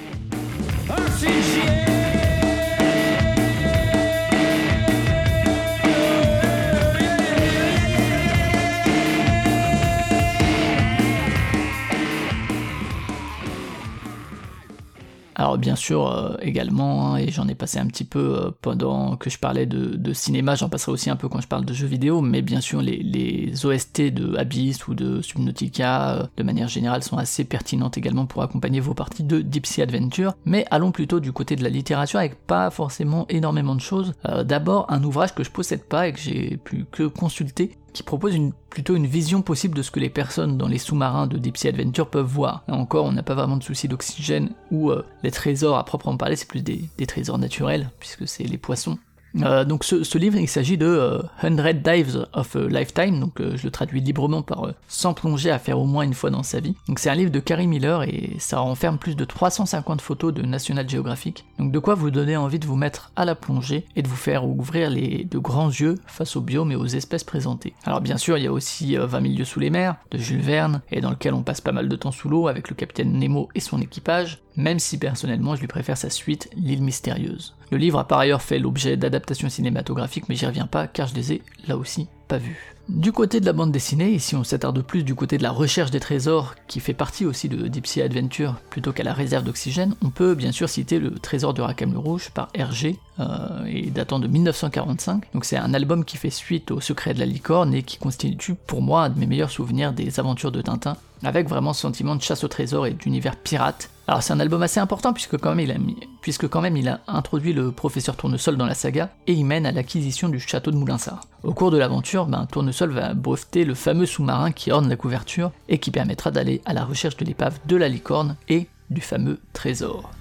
Alors bien sûr euh, également, hein, et j'en ai passé un petit peu euh, pendant que je parlais de, cinéma, j'en passerai aussi un peu quand je parle de jeux vidéo, mais bien sûr les, OST de Abyss ou de Subnautica, euh, de manière générale, sont assez pertinentes également pour accompagner vos parties de Deep Sea Adventure, mais allons plutôt du côté de la littérature avec pas forcément énormément de choses. D'abord un ouvrage que je possède pas et que j'ai pu que consulter, qui propose plutôt une vision possible de ce que les personnes dans les sous-marins de Deep Adventure peuvent voir. Là encore, on n'a pas vraiment de souci d'oxygène ou euh, les trésors à proprement parler, c'est plus des trésors naturels, puisque c'est les poissons. Euh, donc ce, livre, il s'agit de euh, 100 Dives of a Lifetime, donc euh, je le traduis librement par euh, 100 plongées à faire au moins une fois dans sa vie. Donc c'est un livre de Carrie Miller et ça renferme plus de 350 photos de National Geographic. Donc de quoi vous donner envie de vous mettre à la plongée et de vous faire ouvrir les de grands yeux face aux biomes et aux espèces présentées. Alors bien sûr, il y a aussi euh, 20 000 lieues sous les mers de Jules Verne et dans lequel on passe pas mal de temps sous l'eau avec le capitaine Nemo et son équipage, même si personnellement je lui préfère sa suite, L'île mystérieuse. Le livre a par ailleurs fait l'objet d'adaptations cinématographiques, mais j'y reviens pas car je les ai là aussi pas vues. Du côté de la bande dessinée, ici on s'attarde plus du côté de la recherche des trésors, qui fait partie aussi de Deep Sea Adventure, plutôt qu'à la réserve d'oxygène, on peut bien sûr citer le Trésor de Rackham le Rouge par Hergé, euh, et datant de 1945. Donc c'est un album qui fait suite au Secret de la licorne et qui constitue pour moi un de mes meilleurs souvenirs des aventures de Tintin, avec vraiment ce sentiment de chasse au trésor et d'univers pirate. Alors c'est un album assez important puisque quand même il a introduit le professeur Tournesol dans la saga et il mène à l'acquisition du château de Moulinsart. Au cours de l'aventure, ben, Tournesol va breveter le fameux sous-marin qui orne la couverture et qui permettra d'aller à la recherche de l'épave de la licorne et du fameux trésor.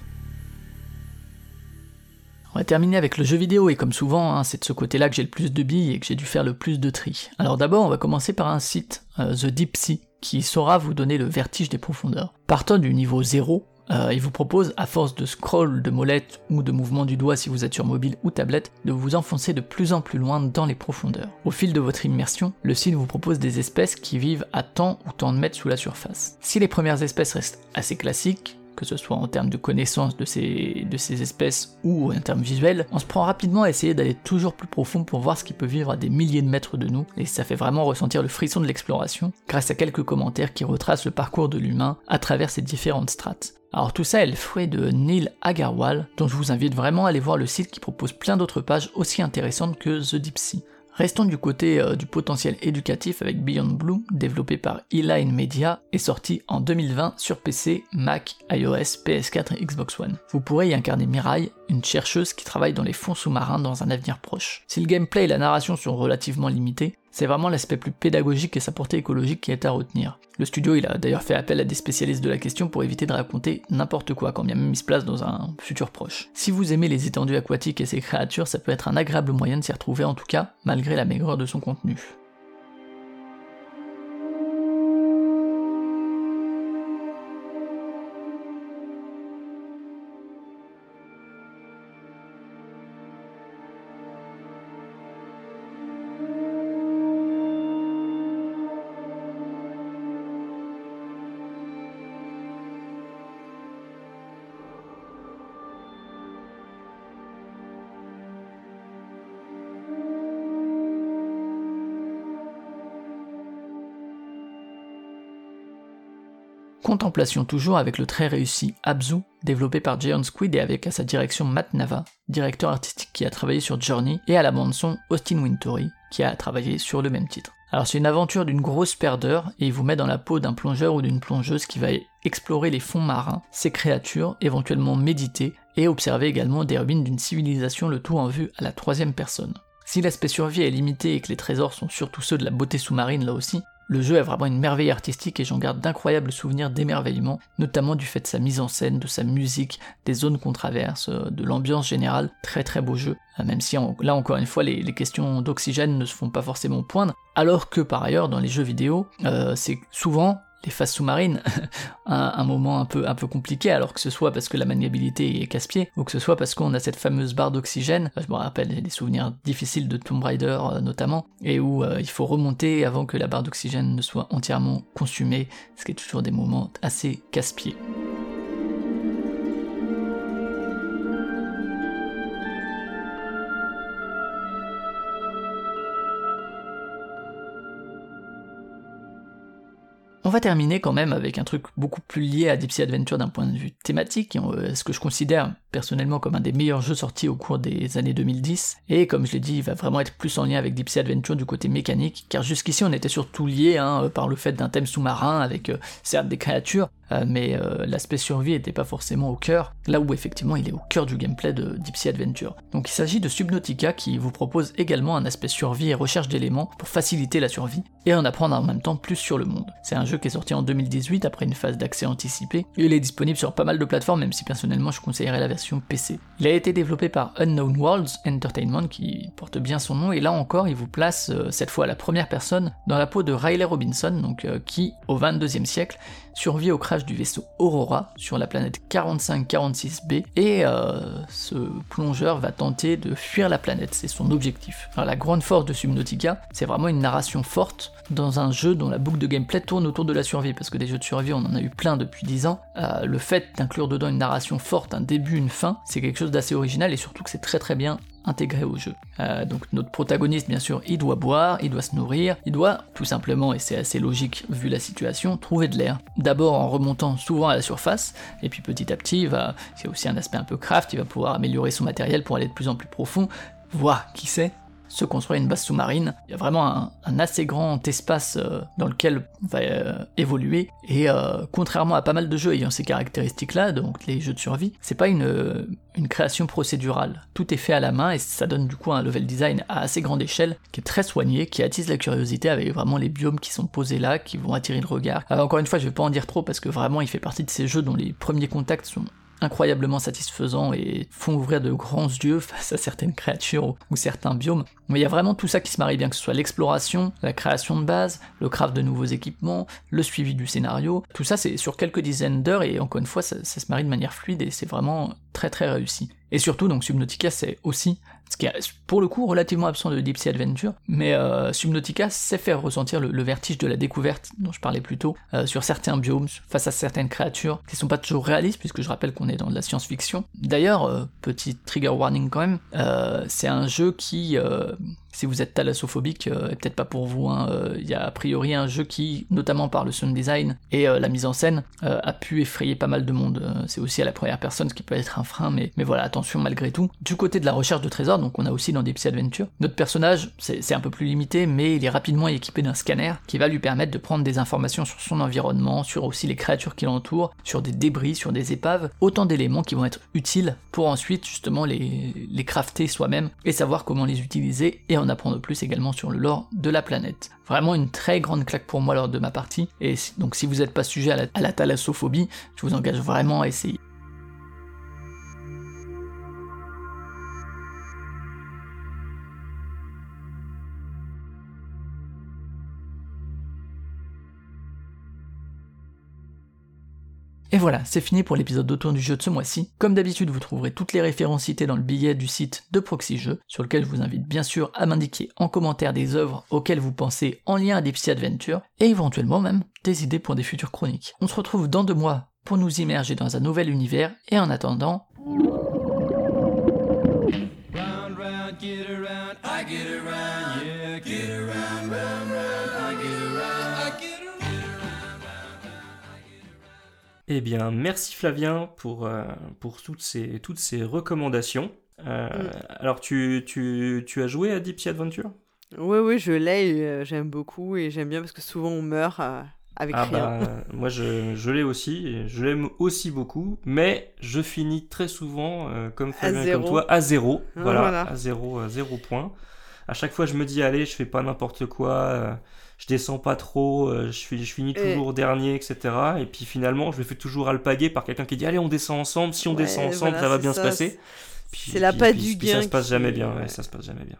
On va terminer avec le jeu vidéo, et comme souvent, hein, c'est de ce côté-là que j'ai le plus de billes et que j'ai dû faire le plus de tri. Alors d'abord, on va commencer par un site, euh, The Deep Sea, qui saura vous donner le vertige des profondeurs. Partant du niveau 0, euh, il vous propose, à force de scroll, de molette ou de mouvement du doigt si vous êtes sur mobile ou tablette, de vous enfoncer de plus en plus loin dans les profondeurs. Au fil de votre immersion, le site vous propose des espèces qui vivent à tant ou tant de mètres sous la surface. Si les premières espèces restent assez classiques, que ce soit en termes de connaissance de ces, de ces espèces ou en termes visuels, on se prend rapidement à essayer d'aller toujours plus profond pour voir ce qui peut vivre à des milliers de mètres de nous, et ça fait vraiment ressentir le frisson de l'exploration, grâce à quelques commentaires qui retracent le parcours de l'humain à travers ces différentes strates. Alors tout ça est le fruit de Neil Agarwal, dont je vous invite vraiment à aller voir le site qui propose plein d'autres pages aussi intéressantes que The Deep. Restons du côté euh, du potentiel éducatif avec Beyond Blue, développé par Eline Media et sorti en 2020 sur PC, Mac, iOS, PS4 et Xbox One. Vous pourrez y incarner Mirai, une chercheuse qui travaille dans les fonds sous-marins dans un avenir proche. Si le gameplay et la narration sont relativement limités, c'est vraiment l'aspect plus pédagogique et sa portée écologique qui est à retenir. Le studio a d'ailleurs fait appel à des spécialistes de la question pour éviter de raconter n'importe quoi quand bien même il se place dans un futur proche. Si vous aimez les étendues aquatiques et ces créatures, ça peut être un agréable moyen de s'y retrouver en tout cas, malgré la maigreur de son contenu. Contemplation toujours avec le très réussi Abzu, développé par Giant Squid et avec à sa direction Matt Nava, directeur artistique qui a travaillé sur Journey, et à la bande-son Austin Wintory, qui a travaillé sur le même titre. Alors c'est une aventure d'une grosse paire d'heures, et il vous met dans la peau d'un plongeur ou d'une plongeuse qui va explorer les fonds marins, ces créatures, éventuellement méditer, et observer également des ruines d'une civilisation, le tout en vue à la troisième personne. Si l'aspect survie est limité et que les trésors sont surtout ceux de la beauté sous-marine là aussi, Le jeu est vraiment une merveille artistique et j'en garde d'incroyables souvenirs d'émerveillement, notamment du fait de sa mise en scène, de sa musique, des zones qu'on traverse, euh, de l'ambiance générale. Très très beau jeu, Euh, même si là encore une fois les, les questions d'oxygène ne se font pas forcément poindre, alors que par ailleurs dans les jeux vidéo, euh, c'est souvent les phases sous-marines un, un moment un peu, un peu compliqué, alors que ce soit parce que la maniabilité est casse-pied, ou que ce soit parce qu'on a cette fameuse barre d'oxygène. Je me rappelle des souvenirs difficiles de Tomb Raider euh, notamment, et où euh, il faut remonter avant que la barre d'oxygène ne soit entièrement consumée, ce qui est toujours des moments assez casse-pied. On va terminer quand même avec un truc beaucoup plus lié à Deep Sea Adventure d'un point de vue thématique, euh, ce que je considère personnellement comme un des meilleurs jeux sortis au cours des années 2010, et comme je l'ai dit, il va vraiment être plus en lien avec Deep Sea Adventure du côté mécanique, car jusqu'ici on était surtout lié hein, par le fait d'un thème sous-marin avec euh, certes des créatures, euh, mais euh, l'aspect survie n'était pas forcément au cœur, là où effectivement il est au cœur du gameplay de Deep Sea Adventure. Donc il s'agit de Subnautica qui vous propose également un aspect survie et recherche d'éléments pour faciliter la survie et en apprendre en même temps plus sur le monde. C'est un jeu qui est sorti en 2018 après une phase d'accès anticipé, et il est disponible sur pas mal de plateformes même si personnellement je conseillerais la version PC. Il a été développé par Unknown Worlds Entertainment qui porte bien son nom et là encore il vous place euh, cette fois la première personne dans la peau de Riley Robinson qui au 22e siècle survit au crash du vaisseau Aurora sur la planète 4546b et euh, ce plongeur va tenter de fuir la planète, c'est son objectif. Alors la grande force de Subnautica, c'est vraiment une narration forte dans un jeu dont la boucle de gameplay tourne autour de la survie, parce que des jeux de survie on en a eu plein depuis 10 ans, Euh, le fait d'inclure dedans une narration forte, un début, une fin, c'est quelque chose d'assez original et surtout que c'est très très bien intégré au jeu. Euh, donc notre protagoniste, bien sûr, il doit boire, il doit se nourrir, il doit tout simplement, et c'est assez logique vu la situation, trouver de l'air. D'abord en remontant souvent à la surface, et puis petit à petit, il va, c'est aussi un aspect un peu craft, il va pouvoir améliorer son matériel pour aller de plus en plus profond, voire, qui sait, se construire une base sous-marine. Il y a vraiment un, assez grand espace euh, dans lequel on va euh, évoluer, et euh, contrairement à pas mal de jeux ayant ces caractéristiques-là, donc les jeux de survie, c'est pas une, création procédurale. Tout est fait à la main et ça donne du coup un level design à assez grande échelle, qui est très soigné, qui attise la curiosité avec vraiment les biomes qui sont posés là, qui vont attirer le regard. Encore une fois, je vais pas en dire trop parce que vraiment il fait partie de ces jeux dont les premiers contacts sont incroyablement satisfaisants et font ouvrir de grands yeux face à certaines créatures ou, certains biomes. Mais il y a vraiment tout ça qui se marie bien, que ce soit l'exploration, la création de base, le craft de nouveaux équipements, le suivi du scénario. Tout ça, c'est sur quelques dizaines d'heures et encore une fois, ça se marie de manière fluide et c'est vraiment très très réussi. Et surtout, donc Subnautica, c'est aussi ce qui est pour le coup relativement absent de Deep Sea Adventure, mais euh, Subnautica sait faire ressentir le, vertige de la découverte dont je parlais plus tôt, euh, sur certains biomes, face à certaines créatures, qui sont pas toujours réalistes, puisque je rappelle qu'on est dans de la science-fiction. D'ailleurs, euh, petit trigger warning quand même, c'est un jeu qui, si vous êtes thalassophobique, euh, peut-être pas pour vous. hein, euh, Il y a a priori un jeu qui, notamment par le sound design et euh, la mise en scène, euh, a pu effrayer pas mal de monde. C'est aussi à la première personne, ce qui peut être un frein, mais, mais voilà, attention malgré tout. Du côté de la recherche de trésors, donc on a aussi dans Deep Sea Adventure, notre personnage, c'est un peu plus limité, mais il est rapidement équipé d'un scanner qui va lui permettre de prendre des informations sur son environnement, sur aussi les créatures qui l'entourent, sur des débris, sur des épaves, autant d'éléments qui vont être utiles pour ensuite justement les, les crafter soi-même et savoir comment les utiliser et en apprendre plus également sur le lore de la planète. Vraiment une très grande claque pour moi lors de ma partie, et donc si vous n'êtes pas sujet à la, à la thalassophobie, je vous engage vraiment à essayer. Et voilà, c'est fini pour l'épisode d'autour du jeu de ce mois-ci. Comme d'habitude, vous trouverez toutes les références citées dans le billet du site de Proxy Jeux, sur lequel je vous invite bien sûr à m'indiquer en commentaire des œuvres auxquelles vous pensez en lien à Deep Sea Adventure, et éventuellement même des idées pour des futures chroniques. On se retrouve dans deux mois pour nous immerger dans un nouvel univers, et en attendant, Eh bien, merci Flavien pour, euh, pour toutes, ces, toutes ces recommandations. Euh, Mm. Alors, tu, tu, tu as joué à Deep Sea Adventure? Oui, oui, je l'ai, euh, j'aime beaucoup et j'aime bien parce que souvent on meurt euh, avec Ah rien. bah, moi je, je l'ai aussi, et je l'aime aussi beaucoup, mais je finis très souvent, comme zéro. comme toi, à zéro. Ah, voilà, voilà. à zéro, à zéro point. À chaque fois, je me dis, allez, je fais pas n'importe quoi, je descends pas trop, euh, je, finis toujours dernier, etc. Et puis finalement, je me fais toujours alpaguer par quelqu'un qui dit allez, on descend ensemble. Si on Ouais, descend ensemble, voilà, ça va bien ça, se passer. c'est- la puis- du puis ça gain se passe jamais bien. ça se passe jamais bien.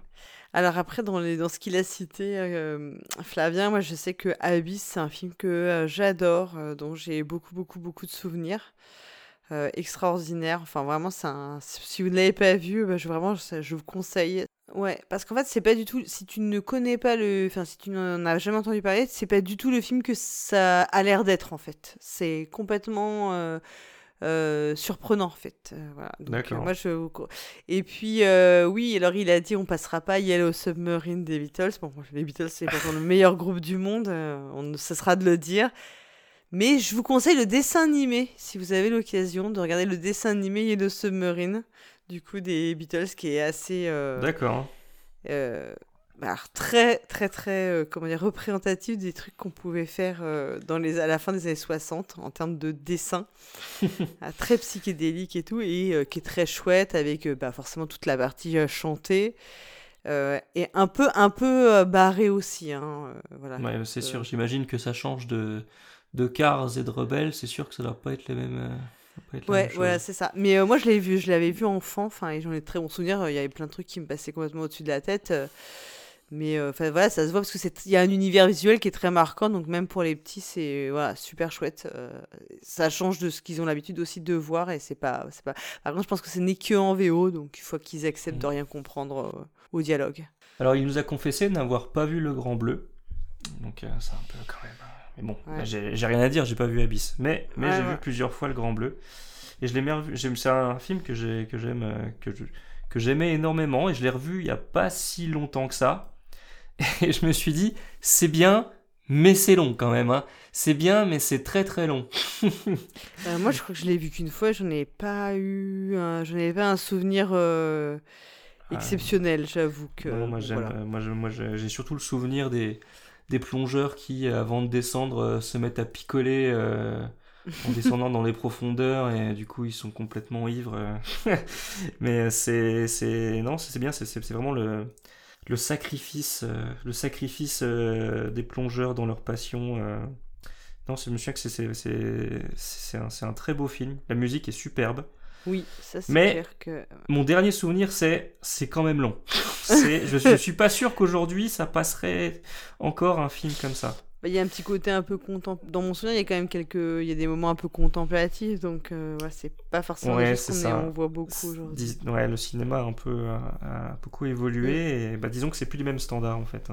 Alors après, dans, les, dans ce qu'il a cité, euh, Flavien, moi je sais que Abyss, c'est un film que euh, j'adore, euh, dont j'ai beaucoup, beaucoup, beaucoup de souvenirs. Euh, extraordinaire. Enfin, vraiment, c'est un... si vous ne l'avez pas vu, bah, je, vraiment, je, je vous conseille. Ouais, parce qu'en fait, c'est pas du tout. Si tu ne connais pas le. Enfin, si tu n'en as jamais entendu parler, c'est pas du tout le film que ça a l'air d'être, en fait. C'est complètement. euh, euh, surprenant en fait Euh, voilà. Donc, euh, moi je et puis oui alors il a dit on passera pas Yellow Submarine des Beatles bon les Beatles c'est pourtant le meilleur groupe du monde on ne cessera de le dire mais je vous conseille le dessin animé si vous avez l'occasion de regarder le dessin animé Yellow Submarine du coup des Beatles qui est assez euh, D'accord. euh, alors, très très très euh, comment dire représentatif des trucs qu'on pouvait faire dans les à la fin des années 60 en termes de dessin très psychédélique et tout et qui est très chouette avec bah, forcément toute la partie chantée euh, et un peu un peu barré aussi hein, euh, voilà Ouais, c'est Euh, sûr. J'imagine que ça change de de Cars et de Rebelle. C'est sûr que ça doit pas être les mêmes. euh, être Ouais, voilà, c'est ça. Mais euh, moi, je l'ai vu, je l'avais vu enfant, enfin, et j'en ai de très bons souvenirs. euh, Il y avait plein de trucs qui me passaient complètement au-dessus de la tête. euh, mais enfin, voilà, ça se voit parce que c'est, il y a un univers visuel qui est très marquant, donc même pour les petits, c'est voilà, super chouette. ça change de ce qu'ils ont l'habitude aussi de voir, et c'est pas, c'est pas. Par contre, je pense que ce n'est que en VO, donc il faut qu'ils acceptent de rien comprendre au dialogue. Alors, il nous a confessé n'avoir pas vu Le Grand Bleu. Donc, c'est un peu quand même. Mais bon, Ouais. j'ai rien à dire, j'ai pas vu Abyss. Mais, mais Ouais, j'ai ouais. vu plusieurs fois Le Grand Bleu. Et je l'ai revu. C'est un film que j'ai- que j'aime, euh, que je- que j'aimais énormément. Et je l'ai revu il y a pas si longtemps que ça. Et je me suis dit, c'est bien, mais c'est long quand même. hein. C'est bien, mais c'est très très long. Euh, moi, je crois que je l'ai vu qu'une fois, j'en ai pas eu, un, j'en ai pas un souvenir euh, Ah. exceptionnel, j'avoue que. Non, moi, j'aime, voilà. j'ai surtout le souvenir des, des plongeurs qui, euh, avant de descendre, euh, se mettent à picoler euh, en descendant dans les profondeurs et du coup ils sont complètement ivres. Mais c'est, c'est, non, c'est bien, c'est, vraiment le, le sacrifice, le sacrifice des plongeurs dans leur passion. Non, je me souviens que c'est, un, c'est un très beau film. La musique est superbe. Oui, ça c'est Mais clair que. mon dernier souvenir, c'est c'est quand même long. Je, je suis pas sûr qu'aujourd'hui ça passerait encore un film comme ça. Il y a un petit côté un peu contemplatif. Dans mon souvenir, il y a quand même quelques. Il y a des moments un peu contemplatifs, donc euh, ouais, c'est pas forcément Ouais, choses qu'on on voit beaucoup aujourd'hui. Ouais, le cinéma a un peu a, a beaucoup évolué et bah, disons que c'est plus les mêmes standards en fait.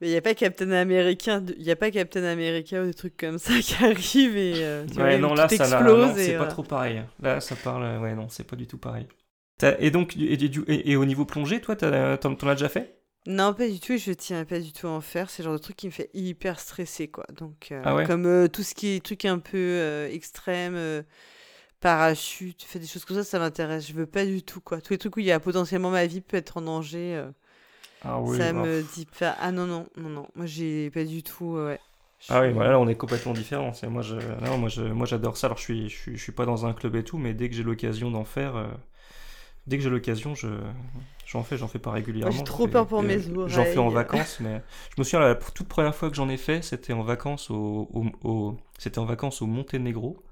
Mais il n'y a pas Captain America, il a pas Captain America ou des trucs comme ça qui arrivent et euh, tu Ouais, non tout là ça explose c'est pas voilà. trop pareil. Là ça parle, ouais non c'est pas du tout pareil. Et donc et, au niveau plongée, toi t'en t'en as déjà fait? Non, pas du tout, et je tiens pas du tout à en faire. C'est le genre de truc qui me fait hyper stresser, quoi. Donc, euh, Ah ouais? comme euh, tout ce qui est truc un peu euh, extrême, euh, parachute, fait des choses comme ça, ça m'intéresse. Je veux pas du tout, quoi. Tous les trucs où il y a potentiellement ma vie peut être en danger, euh, Ah oui. ça bah, me dit pas. Ah non, non, non, non. Moi, j'ai pas du tout, euh. Ah oui, voilà, là on est complètement différents. C'est- Moi, je, non, moi, je, moi, j'adore ça. Alors, je suis, je suis, je suis pas dans un club et tout, mais dès que j'ai l'occasion d'en faire, euh, dès que j'ai l'occasion, je, j'en fais, j'en fais pas régulièrement. j'ai j'en trop fais- peur pour euh, mes J'en fais en oreilles. vacances, mais je me souviens la toute première fois que j'en ai fait, c'était en vacances au, au, au- c'était en vacances au Monténégro.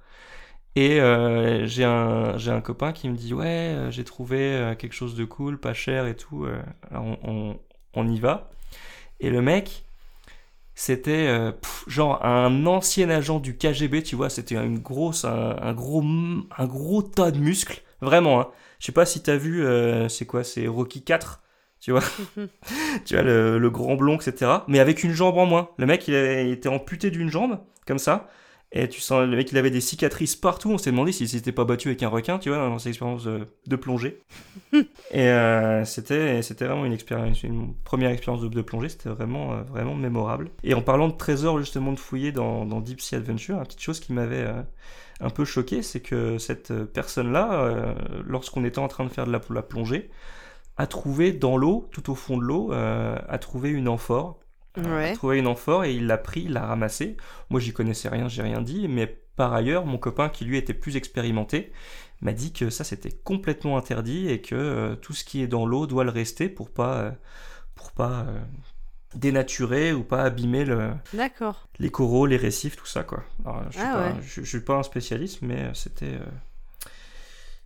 Et euh, j'ai un, j'ai un copain qui me dit ouais, euh, j'ai trouvé euh, quelque chose de cool, pas cher et tout. alors on, on, on y va. Et le mec, c'était euh, genre un ancien agent du KGB, tu vois, c'était une grosse, un, un gros, un gros tas de muscles, vraiment. Hein. Je sais pas si t'as vu, euh, c'est quoi, c'est Rocky 4, tu vois, tu vois le, le grand blond, etc. Mais avec une jambe en moins. Le mec, il, avait- il était amputé d'une jambe, comme ça. Et tu sens, le mec, il avait des cicatrices partout. On s'est demandé s'il s'était pas battu avec un requin, tu vois, dans ses expériences de, de plongée. Et euh, c'était, c'était vraiment une expérience, une première expérience de, de plongée. C'était vraiment, euh, vraiment mémorable. Et en parlant de trésors justement de fouiller dans, dans Deep Sea Adventure, une petite chose qui m'avait euh, un peu choqué, c'est que cette personne-là, lorsqu'on était en train de faire de la, la plongée, a trouvé dans l'eau, tout au fond de l'eau, a trouvé une amphore. Ouais. a trouvé une amphore et il l'a pris, il l'a ramassé. Moi, j'y connaissais rien, j'ai rien dit, mais par ailleurs, mon copain qui lui était plus expérimenté m'a dit que ça c'était complètement interdit et que euh, tout ce qui est dans l'eau doit le rester pour pas, euh, pour pas, euh, dénaturer ou pas abîmer le, les coraux, les récifs, tout ça quoi. Alors, je, suis Ah pas, ouais. je, je suis pas un spécialiste, mais c'était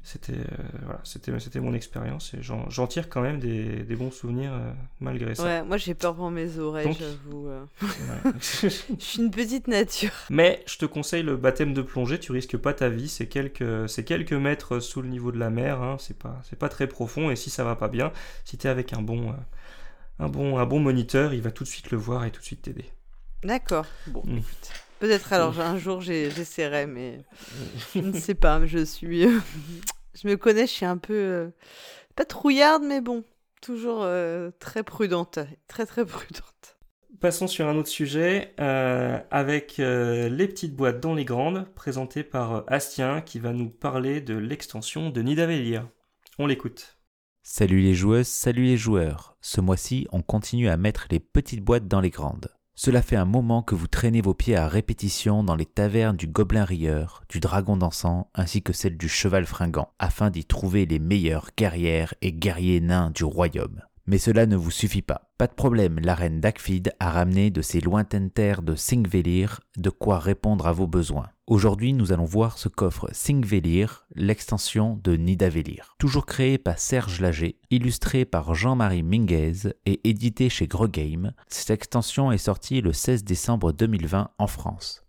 c'était euh, voilà, c'était c'était mon expérience et j'en j'en tire quand même des, des bons souvenirs euh, malgré ça. Ouais, moi j'ai peur pour mes oreilles, j'avoue. euh. Ouais. Je suis une petite nature. Mais je te conseille le baptême de plongée, tu risques pas ta vie, c'est quelques, c'est quelques mètres sous le niveau de la mer, hein, c'est pas, c'est pas très profond, et si ça va pas bien, si t'es avec un bon, euh, un bon, un bon moniteur, il va tout de suite le voir et tout de suite t'aider. D'accord. Bon, Mm. écoute. Peut-être alors un jour j'essaierai, mais je ne sais pas. Je suis. euh, je me connais, je suis un peu. euh, Pas trouillarde, mais bon. Toujours euh, très prudente. Très très prudente. Passons sur un autre sujet, euh, avec euh, les petites boîtes dans les grandes, présentées par Astien, qui va nous parler de l'extension de Nidavellir. On l'écoute. Salut les joueuses, salut les joueurs. Ce mois-ci, on continue à mettre les petites boîtes dans les grandes. Cela fait un moment que vous traînez vos pieds à répétition dans les tavernes du Gobelin Rieur, du Dragon Dansant, ainsi que celle du Cheval Fringant, afin d'y trouver les meilleures guerrières et guerriers nains du royaume. Mais cela ne vous suffit pas. Pas de problème, la reine Dagfid a ramené de ses lointaines terres de Singvelir de quoi répondre à vos besoins. Aujourd'hui, nous allons voir ce qu'offre Singvelir, l'extension de Nidavellir. Toujours créé par Serge Lager, illustré par Jean-Marie Minguez et édité chez Grogame, cette extension est sortie le 16 décembre 2020 en France.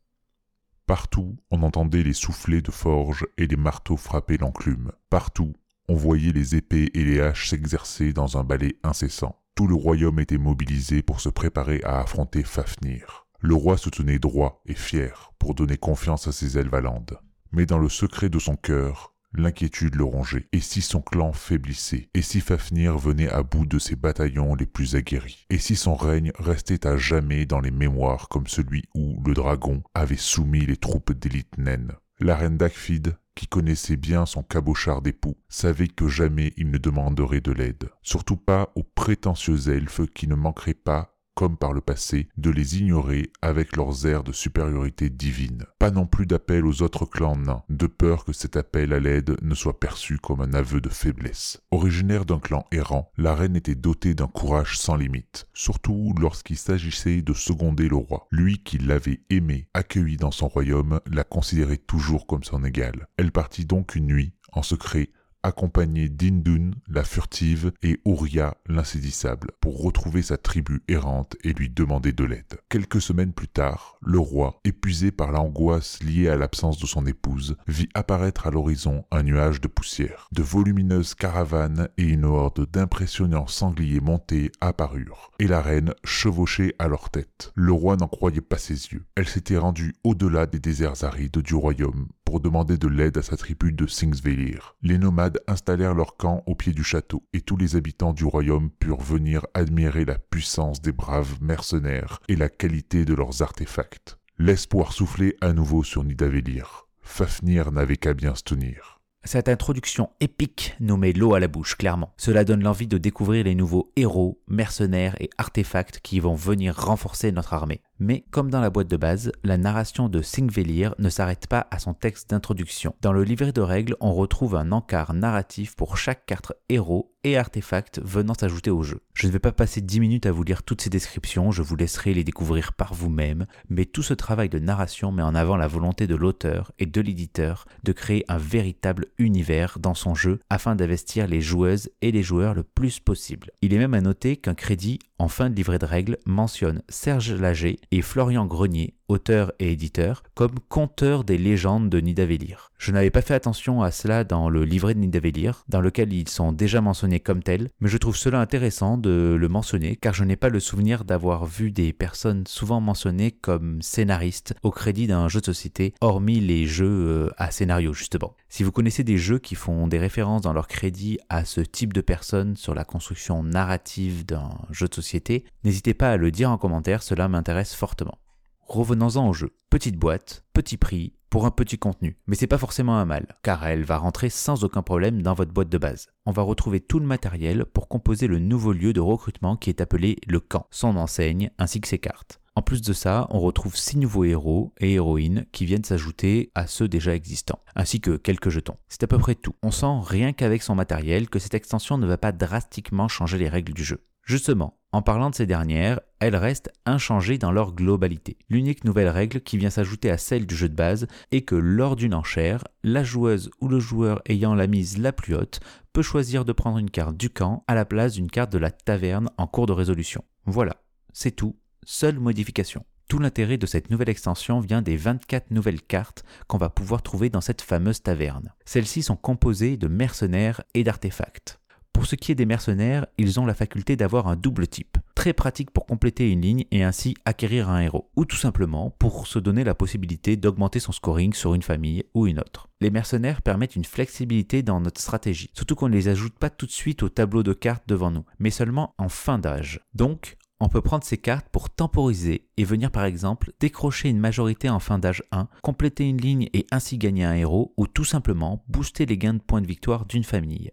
Partout, on entendait les soufflets de forge et les marteaux frapper l'enclume. Partout, on voyait les épées et les haches s'exercer dans un balai incessant. Tout le royaume était mobilisé pour se préparer à affronter Fafnir. Le roi se tenait droit et fier pour donner confiance à ses Elvalandes. Mais dans le secret de son cœur, l'inquiétude le rongeait. Et si son clan faiblissait? Et si Fafnir venait à bout de ses bataillons les plus aguerris? Et si son règne restait à jamais dans les mémoires comme celui où le dragon avait soumis les troupes d'élite naine La reine Dagfid, qui connaissait bien son cabochard d'époux, savait que jamais il ne demanderait de l'aide. Surtout pas aux prétentieux elfes qui ne manqueraient pas comme par le passé, de les ignorer avec leurs airs de supériorité divine. Pas non plus d'appel aux autres clans nains, de peur que cet appel à l'aide ne soit perçu comme un aveu de faiblesse. Originaire d'un clan errant, la reine était dotée d'un courage sans limite, surtout lorsqu'il s'agissait de seconder le roi. Lui qui l'avait aimé, accueilli dans son royaume, la considérait toujours comme son égal. Elle partit donc une nuit, en secret, accompagnée d'Indun, la furtive, et Uria, l'insaisissable, pour retrouver sa tribu errante et lui demander de l'aide. Quelques semaines plus tard, le roi, épuisé par l'angoisse liée à l'absence de son épouse, vit apparaître à l'horizon un nuage de poussière. De volumineuses caravanes et une horde d'impressionnants sangliers montés apparurent, et la reine chevauchait à leur tête. Le roi n'en croyait pas ses yeux. Elle s'était rendue au-delà des déserts arides du royaume pour demander de l'aide à sa tribu de Singsvelir. Les nomades installèrent leur camp au pied du château, et tous les habitants du royaume purent venir admirer la puissance des braves mercenaires et la qualité de leurs artefacts. L'espoir soufflait à nouveau sur Nidavellir. Fafnir n'avait qu'à bien se tenir. Cette introduction épique nous met l'eau à la bouche, clairement. Cela donne l'envie de découvrir les nouveaux héros, mercenaires et artefacts qui vont venir renforcer notre armée. Mais comme dans la boîte de base, la narration de Singvelir ne s'arrête pas à son texte d'introduction. Dans le livret de règles, on retrouve un encart narratif pour chaque carte héros et artefact venant s'ajouter au jeu. Je ne vais pas passer 10 minutes à vous lire toutes ces descriptions, je vous laisserai les découvrir par vous-même, mais tout ce travail de narration met en avant la volonté de l'auteur et de l'éditeur de créer un véritable univers dans son jeu afin d'investir les joueuses et les joueurs le plus possible. Il est même à noter qu'un crédit en fin de livret de règles mentionne Serge Lager et Florian Grenier, auteur et éditeur, comme conteurs des légendes de Nidavellir. Je n'avais pas fait attention à cela dans le livret de Nidavellir, dans lequel ils sont déjà mentionnés comme tels, mais je trouve cela intéressant de le mentionner car je n'ai pas le souvenir d'avoir vu des personnes souvent mentionnées comme scénaristes au crédit d'un jeu de société, hormis les jeux euh, à scénario justement. Si vous connaissez des jeux qui font des références dans leur crédit à ce type de personnes sur la construction narrative d'un jeu de société, n'hésitez pas à le dire en commentaire, cela m'intéresse fortement. Revenons-en au jeu. Petite boîte, petit prix, pour un petit contenu. Mais c'est pas forcément un mal, car elle va rentrer sans aucun problème dans votre boîte de base. On va retrouver tout le matériel pour composer le nouveau lieu de recrutement qui est appelé le camp, son enseigne ainsi que ses cartes. En plus de ça, on retrouve 6 nouveaux héros et héroïnes qui viennent s'ajouter à ceux déjà existants, ainsi que quelques jetons. C'est à peu près tout. On sent rien qu'avec son matériel que cette extension ne va pas drastiquement changer les règles du jeu. Justement, En parlant de ces dernières, elles restent inchangées dans leur globalité. L'unique nouvelle règle qui vient s'ajouter à celle du jeu de base est que lors d'une enchère, la joueuse ou le joueur ayant la mise la plus haute peut choisir de prendre une carte du camp à la place d'une carte de la taverne en cours de résolution. Voilà, c'est tout, seule modification. Tout l'intérêt de cette nouvelle extension vient des 24 nouvelles cartes qu'on va pouvoir trouver dans cette fameuse taverne. Celles-ci sont composées de mercenaires et d'artefacts. Pour ce qui est des mercenaires, ils ont la faculté d'avoir un double type, très pratique pour compléter une ligne et ainsi acquérir un héros, ou tout simplement pour se donner la possibilité d'augmenter son scoring sur une famille ou une autre. Les mercenaires permettent une flexibilité dans notre stratégie, surtout qu'on ne les ajoute pas tout de suite au tableau de cartes devant nous, mais seulement en fin d'âge. Donc, on peut prendre ces cartes pour temporiser et venir par exemple décrocher une majorité en fin d'âge 1, compléter une ligne et ainsi gagner un héros, ou tout simplement booster les gains de points de victoire d'une famille.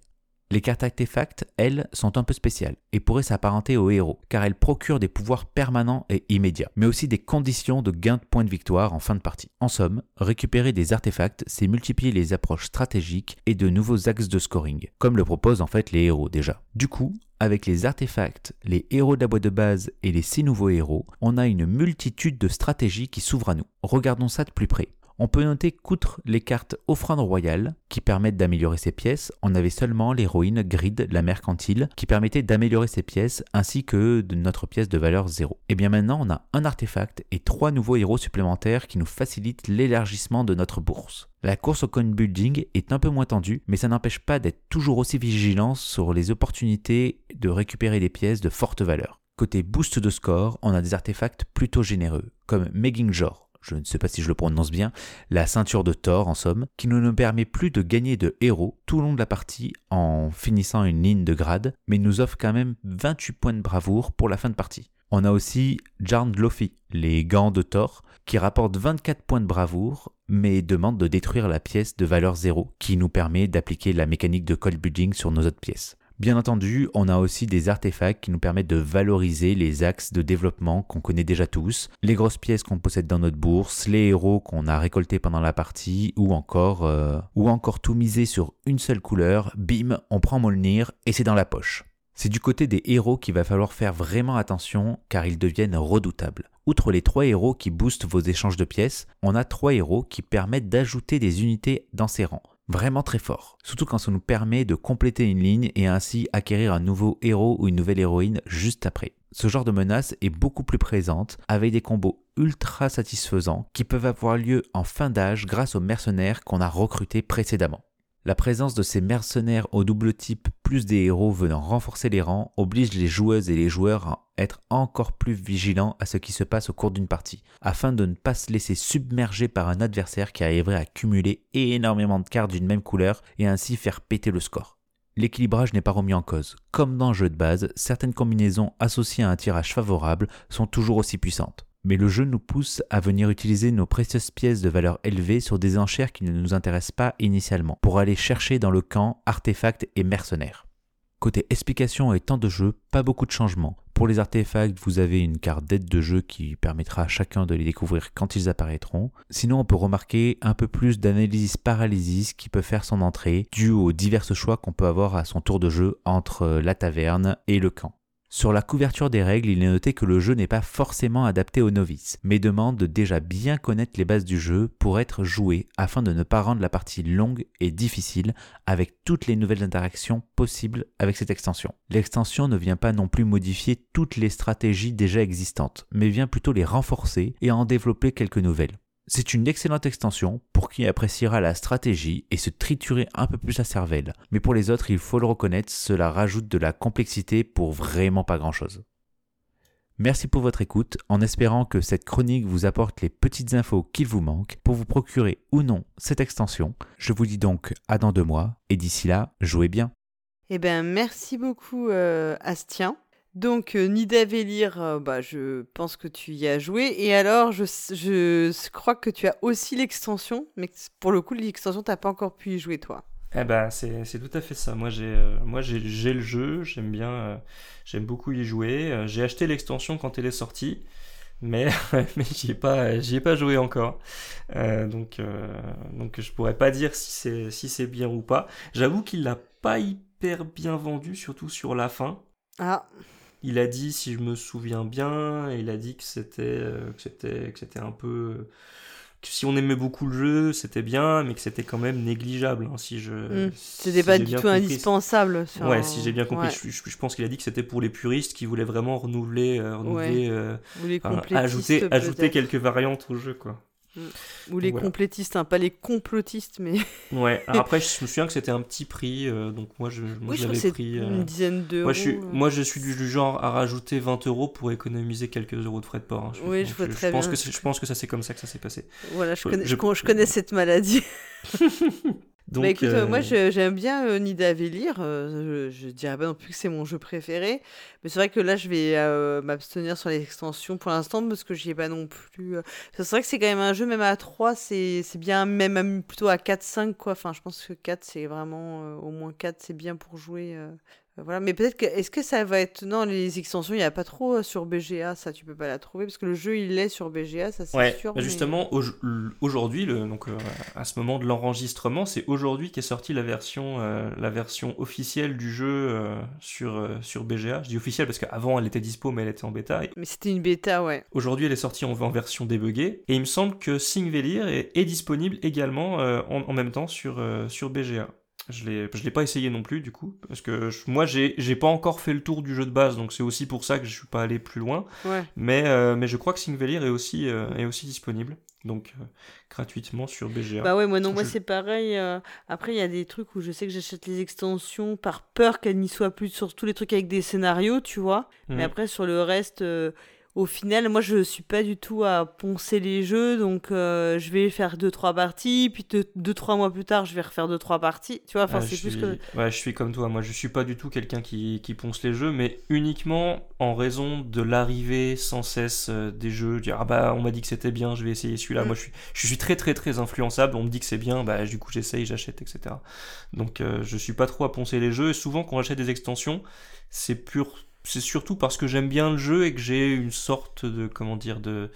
Les cartes artefacts, elles, sont un peu spéciales et pourraient s'apparenter aux héros, car elles procurent des pouvoirs permanents et immédiats, mais aussi des conditions de gain de points de victoire en fin de partie. En somme, récupérer des artefacts, c'est multiplier les approches stratégiques et de nouveaux axes de scoring, comme le proposent en fait les héros déjà. Du coup, avec les artefacts, les héros de la boîte de base et les 6 nouveaux héros, on a une multitude de stratégies qui s'ouvrent à nous. Regardons ça de plus près. On peut noter qu'outre les cartes offrandes royales, qui permettent d'améliorer ses pièces, on avait seulement l'héroïne Grid, la mercantile, qui permettait d'améliorer ses pièces, ainsi que notre pièce de valeur 0. Et bien maintenant, on a un artefact et trois nouveaux héros supplémentaires qui nous facilitent l'élargissement de notre bourse. La course au coin building est un peu moins tendue, mais ça n'empêche pas d'être toujours aussi vigilant sur les opportunités de récupérer des pièces de forte valeur. Côté boost de score, on a des artefacts plutôt généreux, comme Megingjor, je ne sais pas si je le prononce bien, la ceinture de Thor en somme, qui ne nous permet plus de gagner de héros tout au long de la partie en finissant une ligne de grade, mais nous offre quand même 28 points de bravoure pour la fin de partie. On a aussi Jarn Lofi, les gants de Thor, qui rapportent 24 points de bravoure, mais demande de détruire la pièce de valeur 0, qui nous permet d'appliquer la mécanique de cold building sur nos autres pièces. Bien entendu, on a aussi des artefacts qui nous permettent de valoriser les axes de développement qu'on connaît déjà tous, les grosses pièces qu'on possède dans notre bourse, les héros qu'on a récoltés pendant la partie, ou encore, euh, ou encore tout miser sur une seule couleur, bim, on prend Molnir et c'est dans la poche. C'est du côté des héros qu'il va falloir faire vraiment attention car ils deviennent redoutables. Outre les trois héros qui boostent vos échanges de pièces, on a trois héros qui permettent d'ajouter des unités dans ses rangs vraiment très fort. Surtout quand ça nous permet de compléter une ligne et ainsi acquérir un nouveau héros ou une nouvelle héroïne juste après. Ce genre de menace est beaucoup plus présente avec des combos ultra satisfaisants qui peuvent avoir lieu en fin d'âge grâce aux mercenaires qu'on a recrutés précédemment. La présence de ces mercenaires au double type plus des héros venant renforcer les rangs oblige les joueuses et les joueurs à être encore plus vigilants à ce qui se passe au cours d'une partie, afin de ne pas se laisser submerger par un adversaire qui arriverait à cumuler énormément de cartes d'une même couleur et ainsi faire péter le score. L'équilibrage n'est pas remis en cause. Comme dans le jeu de base, certaines combinaisons associées à un tirage favorable sont toujours aussi puissantes mais le jeu nous pousse à venir utiliser nos précieuses pièces de valeur élevée sur des enchères qui ne nous intéressent pas initialement, pour aller chercher dans le camp artefacts et mercenaires. Côté explication et temps de jeu, pas beaucoup de changements. Pour les artefacts, vous avez une carte d'aide de jeu qui permettra à chacun de les découvrir quand ils apparaîtront. Sinon, on peut remarquer un peu plus d'analysis paralysis qui peut faire son entrée, dû aux divers choix qu'on peut avoir à son tour de jeu entre la taverne et le camp. Sur la couverture des règles, il est noté que le jeu n'est pas forcément adapté aux novices, mais demande de déjà bien connaître les bases du jeu pour être joué afin de ne pas rendre la partie longue et difficile avec toutes les nouvelles interactions possibles avec cette extension. L'extension ne vient pas non plus modifier toutes les stratégies déjà existantes, mais vient plutôt les renforcer et en développer quelques nouvelles. C'est une excellente extension pour qui appréciera la stratégie et se triturer un peu plus la cervelle. Mais pour les autres, il faut le reconnaître, cela rajoute de la complexité pour vraiment pas grand chose. Merci pour votre écoute, en espérant que cette chronique vous apporte les petites infos qu'il vous manque pour vous procurer ou non cette extension. Je vous dis donc à dans deux mois, et d'ici là, jouez bien. Eh bien, merci beaucoup, euh, Astien. Donc, euh, Nida Vélir, euh, bah, je pense que tu y as joué. Et alors, je, je crois que tu as aussi l'extension, mais pour le coup, l'extension, tu n'as pas encore pu y jouer, toi. Eh ben, c'est tout à fait ça. Moi, j'ai euh, moi j'ai le jeu, j'aime bien, euh, j'aime beaucoup y jouer. J'ai acheté l'extension quand elle est sortie, mais, mais j'y ai, pas, ai pas joué encore. donc, donc, je pourrais pas dire si c'est si bien ou pas. J'avoue qu'il l'a pas hyper bien vendu, surtout sur la fin. Ah. Il a dit, si je me souviens bien, il a dit que c'était euh, que c'était que c'était un peu que si on aimait beaucoup le jeu, c'était bien, mais que c'était quand même négligeable. hein, si je Mm. si C'était pas du tout compris. indispensable. sur Ouais, si j'ai bien compris, ouais. je, pense qu'il a dit que c'était pour les puristes qui voulaient vraiment renouveler, euh, renouveler, Ouais. euh, enfin, ajouter, ajouter quelques variantes au jeu, quoi. Ou les Voilà. complétistes, hein, pas les complotistes, mais. Ouais. Alors après, je me souviens que c'était un petit prix, euh, donc moi je, moi, Oui, je l'avais pris. une dizaine d'euros. Moi je suis, euh. moi je suis du, genre à rajouter 20 euros pour économiser quelques euros de frais de port. hein. Oui, je vois très pense bien. que je pense que ça c'est comme ça que ça s'est passé. Voilà, je Euh, connais, je connais cette maladie. Donc, bah écoute, euh, euh, moi je- j'aime bien euh, Nidavellir. euh, je, je dirais pas non plus que c'est mon jeu préféré, mais c'est vrai que là je vais euh, m'abstenir sur les extensions pour l'instant parce que j'y ai pas non plus. euh, C'est vrai que c'est quand même un jeu, même à 3, c'est c'est bien, même à- plutôt à 4-5 quoi. Enfin, je pense que 4 c'est vraiment. euh, au moins 4 c'est bien pour jouer. Euh, Voilà, mais peut-être que est-ce que ça va être non les extensions il y a pas trop euh, sur BGA ça tu peux pas la trouver parce que le jeu il est sur BGA ça c'est Ouais, sûr. bah justement, au- aujourd'hui, le- donc euh, à ce moment de l'enregistrement, c'est aujourd'hui qu'est sortie la version, euh, la version officielle du jeu euh, sur, euh, sur BGA. Je dis officielle parce qu'avant elle était dispo, mais elle était en bêta. Et Mais c'était une bêta ouais. Aujourd'hui, elle est sortie en, en version débuggée. Et il me semble que Singvelir est, est disponible également euh, en, en même temps sur, euh, sur BGA. Je l'ai, je l'ai pas essayé non plus du coup, parce que je- moi j'ai, j'ai pas encore fait le tour du jeu de base, donc c'est aussi pour ça que je suis pas allé plus loin. Ouais. Mais, euh, mais je crois que Singvelir est aussi, euh, est aussi disponible, donc euh, gratuitement sur BGA. Bah ouais, moi non, moi je- c'est pareil. Après, il y a des trucs où je sais que j'achète les extensions par peur qu'elles n'y soient plus sur tous les trucs avec des scénarios, tu vois. Mais après, sur le reste, au final, moi je suis pas du tout à poncer les jeux, donc euh, je vais faire 2-3 parties, puis 2-3 mois plus tard, je vais refaire 2-3 parties. Tu vois, enfin, Ah, c'est je plus suis... que. ouais, je suis comme toi. Moi, je suis pas du tout quelqu'un qui, qui ponce les jeux, mais uniquement en raison de l'arrivée sans cesse euh, des jeux. Dire ah bah on m'a dit que c'était bien, je vais essayer celui-là. Mm. Moi, je suis, je suis très très très influençable. On me dit que c'est bien, bah du coup j'essaye, j'achète, etc. Donc euh, je suis pas trop à poncer les jeux. Et souvent quand j'achète des extensions, c'est pur, c'est surtout parce que j'aime bien le jeu et que j'ai une sorte de comment dire de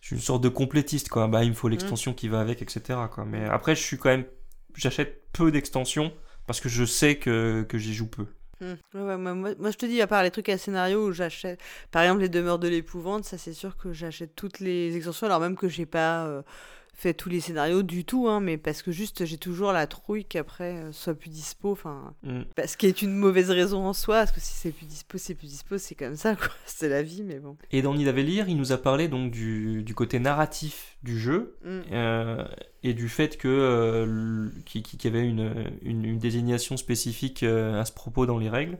je suis une sorte de complétiste quoi. Bah il me faut l'extension qui va avec etc quoi. Mais après je suis quand même j'achète peu d'extensions parce que je sais que, que j'y joue peu. Ouais, ouais, moi, moi- moi, je te dis, à part les trucs à scénario où j'achète, par exemple, les demeures de l'épouvante, ça c'est sûr que j'achète toutes les extensions, alors même que j'ai pas euh, fait tous les scénarios du tout, hein, mais parce que juste j'ai toujours la trouille qu'après euh, ce soit plus dispo, enfin, Mm. bah, ce qui est une mauvaise raison en soi, parce que si c'est plus dispo, c'est plus dispo, c'est comme ça, quoi, c'est la vie, mais bon. et dans Nidavellir il nous a parlé donc du, du côté narratif du jeu Mm. euh, et du fait que euh, qu'il qu'il y avait une, une, une désignation spécifique euh, à ce propos dans les règles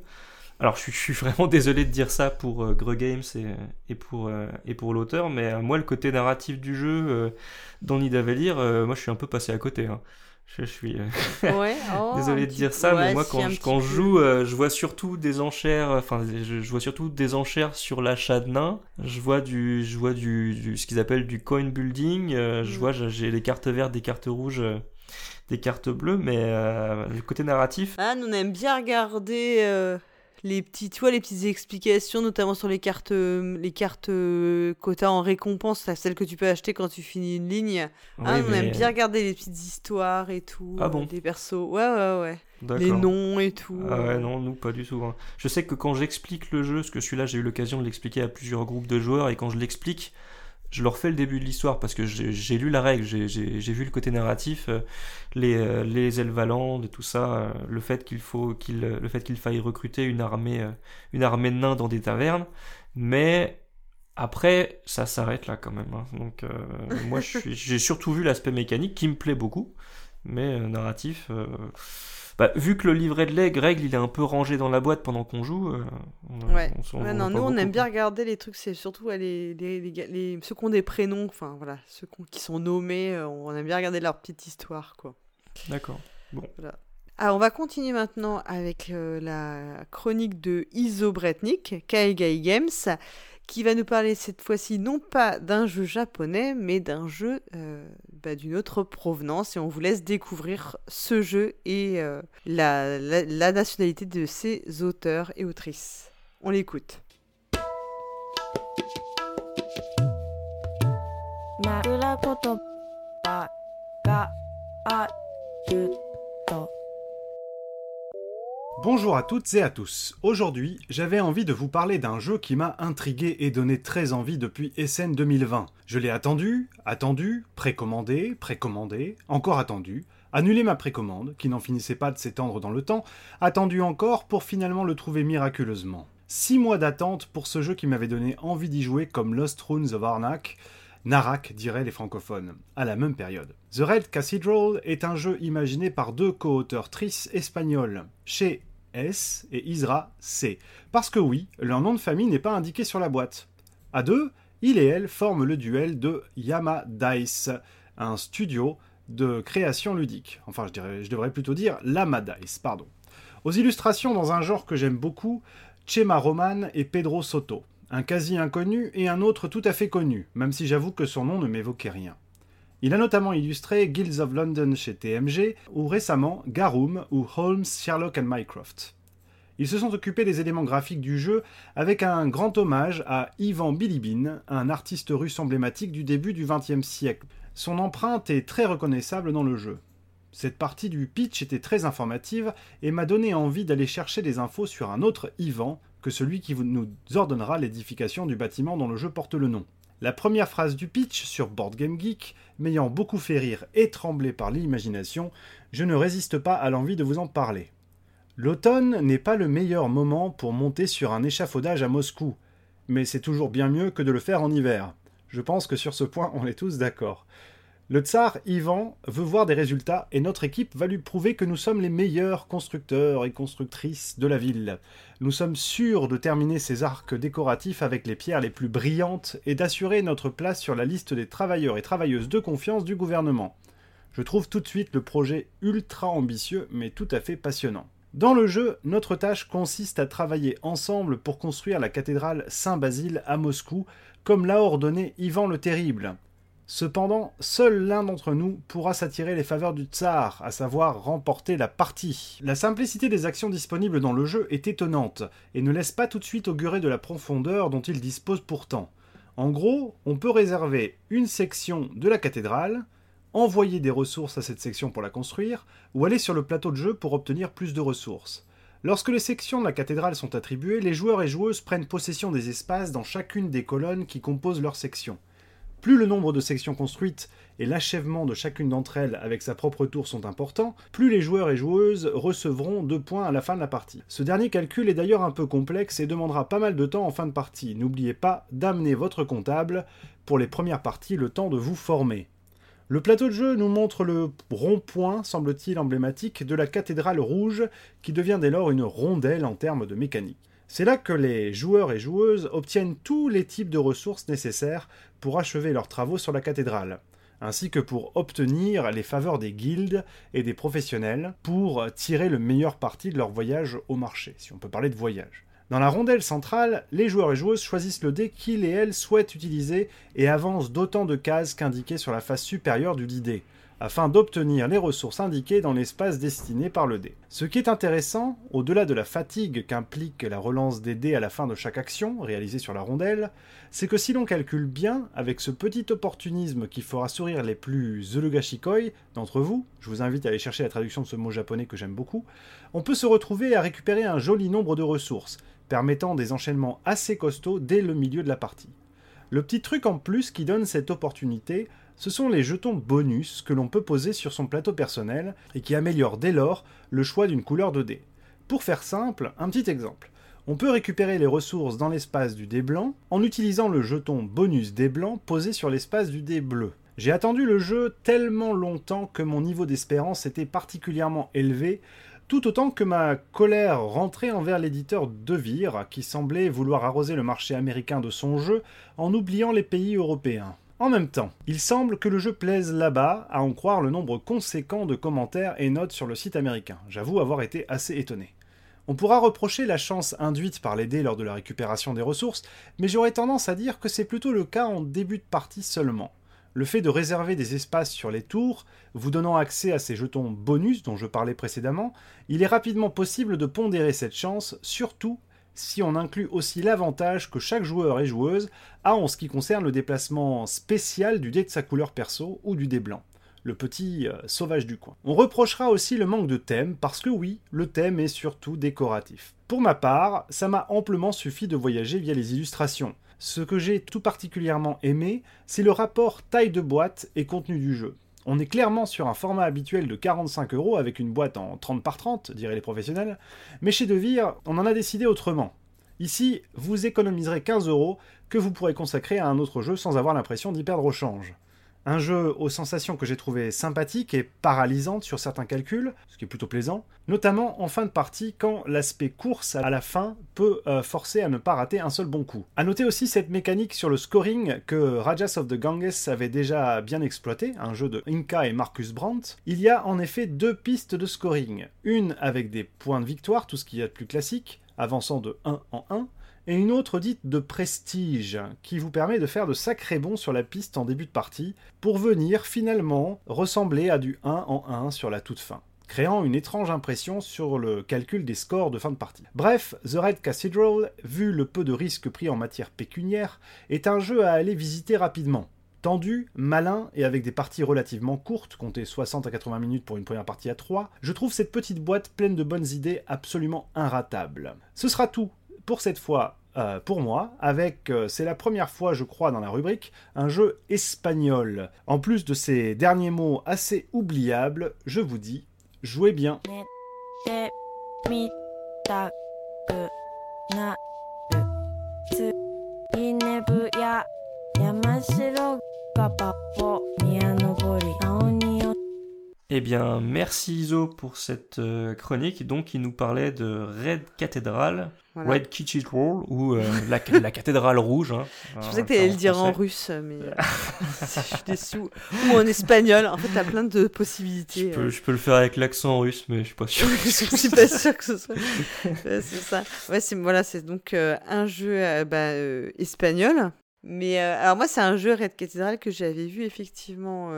alors je suis, je suis vraiment désolé de dire ça pour euh, Games et, et pour, euh, et pour l'auteur, mais euh, moi le côté narratif du jeu euh, dans euh, moi je suis un peu passé à côté. hein. Je, je suis euh, Ouais, oh, désolé de dire ça, Ouais, mais moi quand, je, quand je joue, euh, je vois surtout des enchères, enfin je, vois surtout des enchères sur l'achat de nains. Je vois du, je vois du, du- ce qu'ils appellent du coin building. euh, Je Mm. vois j'ai les cartes vertes, des cartes rouges, euh, des cartes bleues, mais euh, le côté narratif. Ah, nous, on aime bien regarder euh, les petits, tu vois, les petites explications, notamment sur les cartes, euh, les cartes euh, quotas en récompense, celles que tu peux acheter quand tu finis une ligne. Oui, on mais- aime bien regarder les petites histoires et tout, Ah euh, bon des persos. Ouais, ouais, ouais. Les noms et tout. Ah ouais, euh. non, nous pas du tout. hein. Je sais que quand j'explique le jeu, parce que celui-là j'ai eu l'occasion de l'expliquer à plusieurs groupes de joueurs, et quand je l'explique, je leur fais le début de l'histoire, parce que j'ai lu la règle, j'ai- vu le côté narratif, euh, les, euh, les Elvalandes et tout ça, euh, le fait qu'il faut qu'il le fait qu'il faille recruter une armée, une armée de nains dans des tavernes, mais après ça s'arrête là quand même. hein. Donc euh, moi j'ai surtout vu l'aspect mécanique qui me plaît beaucoup, mais euh, narratif. euh, bah, vu que le livret de leg- règles il est un peu rangé dans la boîte pendant qu'on joue, euh, on, Ouais. on non, nous on aime bien regarder les trucs, c'est surtout ouais, les, les, les, gars- les- ceux qui ont des prénoms, enfin voilà, ceux qui sont nommés, euh, on aime bien regarder leur petite histoire, quoi. D'accord. Bon. Voilà. Alors, on va continuer maintenant avec euh, la chronique de Iso Bretnik, Kaigai Games, qui va nous parler cette fois-ci non pas d'un jeu japonais, mais d'un jeu euh, bah, d'une autre provenance. Et on vous laisse découvrir ce jeu et euh, la, la, la nationalité de ses auteurs et autrices. On l'écoute. Bonjour à toutes et à tous. Aujourd'hui, j'avais envie de vous parler d'un jeu qui m'a intrigué et donné très envie depuis Essen 2020. Je l'ai attendu, attendu, précommandé, précommandé, encore attendu, annulé ma précommande, qui n'en finissait pas de s'étendre dans le temps, attendu encore pour finalement le trouver miraculeusement. Six mois d'attente pour ce jeu qui m'avait donné envie d'y jouer comme Lost Runes of Arnak, Narak diraient les francophones, à la même période. The Red Cathedral est un jeu imaginé par deux co-auteurs tristes espagnols, chez S et Isra C. Parce que oui, leur nom de famille n'est pas indiqué sur la boîte. À deux, il et elle forment le duel de Yama Dice, un studio de création ludique. Enfin, je, je devrais plutôt dire Lama Dice, pardon. Aux illustrations dans un genre que j'aime beaucoup, Chema Roman et Pedro Soto un quasi inconnu et un autre tout à fait connu, même si j'avoue que son nom ne m'évoquait rien. Il a notamment illustré Guilds of London chez TMG, ou récemment Garum ou Holmes, Sherlock and Mycroft. Ils se sont occupés des éléments graphiques du jeu avec un grand hommage à Ivan Bilibin, un artiste russe emblématique du début du XXe siècle. Son empreinte est très reconnaissable dans le jeu. Cette partie du pitch était très informative et m'a donné envie d'aller chercher des infos sur un autre Ivan, que celui qui nous ordonnera l'édification du bâtiment dont le jeu porte le nom. La première phrase du pitch sur Board Game Geek m'ayant beaucoup fait rire et trembler par l'imagination, je ne résiste pas à l'envie de vous en parler. L'automne n'est pas le meilleur moment pour monter sur un échafaudage à Moscou, mais c'est toujours bien mieux que de le faire en hiver. Je pense que sur ce point on est tous d'accord. Le tsar Ivan veut voir des résultats et notre équipe va lui prouver que nous sommes les meilleurs constructeurs et constructrices de la ville. Nous sommes sûrs de terminer ces arcs décoratifs avec les pierres les plus brillantes et d'assurer notre place sur la liste des travailleurs et travailleuses de confiance du gouvernement. Je trouve tout de suite le projet ultra ambitieux mais tout à fait passionnant. Dans le jeu, notre tâche consiste à travailler ensemble pour construire la cathédrale Saint-Basile à Moscou, comme l'a ordonné Ivan le Terrible. Cependant, seul l'un d'entre nous pourra s'attirer les faveurs du tsar, à savoir remporter la partie. La simplicité des actions disponibles dans le jeu est étonnante, et ne laisse pas tout de suite augurer de la profondeur dont il dispose pourtant. En gros, on peut réserver une section de la cathédrale, envoyer des ressources à cette section pour la construire, ou aller sur le plateau de jeu pour obtenir plus de ressources. Lorsque les sections de la cathédrale sont attribuées, les joueurs et joueuses prennent possession des espaces dans chacune des colonnes qui composent leur section. Plus le nombre de sections construites et l'achèvement de chacune d'entre elles avec sa propre tour sont importants, plus les joueurs et joueuses recevront 2 points à la fin de la partie. Ce dernier calcul est d'ailleurs un peu complexe et demandera pas mal de temps en fin de partie. N'oubliez pas d'amener votre comptable pour les premières parties le temps de vous former. Le plateau de jeu nous montre le rond-point, semble-t-il emblématique, de la cathédrale rouge, qui devient dès lors une rondelle en termes de mécanique. C'est là que les joueurs et joueuses obtiennent tous les types de ressources nécessaires pour achever leurs travaux sur la cathédrale, ainsi que pour obtenir les faveurs des guildes et des professionnels pour tirer le meilleur parti de leur voyage au marché, si on peut parler de voyage. Dans la rondelle centrale, les joueurs et joueuses choisissent le dé qu'ils et elles souhaitent utiliser et avancent d'autant de cases qu'indiquées sur la face supérieure du dé afin d'obtenir les ressources indiquées dans l'espace destiné par le dé. Ce qui est intéressant, au-delà de la fatigue qu'implique la relance des dés à la fin de chaque action réalisée sur la rondelle, c'est que si l'on calcule bien, avec ce petit opportunisme qui fera sourire les plus zulugashikoi d'entre vous, je vous invite à aller chercher la traduction de ce mot japonais que j'aime beaucoup, on peut se retrouver à récupérer un joli nombre de ressources, permettant des enchaînements assez costauds dès le milieu de la partie. Le petit truc en plus qui donne cette opportunité, ce sont les jetons bonus que l'on peut poser sur son plateau personnel et qui améliorent dès lors le choix d'une couleur de dé. Pour faire simple, un petit exemple. On peut récupérer les ressources dans l'espace du dé blanc en utilisant le jeton bonus dé blanc posé sur l'espace du dé bleu. J'ai attendu le jeu tellement longtemps que mon niveau d'espérance était particulièrement élevé, tout autant que ma colère rentrait envers l'éditeur Devir, qui semblait vouloir arroser le marché américain de son jeu en oubliant les pays européens. En même temps, il semble que le jeu plaise là-bas, à en croire le nombre conséquent de commentaires et notes sur le site américain. J'avoue avoir été assez étonné. On pourra reprocher la chance induite par les dés lors de la récupération des ressources, mais j'aurais tendance à dire que c'est plutôt le cas en début de partie seulement. Le fait de réserver des espaces sur les tours, vous donnant accès à ces jetons bonus dont je parlais précédemment, il est rapidement possible de pondérer cette chance, surtout si on inclut aussi l'avantage que chaque joueur et joueuse a en ce qui concerne le déplacement spécial du dé de sa couleur perso ou du dé blanc. le petit euh, sauvage du coin. On reprochera aussi le manque de thème, parce que oui, le thème est surtout décoratif. Pour ma part, ça m'a amplement suffi de voyager via les illustrations. Ce que j'ai tout particulièrement aimé, c'est le rapport taille de boîte et contenu du jeu. On est clairement sur un format habituel de 45 euros avec une boîte en 30 par 30, diraient les professionnels, mais chez Devir, on en a décidé autrement. Ici, vous économiserez 15 euros que vous pourrez consacrer à un autre jeu sans avoir l'impression d'y perdre au change. Un jeu aux sensations que j'ai trouvé sympathiques et paralysantes sur certains calculs, ce qui est plutôt plaisant, notamment en fin de partie quand l'aspect course à la fin peut euh, forcer à ne pas rater un seul bon coup. A noter aussi cette mécanique sur le scoring que Rajas of the Ganges avait déjà bien exploité, un jeu de Inca et Marcus Brandt. Il y a en effet deux pistes de scoring, une avec des points de victoire, tout ce qu'il y a de plus classique, avançant de 1 en 1, et une autre dite de prestige, qui vous permet de faire de sacrés bons sur la piste en début de partie, pour venir finalement ressembler à du 1 en 1 sur la toute fin créant une étrange impression sur le calcul des scores de fin de partie. Bref, The Red Cathedral, vu le peu de risques pris en matière pécuniaire, est un jeu à aller visiter rapidement. Tendu, malin et avec des parties relativement courtes, comptez 60 à 80 minutes pour une première partie à 3, je trouve cette petite boîte pleine de bonnes idées absolument inratable. Ce sera tout pour cette fois euh, pour moi, avec, euh, c'est la première fois, je crois, dans la rubrique, un jeu espagnol. En plus de ces derniers mots assez oubliables, je vous dis, jouez bien. Eh bien, merci Iso pour cette euh, chronique, donc qui nous parlait de Red Cathedral, Voilà. Red Cathedral, ou euh, la, la cathédrale rouge. Hein, Je pensais que t'allais le dire en russe, mais euh, je suis. Ou en espagnol. En fait, t'as plein de possibilités. Je peux, je peux le faire avec l'accent russe, mais je suis pas sûr. je suis pas sûre que ce soit. C'est ça. Ouais, c'est voilà, c'est donc euh, un jeu bah, espagnol. Mais alors moi, c'est un jeu Red Cathedral que j'avais vu effectivement,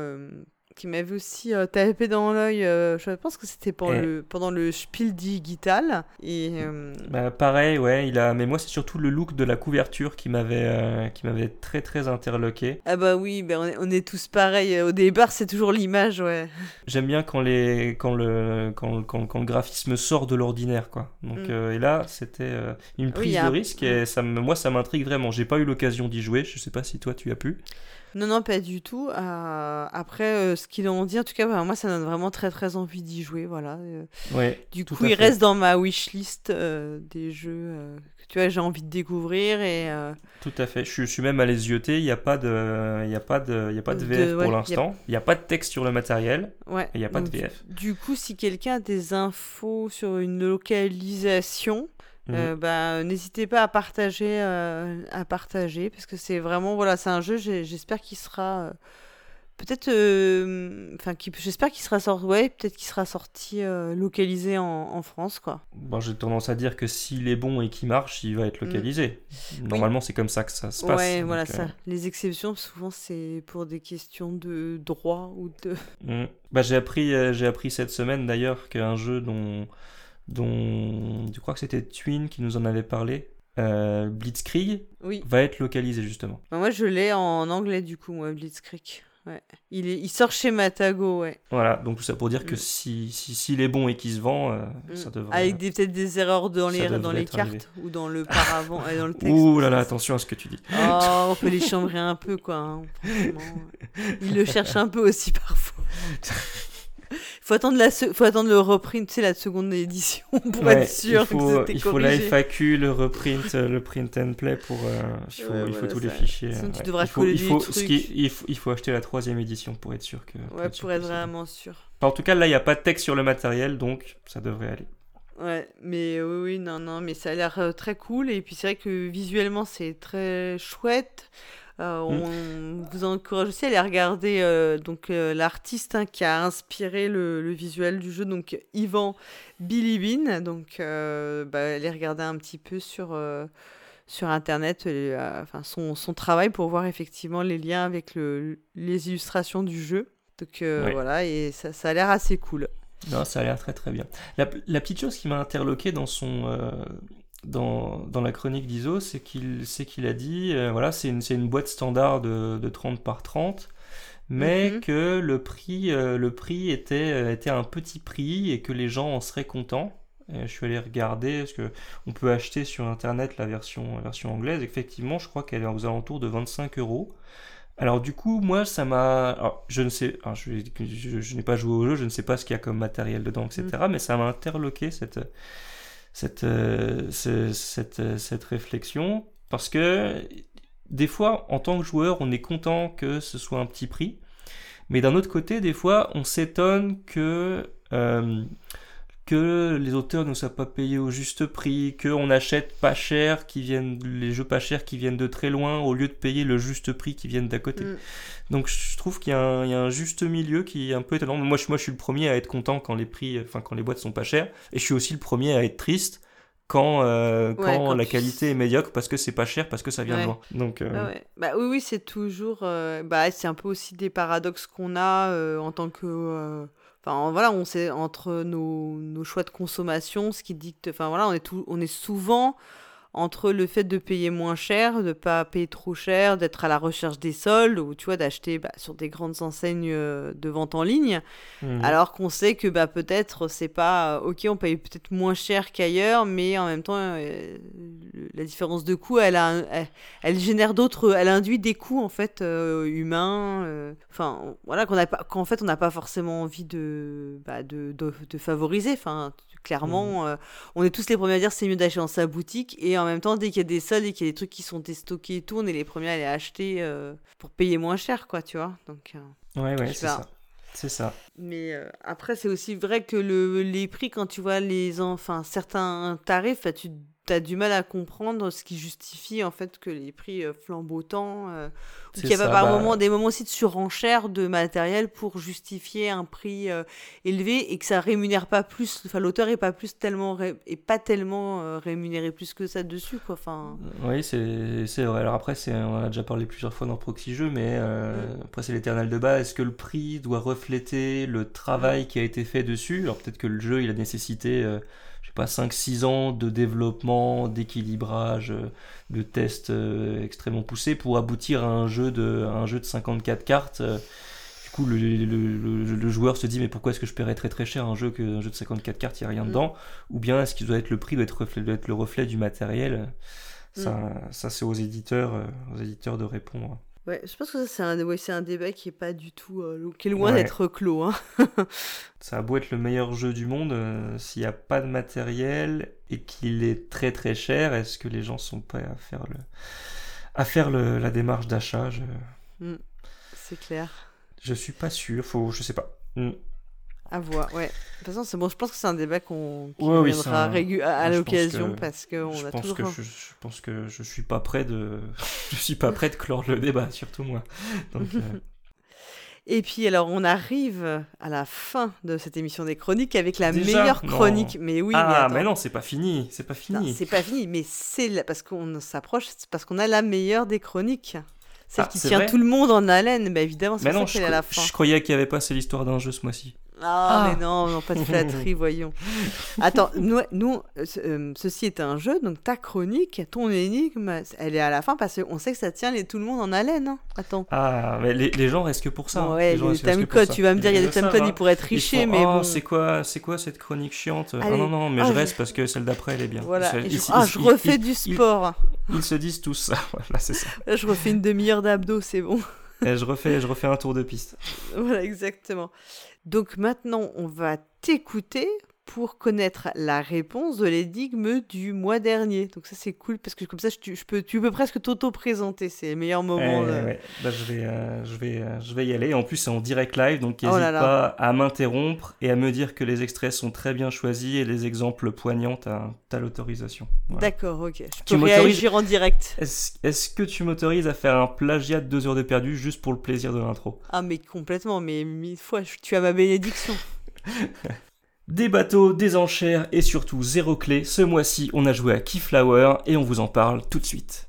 qui m'avait aussi euh, tapé dans l'œil. euh, je pense que c'était pendant Eh. le pendant le Spiel Digital. Et euh, Bah, pareil, ouais, il a. Mais moi, c'est surtout le look de la couverture qui m'avait, qui m'avait très très interloqué. ah bah oui, ben on, est, on est tous pareils. Au départ, c'est toujours l'image, ouais. J'aime bien quand les, quand le, quand, quand, quand le graphisme sort de l'ordinaire, quoi. Donc, Mm. et là, c'était une prise a de risque et ça moi, ça m'intrigue vraiment. J'ai pas eu l'occasion d'y jouer. Je sais pas si toi, tu as pu. Non, non, pas du tout. Euh, après, euh, ce qu'ils ont dit, en tout cas, bah, moi, ça donne vraiment très, très envie d'y jouer. Voilà. Euh, Ouais, du coup, à il fait. reste dans ma wishlist des jeux que tu vois, j'ai envie de découvrir. Et, Tout à fait. Je, suis- je suis même allé zioter. Il n'y a pas de, il y a pas de, il y a pas de VF pour l'instant. Il n'y a pas de texte sur le matériel. ouais. Il n'y a pas de VF. Du coup, si quelqu'un a des infos sur une localisation, Mhm. euh, bah, n'hésitez pas à partager, euh, à partager, parce que c'est vraiment, voilà, c'est un jeu, j'espère qu'il sera, euh, peut-être, enfin, j'espère qu'il sera sorti, ouais, peut-être qu'il sera sorti, euh, localisé en, en France, quoi. Bon, j'ai tendance à dire que s'il est bon et qu'il marche, il va être Mm. localisé. Normalement, c'est comme ça que ça se passe. Ouais, voilà ça. Les exceptions, souvent, c'est pour des questions de droit ou de. Mm. Bah, j'ai appris, j'ai appris cette semaine d'ailleurs qu'un jeu dont, dont je crois que c'était Twin qui nous en avait parlé, euh, Blitzkrieg, Oui. va être localisé justement. Bah, moi, je l'ai en anglais, du coup, moi, Blitzkrieg. Ouais. Il, est... il sort chez Matago, ouais. Voilà, donc tout ça pour dire que Mm. si si- s'il est bon et qu'il se vend, euh, Mm. ça devrait. Avec peut-être des erreurs dans les, dans cartes arrivé. ou dans le paravent et dans le texte. Ouh là là, attention à ce que tu dis. Oh, on peut les chambrer un peu, quoi. hein. Il le cherche un peu aussi parfois. faut attendre la se- faut attendre le reprint, tu sais, la seconde édition pour Ouais, être sûr il faut, que c'était il faut la. FAQ, le reprint, euh, le print and play pour. euh, il faut, Ouais, il faut voilà, tous les fichiers. Sinon, tu ouais. devras il faut, coller il des faut, ce trucs. qui- il, faut, il faut acheter la troisième édition pour être sûr que. Ouais, pour que être c'est bon. vraiment sûr. Enfin, en tout cas, là, il n'y a pas de texte sur le matériel, donc ça devrait aller. Ouais, mais oui, oui, non, non, mais ça a l'air euh, très cool. Et puis c'est vrai que visuellement, c'est très chouette. Euh, on vous encourage aussi à aller regarder euh, donc euh, l'artiste hein, qui a inspiré le, le visuel du jeu, donc Ivan Bilibin. Donc, bah, allez regarder un petit peu sur, sur internet enfin, son, son travail pour voir effectivement les liens avec le, les illustrations du jeu. Donc voilà, et ça, ça a l'air assez cool. Non, ça a l'air très très bien. La, la petite chose qui m'a interloqué dans son euh, dans, dans la chronique d'Iso, c'est qu'il a dit euh, voilà, c'est une, boîte standard de, de 30 par 30, mais Mhm. que le prix, euh, le prix était, euh, était un petit prix et que les gens en seraient contents. Et je suis allé regarder parce que on peut acheter sur internet la version, la version anglaise. Effectivement, je crois qu'elle est aux alentours de 25 euros. Alors du coup, moi, ça m'a, je ne sais, alors, je, je- je n'ai pas joué au jeu, je ne sais pas ce qu'il y a comme matériel dedans, etc. Mais ça m'a interloqué cette, cette, euh, euh, cette réflexion parce que des fois, en tant que joueur, on est content que ce soit un petit prix, mais d'un autre côté, des fois, on s'étonne que euh, que les auteurs ne soient pas payés au juste prix, qu'on achète pas cher, qui viennent les jeux pas chers qui viennent de très loin, au lieu de payer le juste prix qui viennent d'à côté. Mm. Donc je trouve qu'il y, a un- il y a un juste milieu qui est un peu étonnant. Moi je, moi, je suis le premier à être content quand les prix, enfin quand les boîtes sont pas chères, et je suis aussi le premier à être triste quand, euh, quand, Ouais, quand la tu- qualité est médiocre parce que c'est pas cher, parce que ça vient de loin. Donc euh, Ah ouais. Bah oui, oui, c'est toujours. euh, bah, c'est un peu aussi des paradoxes qu'on a en tant que. Enfin, voilà, on sait entre nos, nos choix de consommation, ce qui dicte. Enfin, voilà, on est, tout, on est souvent entre le fait de payer moins cher, de pas payer trop cher, d'être à la recherche des soldes, ou tu vois, d'acheter bah, sur des grandes enseignes euh, de vente en ligne, Mhm. alors qu'on sait que bah, peut-être c'est pas. euh, Ok, on paye peut-être moins cher qu'ailleurs, mais en même temps, euh, la différence de coût, elle, a, elle, elle génère d'autres. Elle induit des coûts, en fait, euh, humains. euh, Enfin, voilà, qu'on a pas, qu'en fait, on n'a pas forcément envie de, bah, de, de, de favoriser. Enfin, clairement, euh, on est tous les premiers à dire c'est mieux d'acheter dans sa boutique, et en même temps, dès qu'il y a des soldes et qu'il y a des trucs qui sont déstockés et tout, on est les premiers à les acheter euh, pour payer moins cher, quoi, tu vois. Donc. euh, ouais, ouais, c'est ça. C'est ça. Mais euh, après, c'est aussi vrai que le, les prix, quand tu vois les enfin, certains tarifs, bah, tu as du mal à comprendre ce qui justifie en fait que les prix euh, flambent autant. euh, qu'il y a pas ça, par bah- moment des moments aussi de surenchère de matériel pour justifier un prix euh, élevé et que ça rémunère pas plus. Enfin, l'auteur est pas plus tellement ré- est pas tellement euh, rémunéré plus que ça dessus, quoi. Enfin. Oui, c'est c'est vrai. Alors après, c'est, on en a déjà parlé plusieurs fois dans Proxy Jeux, mais euh, après, c'est l'éternel de bas. Est-ce que le prix doit refléter le travail qui a été fait dessus? Alors peut-être que le jeu, il a nécessité, pas, 5-6 ans de développement, d'équilibrage, euh, de tests euh, extrêmement poussés pour aboutir à un jeu de, à un jeu de 54 cartes. euh, du coup, le, le- le- le- le joueur se dit mais pourquoi est-ce que je paierais très très cher un jeu que un jeu de 54 cartes, il n'y a rien Mm. dedans? Ou bien est-ce qu'il doit être le prix doit être, reflet- doit être le reflet du matériel? Ça, ça c'est aux éditeurs, aux éditeurs de répondre. Ouais, je pense que ça, c'est un, ouais, c'est un débat qui est pas du tout, euh, qui est loin Ouais. d'être clos. Hein. Ça a beau être le meilleur jeu du monde, euh, s'il n'y a pas de matériel et qu'il est très très cher, est-ce que les gens sont prêts à faire le, à faire le- la démarche d'achat? Je, Mm, c'est clair. je suis pas sûr, faut, je sais pas. Mm. À voir, ouais. De toute façon, c'est bon, je pense que c'est un débat qu'on qui Ouais, oui, reviendra c'est un- régu- à, l'occasion que- parce qu'on a pense toujours. que je, je pense que je suis pas prêt de je suis pas prêt de clore le débat surtout moi donc euh, Et puis alors on arrive à la fin de cette émission des chroniques avec la Déjà meilleure Non. chronique. Mais oui, ah mais, mais non c'est pas fini c'est pas fini c'est pas fini, mais c'est la- parce qu'on s'approche, c'est parce qu'on a la meilleure des chroniques. Celle Ah, qui tient tout le monde en haleine, bah évidemment, c'est mais pour ça je, qu'elle est à la fin. je croyais qu'il y avait pas c'est l'histoire d'un jeu ce mois-ci Ah, mais non, non, pas de flatterie, voyons. Attends, nous, nous euh, ce- euh, ceci est un jeu, donc ta chronique, ton énigme, elle est à la fin parce qu'on sait que ça tient les, tout le monde en haleine. hein. Attends. ah mais les, les gens restent que pour ça hein. Ouais, les gens les timecodes, ça. tu vas me dire, il y a Ils des le savent, timecodes, hein. ils pourraient Ils tricher, font, mais oh, bon. c'est quoi c'est quoi cette chronique chiante? Ah Allez. non non mais Ah, je je- reste parce que celle d'après elle est bien Voilà, Ils- je- ils- ah, ils- je ils- refais ils- du ils- sport. ils se disent tous ça voilà c'est ça Là, je refais une demi-heure d'abdos, c'est bon. Et je refais je refais un tour de piste Voilà, exactement. Donc maintenant, on va t'écouter pour connaître la réponse de l'énigme du mois dernier. Donc ça, c'est cool parce que comme ça, je, tu- je peux, tu peux presque t'auto-présenter. C'est le meilleur moment. Eh, ouais. Bah, je, vais, euh, je, vais, euh, je vais y aller. En plus, c'est en direct live, donc Oh n'hésite pas à m'interrompre et à me dire que les extraits sont très bien choisis et les exemples poignants, t'as t'as l'autorisation. Voilà. D'accord, ok. Je Tu peux réagir en direct. Est-ce que tu m'autorises à faire un plagiat de deux heures de perdu juste pour le plaisir de l'intro? Ah, mais complètement, mais mille fois, tu as ma bénédiction. Des bateaux, des enchères et surtout zéro clé. Ce mois-ci, on a joué à Keyflower et on vous en parle tout de suite.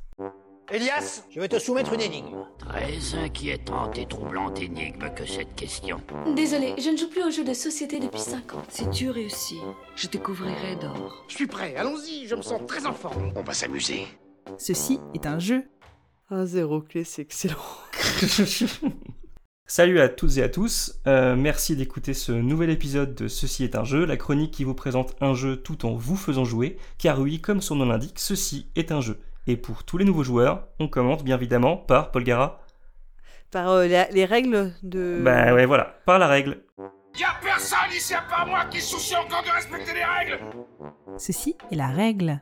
Elias, je vais te soumettre une énigme. Très inquiétante et troublante énigme que cette question. Désolé, je ne joue plus aux jeux de société depuis 5 ans. Si tu réussis, je te couvrirai d'or. Je suis prêt, allons-y, je me sens très en forme. On va s'amuser. Ceci est un jeu. Ah, zéro clé, c'est excellent. Salut à toutes et à tous, euh, merci d'écouter ce nouvel épisode de Ceci est un jeu, la chronique qui vous présente un jeu tout en vous faisant jouer, car oui, comme son nom l'indique, ceci est un jeu. Et pour tous les nouveaux joueurs, on commence bien évidemment par Paul Gara. Par euh, la- les règles de. Bah ouais, voilà, par la règle. Y'a personne ici à part moi qui soucie encore de respecter les règles Ceci est la règle.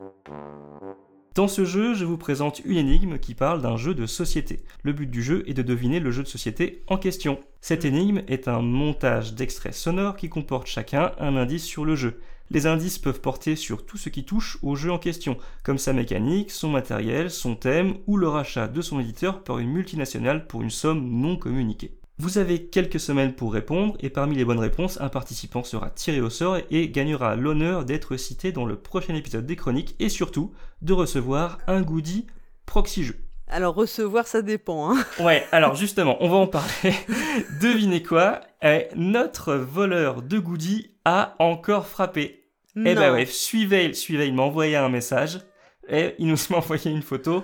Dans ce jeu, je vous présente une énigme qui parle d'un jeu de société. Le but du jeu est de deviner le jeu de société en question. Cette énigme est un montage d'extraits sonores qui comporte chacun un indice sur le jeu. Les indices peuvent porter sur tout ce qui touche au jeu en question, comme sa mécanique, son matériel, son thème ou le rachat de son éditeur par une multinationale pour une somme non communiquée. Vous avez quelques semaines pour répondre et parmi les bonnes réponses, un participant sera tiré au sort et gagnera l'honneur d'être cité dans le prochain épisode des chroniques et surtout de recevoir un goodie proxy jeu. Alors, recevoir, ça dépend. Hein. Ouais, alors justement, on va en parler. Devinez quoi Eh, Notre voleur de goodies a encore frappé. Eh Non. ben ouais, suivez, suivez, il m'a envoyé un message et il nous a envoyé une photo.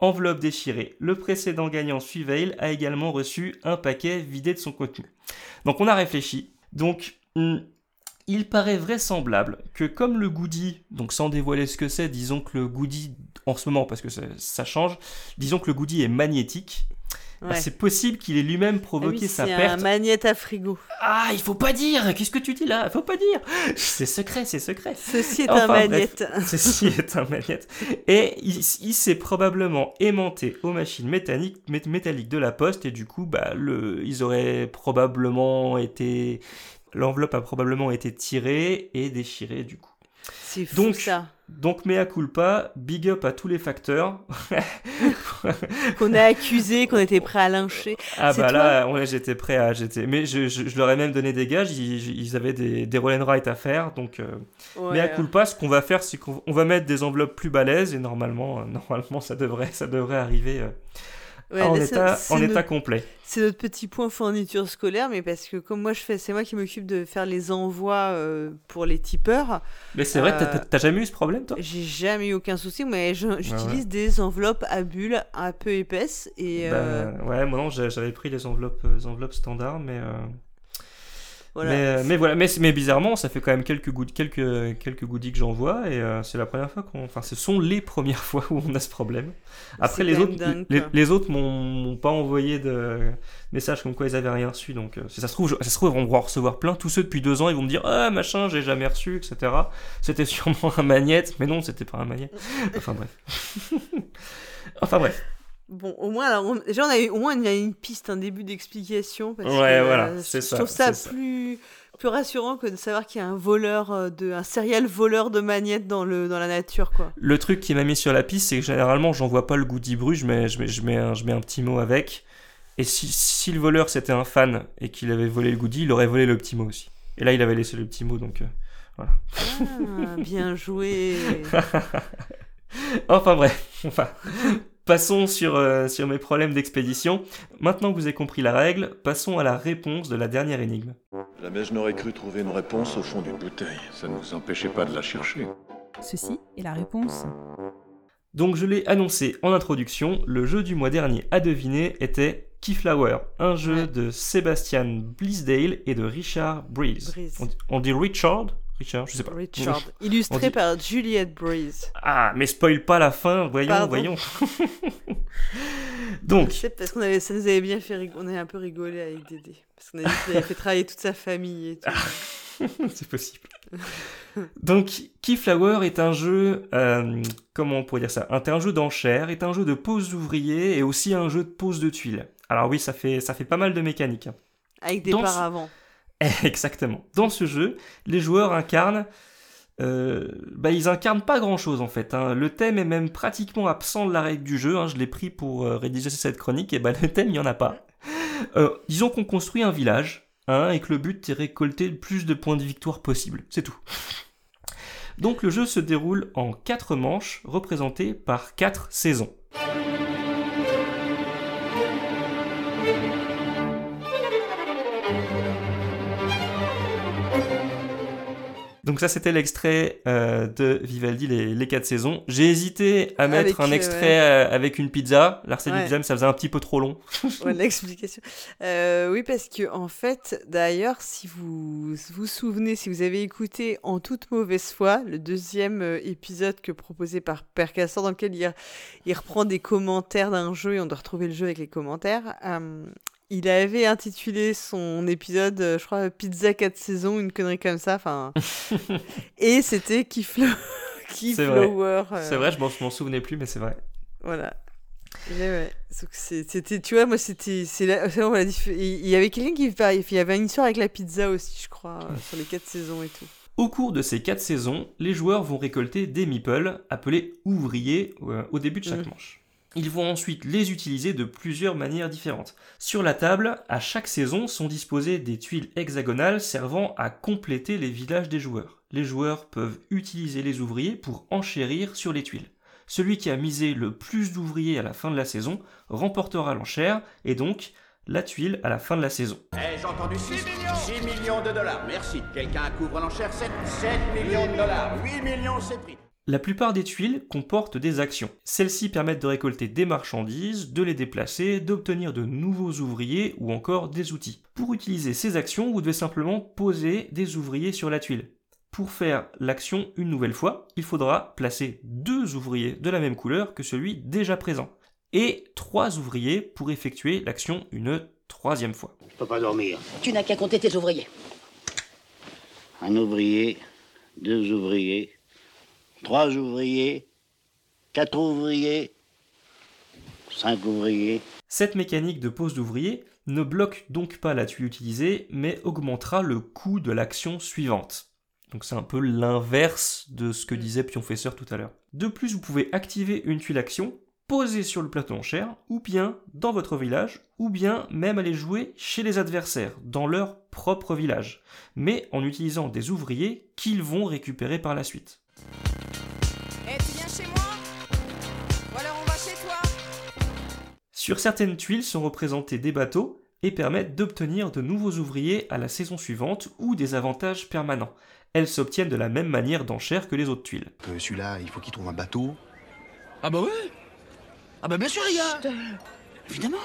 Enveloppe déchirée. Le précédent gagnant Suiveil a également reçu un paquet vidé de son contenu. Donc on a réfléchi. Donc hmm, il paraît vraisemblable que comme le goodie, donc sans dévoiler ce que c'est, disons que le goodie en ce moment, parce que ça, ça change, disons que le goodie est magnétique, bah, c'est possible qu'il ait lui-même Ah oui, provoqué sa c'est un perte. magnète à frigo. Ah, il faut pas dire Qu'est-ce que tu dis là? Il faut pas dire C'est secret, c'est secret. Ceci est Enfin, un bref, magnète. ceci est un magnète. Et il, il s'est probablement aimanté aux machines métalliques, mét- métalliques de la poste et du coup, bah, le, ils auraient probablement été... L'enveloppe a probablement été tirée et déchirée du coup. C'est fou Donc, ça. donc mea culpa, big up à tous les facteurs. Qu'on a accusé, qu'on était prêt à lyncher. Ah bah là, ouais, j'étais prêt à... J'étais... Mais je, je- je leur ai même donné des gages, ils, ils avaient des, des roll and write à faire, donc... Euh... Ouais. À culpa, ce qu'on va faire, c'est qu'on on va mettre des enveloppes plus balèzes, et normalement, euh, normalement ça, devrait, ça devrait arriver euh, Ouais, en, là, état, c'est en notre- état complet. C'est notre petit point fourniture scolaire, mais parce que comme moi je fais, c'est moi qui m'occupe de faire les envois euh, pour les tipeurs. Mais c'est vrai, Euh, t'as- t'as jamais eu ce problème, toi? J'ai jamais eu aucun souci, mais j'utilise ouais. des enveloppes à bulles un peu épaisses et euh, Bah, Ouais, moi non, j'avais pris les enveloppes, euh, les enveloppes standards, mais... Voilà. Mais, euh, mais voilà, mais, mais bizarrement, ça fait quand même quelques, goodies, quelques, quelques goodies que j'envoie et euh, c'est la première fois qu'on. Enfin, ce sont les premières fois où on a ce problème. Après, les autres, dingue, les, autres m'ont m'ont pas envoyé de messages comme quoi ils avaient rien reçu. Donc, euh, si ça se trouve, je- ça se trouve, ils vont en recevoir plein. Tous ceux depuis deux ans, ils vont me dire Ah, machin, j'ai jamais reçu, etc. C'était sûrement un magnète, mais non, c'était pas un magnète. Enfin, bref. enfin, bref. Bon, au moins, alors, on- déjà on a eu, au moins il y a une piste, un début d'explication. parce Ouais, que, voilà, euh, c'est je ça, trouve ça c'est ça. plus plus rassurant que de savoir qu'il y a un voleur euh, de un serial voleur de magnettes dans le dans la nature quoi. Le truc qui m'a mis sur la piste, c'est que généralement, j'envoie pas le goodie brut, je mets, je, mets, je, mets un, je mets un petit mot avec. Et si, si le voleur c'était un fan et qu'il avait volé le goodie, il aurait volé le petit mot aussi. Et là, il avait laissé le petit mot, donc euh, voilà. Ah, bien joué. enfin bref, enfin, passons sur, euh, sur mes problèmes d'expédition. Maintenant que vous avez compris la règle, passons à la réponse de la dernière énigme. Jamais je n'aurais cru trouver une réponse au fond d'une bouteille. Ça ne vous empêchait pas de la chercher. Ceci est la réponse. Donc je l'ai annoncé en introduction, le jeu du mois dernier à deviner était Keyflower, un jeu de Sébastien Blisdale et de Richard Breeze. Breeze. On, dit- on dit Richard Richard, je sais pas. Richard, illustré dit- par Juliette Breeze. Ah, mais spoil pas la fin, voyons, Pardon. voyons. Donc, C'est parce qu'on avait, ça nous avait bien fait rigoler, on a un peu rigolé avec Dédé. Parce qu'on avait fait travailler toute sa famille et tout. c'est possible. Donc, Keyflower est un jeu, euh, comment on pourrait dire ça? Un un jeu d'enchères, est un jeu de pose d'ouvriers et aussi un jeu de pose de tuiles. Alors oui, ça fait, ça fait pas mal de mécaniques. hein. Avec des Dans paravents. Exactement. Dans ce jeu, les joueurs incarnent. euh, bah, ils incarnent pas grand chose en fait. hein. Le thème est même pratiquement absent de la règle du jeu. hein. Je l'ai pris pour euh, rédiger cette chronique et bah, le thème il y en a pas. Euh, disons qu'on construit un village hein, et que le but est récolter le plus de points de victoire possible. C'est tout. Donc le jeu se déroule en quatre manches représentées par quatre saisons. Donc ça c'était l'extrait euh, de Vivaldi les, les quatre saisons. J'ai hésité à mettre Avec, un euh, extrait ouais. euh, avec une pizza. L'arsène Ouais. ça faisait un petit peu trop long. Ouais, l'explication. Euh, oui, parce que en fait, d'ailleurs, si vous vous souvenez, si vous avez écouté en toute mauvaise foi le deuxième épisode que proposé par Père Castor, dans lequel il, il reprend des commentaires d'un jeu et on doit retrouver le jeu avec les commentaires. Il avait intitulé son épisode, euh, je crois, Pizza 4 saisons, une connerie comme ça. Enfin, et c'était Keyflower. C'est vrai. Keyflower, euh, C'est vrai, je m'en souvenais plus, mais c'est vrai. voilà. Ouais, c'était, tu vois, moi c'était, c'est là, la Il y avait quelqu'un qui il y avait une histoire avec la pizza aussi, je crois, euh, sur les quatre saisons et tout. Au cours de ces quatre saisons, les joueurs vont récolter des meeples, appelés ouvriers, euh, au début de chaque Mm. manche. Ils vont ensuite les utiliser de plusieurs manières différentes. Sur la table, à chaque saison sont disposées des tuiles hexagonales servant à compléter les villages des joueurs. Les joueurs peuvent utiliser les ouvriers pour enchérir sur les tuiles. Celui qui a misé le plus d'ouvriers à la fin de la saison remportera l'enchère et donc la tuile à la fin de la saison. Eh, j'ai entendu 6 millions 6 millions de dollars, merci. Quelqu'un couvre l'enchère 7 7 millions de dollars. 8 millions, c'est pris. La plupart des tuiles comportent des actions. Celles-ci permettent de récolter des marchandises, de les déplacer, d'obtenir de nouveaux ouvriers ou encore des outils. Pour utiliser ces actions, vous devez simplement poser des ouvriers sur la tuile. Pour faire l'action une nouvelle fois, il faudra placer deux ouvriers de la même couleur que celui déjà présent. Et trois ouvriers pour effectuer l'action une troisième fois. Je peux pas dormir. Tu n'as qu'à compter tes ouvriers. Un ouvrier, deux ouvriers, trois ouvriers, quatre ouvriers, cinq ouvriers. Cette mécanique de pose d'ouvrier ne bloque donc pas la tuile utilisée, mais augmentera le coût de l'action suivante. Donc c'est un peu l'inverse de ce que disait Pionfesseur tout à l'heure. De plus, vous pouvez activer une tuile action, poser sur le plateau enchère, ou bien dans votre village, ou bien même aller jouer chez les adversaires, dans leur propre village, mais en utilisant des ouvriers qu'ils vont récupérer par la suite. Eh, tu viens chez moi Ou alors on va chez toi Sur certaines tuiles sont représentés des bateaux et permettent d'obtenir de nouveaux ouvriers à la saison suivante ou des avantages permanents. Elles s'obtiennent de la même manière d'enchères que les autres tuiles. Euh, Celui-là, il faut qu'il trouve un bateau. Ah bah ouais Ah bah bien sûr, les gars Évidemment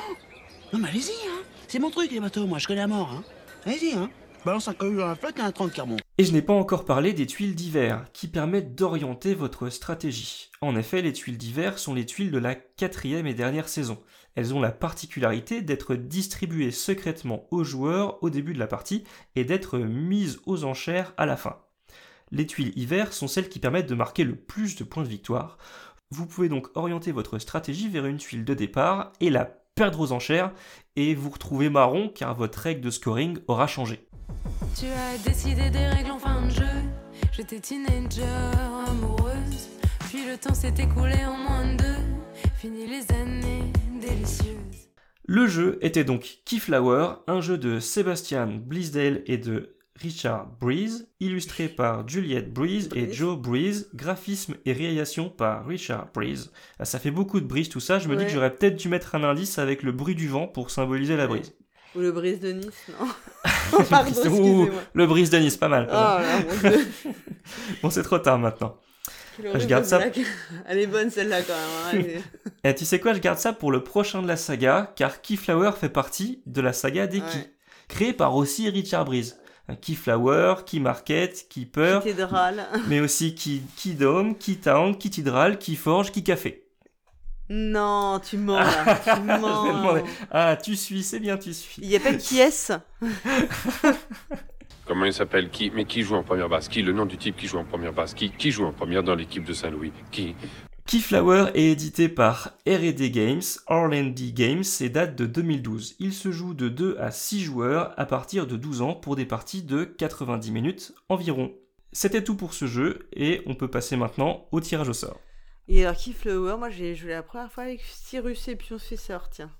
Non mais allez-y, hein C'est mon truc, les bateaux, moi, je connais la mort, hein Allez-y, hein Et un 30 qui remonte. Et je n'ai pas encore parlé des tuiles d'hiver, qui permettent d'orienter votre stratégie. En effet, les tuiles d'hiver sont les tuiles de la quatrième et dernière saison. Elles ont la particularité d'être distribuées secrètement aux joueurs au début de la partie et d'être mises aux enchères à la fin. Les tuiles hiver sont celles qui permettent de marquer le plus de points de victoire. Vous pouvez donc orienter votre stratégie vers une tuile de départ et la perdre aux enchères et vous retrouver marron car votre règle de scoring aura changé. Tu as décidé des règles en fin de jeu. J'étais teenager, amoureuse. Puis le temps s'est écoulé en moins de deux. Fini les années délicieuses. Le jeu était donc Keyflower, un jeu de Sebastian Bleasdale et de Richard Breeze, illustré par Juliette Breeze et Joe Breeze, graphisme et réalisation par Richard Breeze. Ah, ça fait beaucoup de brise tout ça, je me dis que j'aurais peut-être dû mettre un indice avec le bruit du vent pour symboliser la brise. Ou le brise de Nice, non Pardon, excusez-moi. le brise de Nice, pas mal. Oh pas mal. là, mon Dieu. bon, c'est trop tard maintenant. Je garde ça. blague. Elle est bonne celle-là quand même. hein, elle est- Et tu sais quoi, je garde ça pour le prochain de la saga, car Keyflower fait partie de la saga des Key, créée par aussi Richard Breeze. Un Keyflower, Key Market, Keeper, Cathédrale. mais aussi Key, Key Dome, Key Town, Key Tidral, Key Forge, Key Café. Non, tu mens là. tu Je vais demander. mens. Ah, tu suis, c'est bien, tu suis. Il n'y a pas qui est Comment il s'appelle? Qui? Mais qui joue en première base Qui? Le nom du type qui joue en première base Qui? Qui joue en première dans l'équipe de Saint-Louis? Qui? Keyflower est édité par R&D Games, R&D Games et date de 2012. Il se joue de 2 à 6 joueurs à partir de 12 ans pour des parties de 90 minutes environ. C'était tout pour ce jeu et on peut passer maintenant au tirage au sort. Et alors, Keyflower, moi j'ai joué la première fois avec Cyrus et Pionfesseur, tiens.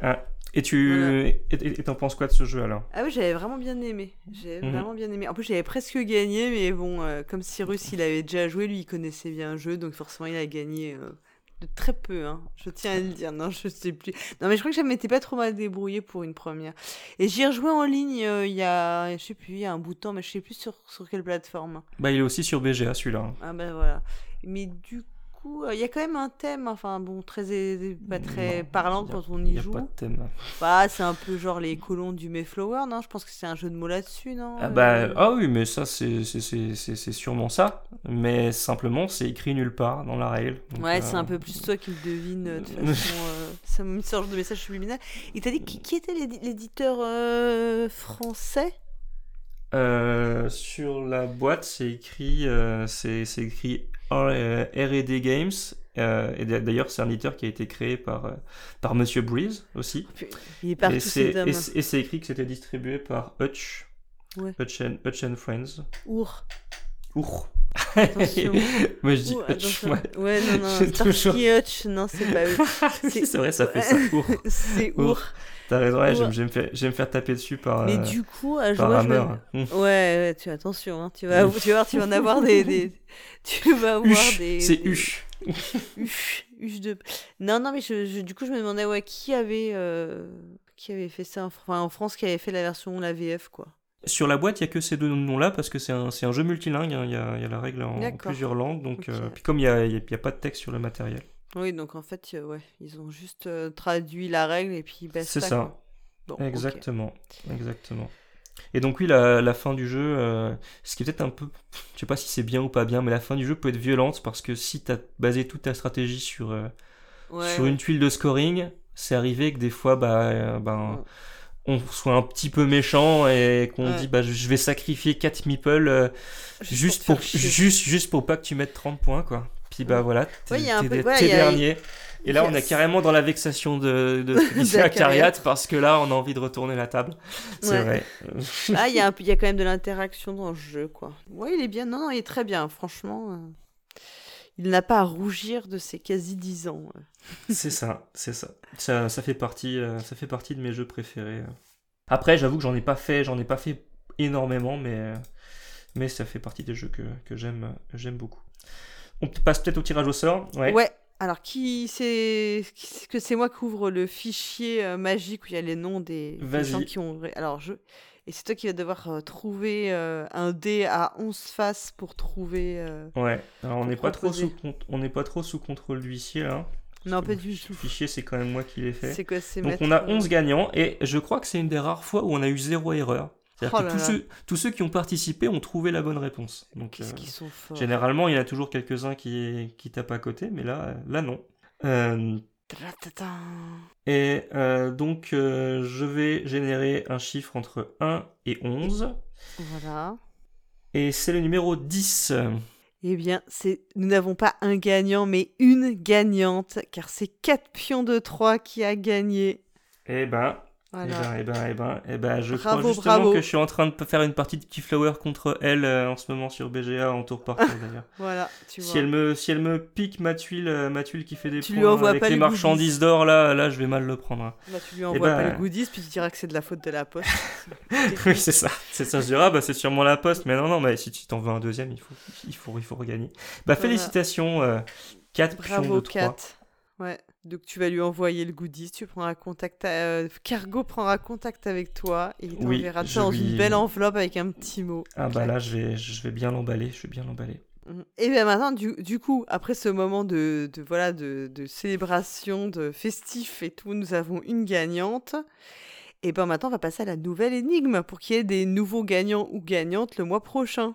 Ah, et tu Voilà. et t'en penses quoi de ce jeu alors? Ah oui, j'avais vraiment bien aimé. J'avais Mhm. vraiment bien aimé. En plus, j'avais presque gagné, mais bon, euh, comme Cyrus, il avait déjà joué, lui, il connaissait bien le jeu, donc forcément, il a gagné euh, De très peu, hein. je tiens à le dire. Non, je sais plus. Non, mais je crois que je m'étais pas trop mal débrouillée pour une première. Et j'y ai rejoué en ligne euh, il y a, je sais plus, il y a un bout de temps, mais je sais plus sur, sur quelle plateforme. Bah, il est aussi sur BGA celui-là. Ah ben voilà. Mais du coup, euh, il y a quand même un thème, enfin bon, très pas très parlant quand on y, Il y a joue. pas de thème. Bah, c'est un peu genre les colons du Mayflower, non? Je pense que c'est un jeu de mots là-dessus, non? Ah bah Euh, ah oui mais ça c'est c'est- c'est c'est- c'est sûrement ça mais simplement c'est écrit nulle part dans la règle. Donc, Ouais, c'est euh, un peu plus toi qui le devine de toute façon. euh, c'est une sorte de message subliminal. Il t'a dit qui, qui était l'édi- l'éditeur euh, français? Euh, sur la boîte, c'est écrit, euh, c'est c'est écrit R&D Games. euh, et d'a- d'ailleurs, c'est un éditeur qui a été créé par euh, par Monsieur Breeze aussi. Il est et c'est et c'est- et c'est écrit que c'était distribué par Hutch. Ouais. Hutch and, Hutch and Friends. Our. Our. Moi je dis Ouh, Hutch. Ouais, non, non, Starsky toujours- Hutch, non, c'est pas Hutch. C'est vrai, ça fait ça. Our. C'est Our. T'as raison, ouais, me- je vais me faire, me faire taper dessus par. Mais euh, du coup, à par jouer, je me-. Hum. Ouais, ouais, tu attention, hein, tu vas, tu vas voir, tu vas en avoir des, des- tu vas avoir Huche, des. c'est des- Huche. Huche, Huche de. Non, non, mais je, je- du coup, je me demandais ouais, qui avait, euh, qui avait fait ça, enfin, en France, qui avait fait la version la VF, quoi. Sur la boîte, il n'y a que ces deux noms-là parce que c'est un, un jeu multilingue. hein, Il y, a, il y a la règle en plusieurs langues. Donc, euh, puis comme il n'y a, il y a- il y a pas de texte sur le matériel. Oui, donc en fait, euh, ouais, ils ont juste euh, traduit la règle et puis. C'est ça. Bon, exactement. Exactement. Et donc, oui, la, la fin du jeu, euh, ce qui est peut-être un peu. Je sais pas si c'est bien ou pas bien, mais la fin du jeu peut être violente parce que si tu as basé toute ta stratégie sur, Ouais, sur ouais. une tuile de scoring, c'est arrivé que des fois, bah, ben, on soit un petit peu méchant et qu'on dit bah, je vais sacrifier 4 meeples Juste pour pour, juste, juste pour pas que tu mettes 30 points, quoi. Puis bah voilà, t'es ouais, a- dernier. Et là, on est carrément dans la vexation de, de De parce que là, on a envie de retourner la table. C'est Ouais. vrai. Ah, il y, a un y a quand même de l'interaction dans le jeu, quoi. Ouais, il est bien. Non, non, il est très bien, franchement. euh, Il n'a pas à rougir de ses quasi 10 ans. euh. C'est ça, c'est ça. ça. Ça fait partie, euh, ça fait partie de mes jeux préférés. Après, j'avoue que j'en ai pas fait, j'en ai pas fait énormément, mais mais ça fait partie des jeux que, que j'aime, j'aime beaucoup. On passe peut-être au tirage au sort. Ouais. Ouais. Alors, qui c'est que c'est moi qui ouvre le fichier euh, magique où il y a les noms des, gens qui ont. Alors, je. Et c'est toi qui vas devoir euh, trouver euh, un dé à 11 faces pour trouver. euh, Ouais. Alors on n'est pas trop sous on n'est pas trop sous contrôle d'huissier là. Non, Parce pas du le tout. fichier, c'est quand même moi qui l'ai fait. C'est quoi, c'est Donc on a euh, 11 gagnants et je crois que c'est une des rares fois où on a eu zéro erreur. C'est-à-dire Oh que tous ceux, tous ceux qui ont participé ont trouvé la bonne réponse. Donc, euh, qu'ils sont forts. Généralement, il y en a toujours quelques-uns qui, qui tapent à côté, mais là, euh, là non. Euh, et euh, donc, je vais générer un chiffre entre 1 et 11. Voilà. Et c'est le numéro 10. Eh bien, c'est nous n'avons pas un gagnant, mais une gagnante, car c'est 4 pions de 3 qui a gagné. Eh ben, Voilà. eh ben, eh ben, eh ben, eh ben, je Bravo, crois justement bravo. que je suis en train de faire une partie de Keyflower contre elle euh, en ce moment sur BGA en tour par tour d'ailleurs. Voilà, tu si vois. elle me si elle me pique ma tuile, euh, ma tuile qui fait des Tu lui points envoies avec pas les les marchandises d'or là, là je vais mal le prendre. hein. Bah, tu lui envoies pas ben, les goodies, puis tu diras que c'est de la faute de la poste. oui, c'est ça. C'est ça, je dirais, ah, bah, c'est sûrement la poste, mais non, non, mais si tu t'en veux un deuxième, il faut, il faut, il faut regagner. Bah, Voilà. félicitations, euh, 4 pions Bravo, de 3. Kat. Ouais, donc tu vas lui envoyer le goodies, tu prendras contact, à- euh, Cargo prendra contact avec toi et il Oui, t'enverra je ça dans lui- une belle enveloppe avec un petit mot. Ah, bah là, je vais, je vais bien l'emballer, je vais bien l'emballer. Mhm. Et bien maintenant, du, du coup, après ce moment de, de, voilà, de, de célébration, de festif et tout, nous avons une gagnante. Et ben maintenant, on va passer à la nouvelle énigme pour qu'il y ait des nouveaux gagnants ou gagnantes le mois prochain.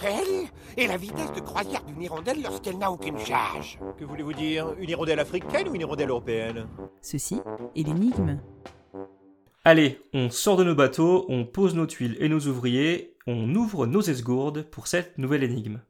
Quelle est la vitesse de croisière d'une hirondelle lorsqu'elle n'a aucune charge Que voulez-vous dire? Une hirondelle africaine ou une hirondelle européenne? Ceci est l'énigme. Allez, on sort de nos bateaux, on pose nos tuiles et nos ouvriers, on ouvre nos esgourdes pour cette nouvelle énigme.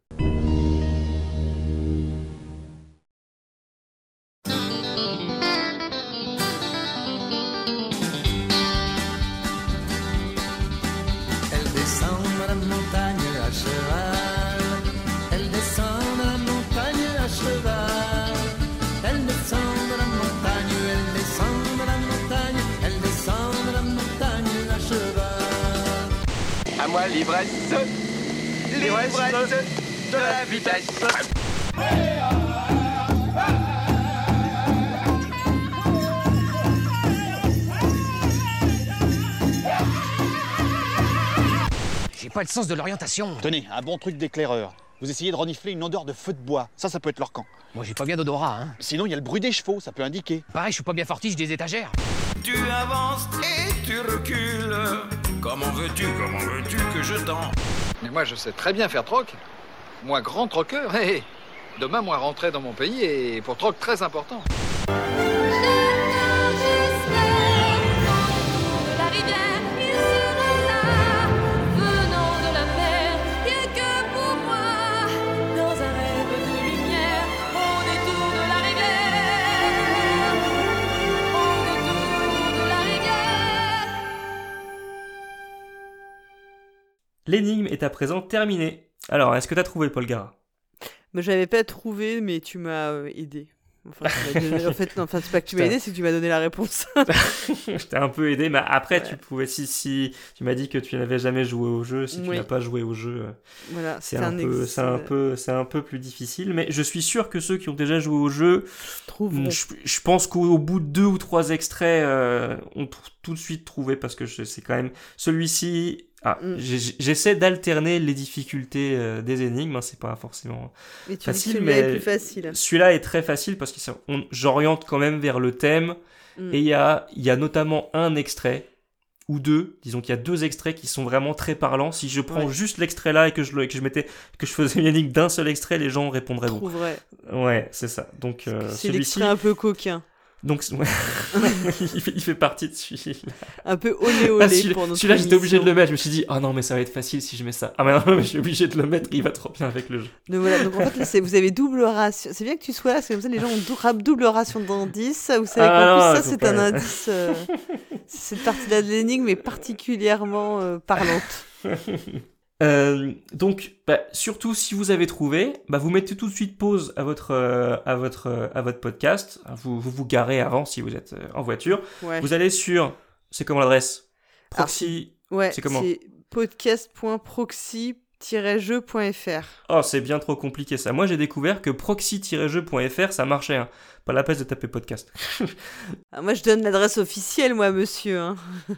Le sens de l'orientation. Tenez, un bon truc d'éclaireur. Vous essayez de renifler une odeur de feu de bois. Ça, ça peut être leur camp. Moi, j'ai pas bien d'odorat, hein. Sinon, il y a le bruit des chevaux, ça peut indiquer. Pareil, je suis pas bien fortiche des étagères. Tu avances et tu recules. Comment veux-tu, comment veux-tu que je t'en... Mais moi, je sais très bien faire troc. Moi, grand troqueur, hé, hé. Demain, moi, rentrer dans mon pays et pour troc très important. L'énigme est à présent terminée. Alors, est-ce que t'as trouvé Paul Gara? Moi, j'avais pas trouvé, mais tu m'as euh, aidé. Enfin, donné- en fait, non, enfin, c'est pas que tu m'as aidé, c'est que tu m'as donné la réponse. Je t'ai un peu aidé, mais après, tu pouvais, si, si, tu m'as dit que tu n'avais jamais joué au jeu, si tu n'as pas joué au jeu, euh, Voilà, c'est un, un peu, c'est un peu, c'est un peu plus difficile, mais je suis sûr que ceux qui ont déjà joué au jeu, Trouveront. je, je pense qu'au bout de deux ou trois extraits, euh, on t- tout de suite trouvé parce que je- c'est quand même celui-ci. Ah, Mm. j'essaie d'alterner les difficultés euh, des énigmes, hein, c'est pas forcément Mais tu dis que facile, est mais plus facile. celui-là est très facile parce que on- j'oriente quand même vers le thème Mm. et il y a, il y a notamment un extrait ou deux, disons qu'il y a deux extraits qui sont vraiment très parlants. Si je prends Ouais. juste l'extrait là et que je, le- que je mettais, que je faisais une énigme d'un seul extrait, les gens répondraient bon. Ouais, c'est ça. Donc euh, C'est celui-ci. l'extrait un peu coquin. Donc ouais. il, fait, il fait partie de celui-là. Un peu olé olé Ah, celui-là, pour notre celui-là, j'étais obligé de le mettre. Je me suis dit, ah non, mais ça va être facile si je mets ça. Ah mais non, mais je suis obligé de le mettre. Il va trop bien avec le jeu. Donc voilà, donc en fait, là, vous avez double ration. C'est bien que tu sois là, c'est comme ça les gens ont dou- double ration d'indices. Vous savez Ah qu'en plus, ça, c'est un indice. euh, cette partie-là de l'énigme est particulièrement euh, parlante. Euh, donc, bah, surtout si vous avez trouvé, bah, vous mettez tout de suite pause à votre, euh, à votre, euh, à votre podcast. Vous, vous vous garez avant si vous êtes euh, en voiture. Ouais. Vous allez sur, c'est comment l'adresse? Proxy. Ouais, c'est comment? c'est podcast.proxy-jeu.fr. Oh, c'est bien trop compliqué ça. Moi, j'ai découvert que proxy-jeu.fr, ça marchait. hein. Pas la peine de taper podcast. Ah, moi, je donne l'adresse officielle, moi, monsieur. hein.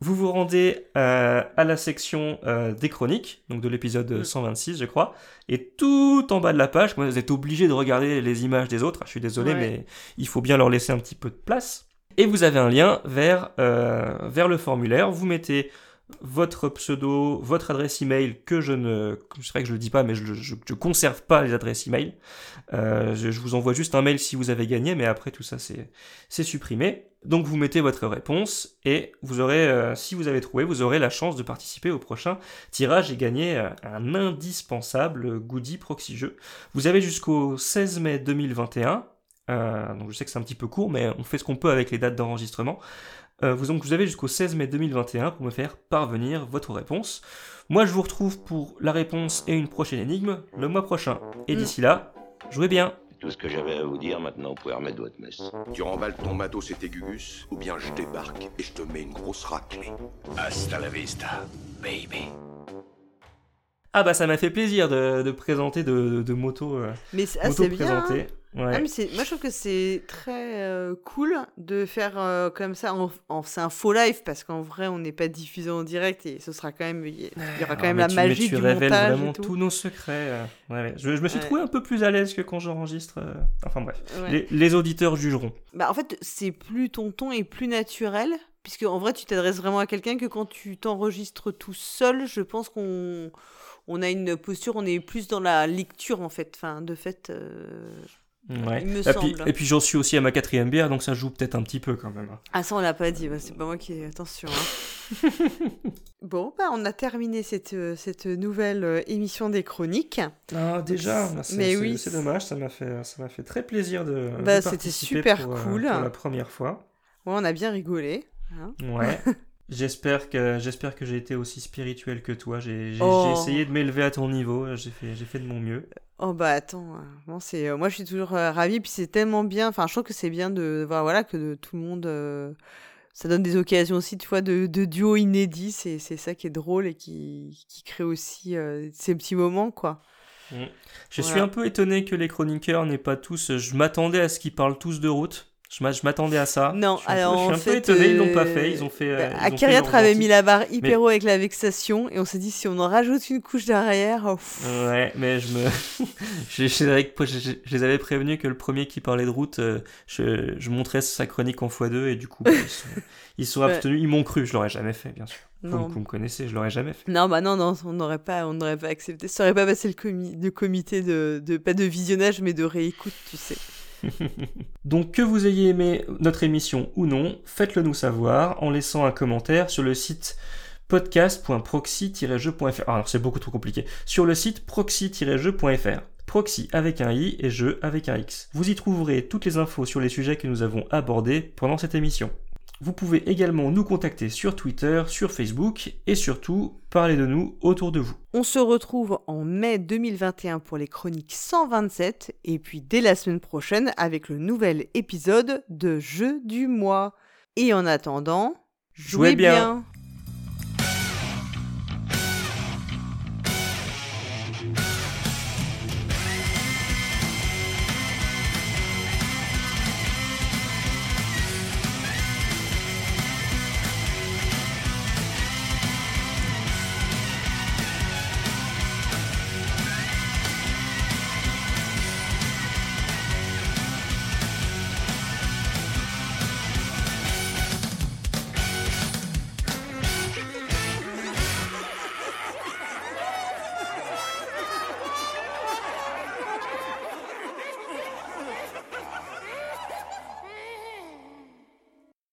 vous vous rendez euh, à la section euh, des chroniques, donc de l'épisode Mm. 126, je crois, et tout en bas de la page, vous êtes obligé de regarder les images des autres. Je suis désolé, Ouais. mais il faut bien leur laisser un petit peu de place. Et vous avez un lien vers, euh, vers le formulaire. Vous mettez votre pseudo, votre adresse email que je ne, c'est vrai que je le dis pas, mais je, je, je conserve pas les adresses email. Euh, je, vous envoie juste un mail si vous avez gagné, mais après tout ça c'est, supprimé. Donc vous mettez votre réponse et vous aurez, euh, si vous avez trouvé, vous aurez la chance de participer au prochain tirage et gagner euh, un indispensable goodie proxy jeu. Vous avez jusqu'au 16 mai 2021. euh, donc je sais que c'est un petit peu court, mais on fait ce qu'on peut avec les dates d'enregistrement. Euh, vous, donc vous avez jusqu'au 16 mai 2021 pour me faire parvenir votre réponse. Moi je vous retrouve pour la réponse et une prochaine énigme le mois prochain. Et d'ici là, jouez bien. Tout ce que j'avais à vous dire, maintenant vous pouvez remettre votre messe. Tu remballes ton matos et tes gugus, ou bien je débarque et je te mets une grosse raclée. Hasta la vista, baby. Ah bah ça m'a fait plaisir de, de présenter de, de, de moto. euh, Mais c'est ah, moto c'est bien. hein. présentée. Ouais. Ah, mais c'est- moi, je trouve que c'est très euh, cool de faire euh, comme ça. En, en- c'est un faux live parce qu'en vrai, on n'est pas diffusé en direct et ce sera quand même. Il y aura quand même la tu- magie tu du révèles montage vraiment et tout. tous nos secrets. euh, ouais, ouais. Je, je me suis Ouais. trouvé un peu plus à l'aise que quand j'enregistre. euh, Enfin bref, Ouais. les, les auditeurs jugeront. Bah, en fait, c'est plus ton ton et plus naturel. Puisque en vrai, tu t'adresses vraiment à quelqu'un que quand tu t'enregistres tout seul, je pense qu'on on a une posture, on est plus dans la lecture en fait. Enfin, de fait, euh, Ouais. il me et, semble. puis, et puis j'en suis aussi à ma quatrième bière, donc ça joue peut-être un petit peu quand même. hein. Ah ça on l'a pas dit, c'est pas moi qui... Attention. hein. bon, bah on a terminé cette, euh, cette nouvelle euh, émission des chroniques. Ah déjà, bah, c'est oui. dommage, ça m'a fait, ça fait très plaisir de. de Bah, c'était super pour, euh, cool. pour la première fois. Ouais, on a bien rigolé. hein. Ouais. J'espère que j'espère que j'ai été aussi spirituel que toi. J'ai Oh. essayé de m'élever à ton niveau. J'ai fait j'ai fait de mon mieux. Oh bah attends, bon, c'est, euh, moi je suis toujours euh, ravie, puis c'est tellement bien, enfin je trouve que c'est bien de voir voilà, que de, tout le monde, euh, ça donne des occasions aussi, tu vois, de, de duos inédits, c'est, c'est ça qui est drôle et qui, qui crée aussi euh, ces petits moments, quoi. Mm. Je suis un peu étonné que les chroniqueurs n'aient pas tous. Je m'attendais à ce qu'ils parlent tous de route. Je m'a- je m'attendais à ça. Non, je suis un alors peu, je suis en un peu fait, étonné, ils l'ont euh, pas fait. Ils ont fait. euh, ils Akariatre leur avait mis la barre hyper haut avec la vexation et on s'est dit si on en rajoute une couche derrière. oh. Ouais, mais je me. je, je- les avais prévenus que le premier qui parlait de route, euh, je, je montrais sa chronique en x2 et du coup, bah, ils sont, ils sont Ouais. abstenus. Ils m'ont cru, je l'aurais jamais fait, bien sûr. Non. vous me connaissez, je l'aurais jamais fait. Non, bah non, non, on n'aurait pas, on n'aurait pas accepté. Ça aurait pas passé le, comi- le comité de, de, pas de visionnage, mais de réécoute, tu sais. Donc que vous ayez aimé notre émission ou non, faites-le nous savoir en laissant un commentaire sur le site podcast.proxy-jeu.fr. Ah, alors c'est beaucoup trop compliqué. Sur le site proxy-jeu.fr. Proxy avec un i et jeu avec un x. Vous y trouverez toutes les infos sur les sujets que nous avons abordés pendant cette émission. Vous pouvez également nous contacter sur Twitter, sur Facebook et surtout parler de nous autour de vous. On se retrouve en mai 2021 pour les chroniques 127 et puis dès la semaine prochaine avec le nouvel épisode de Jeu du mois. Et en attendant, jouez, Jouez bien. bien.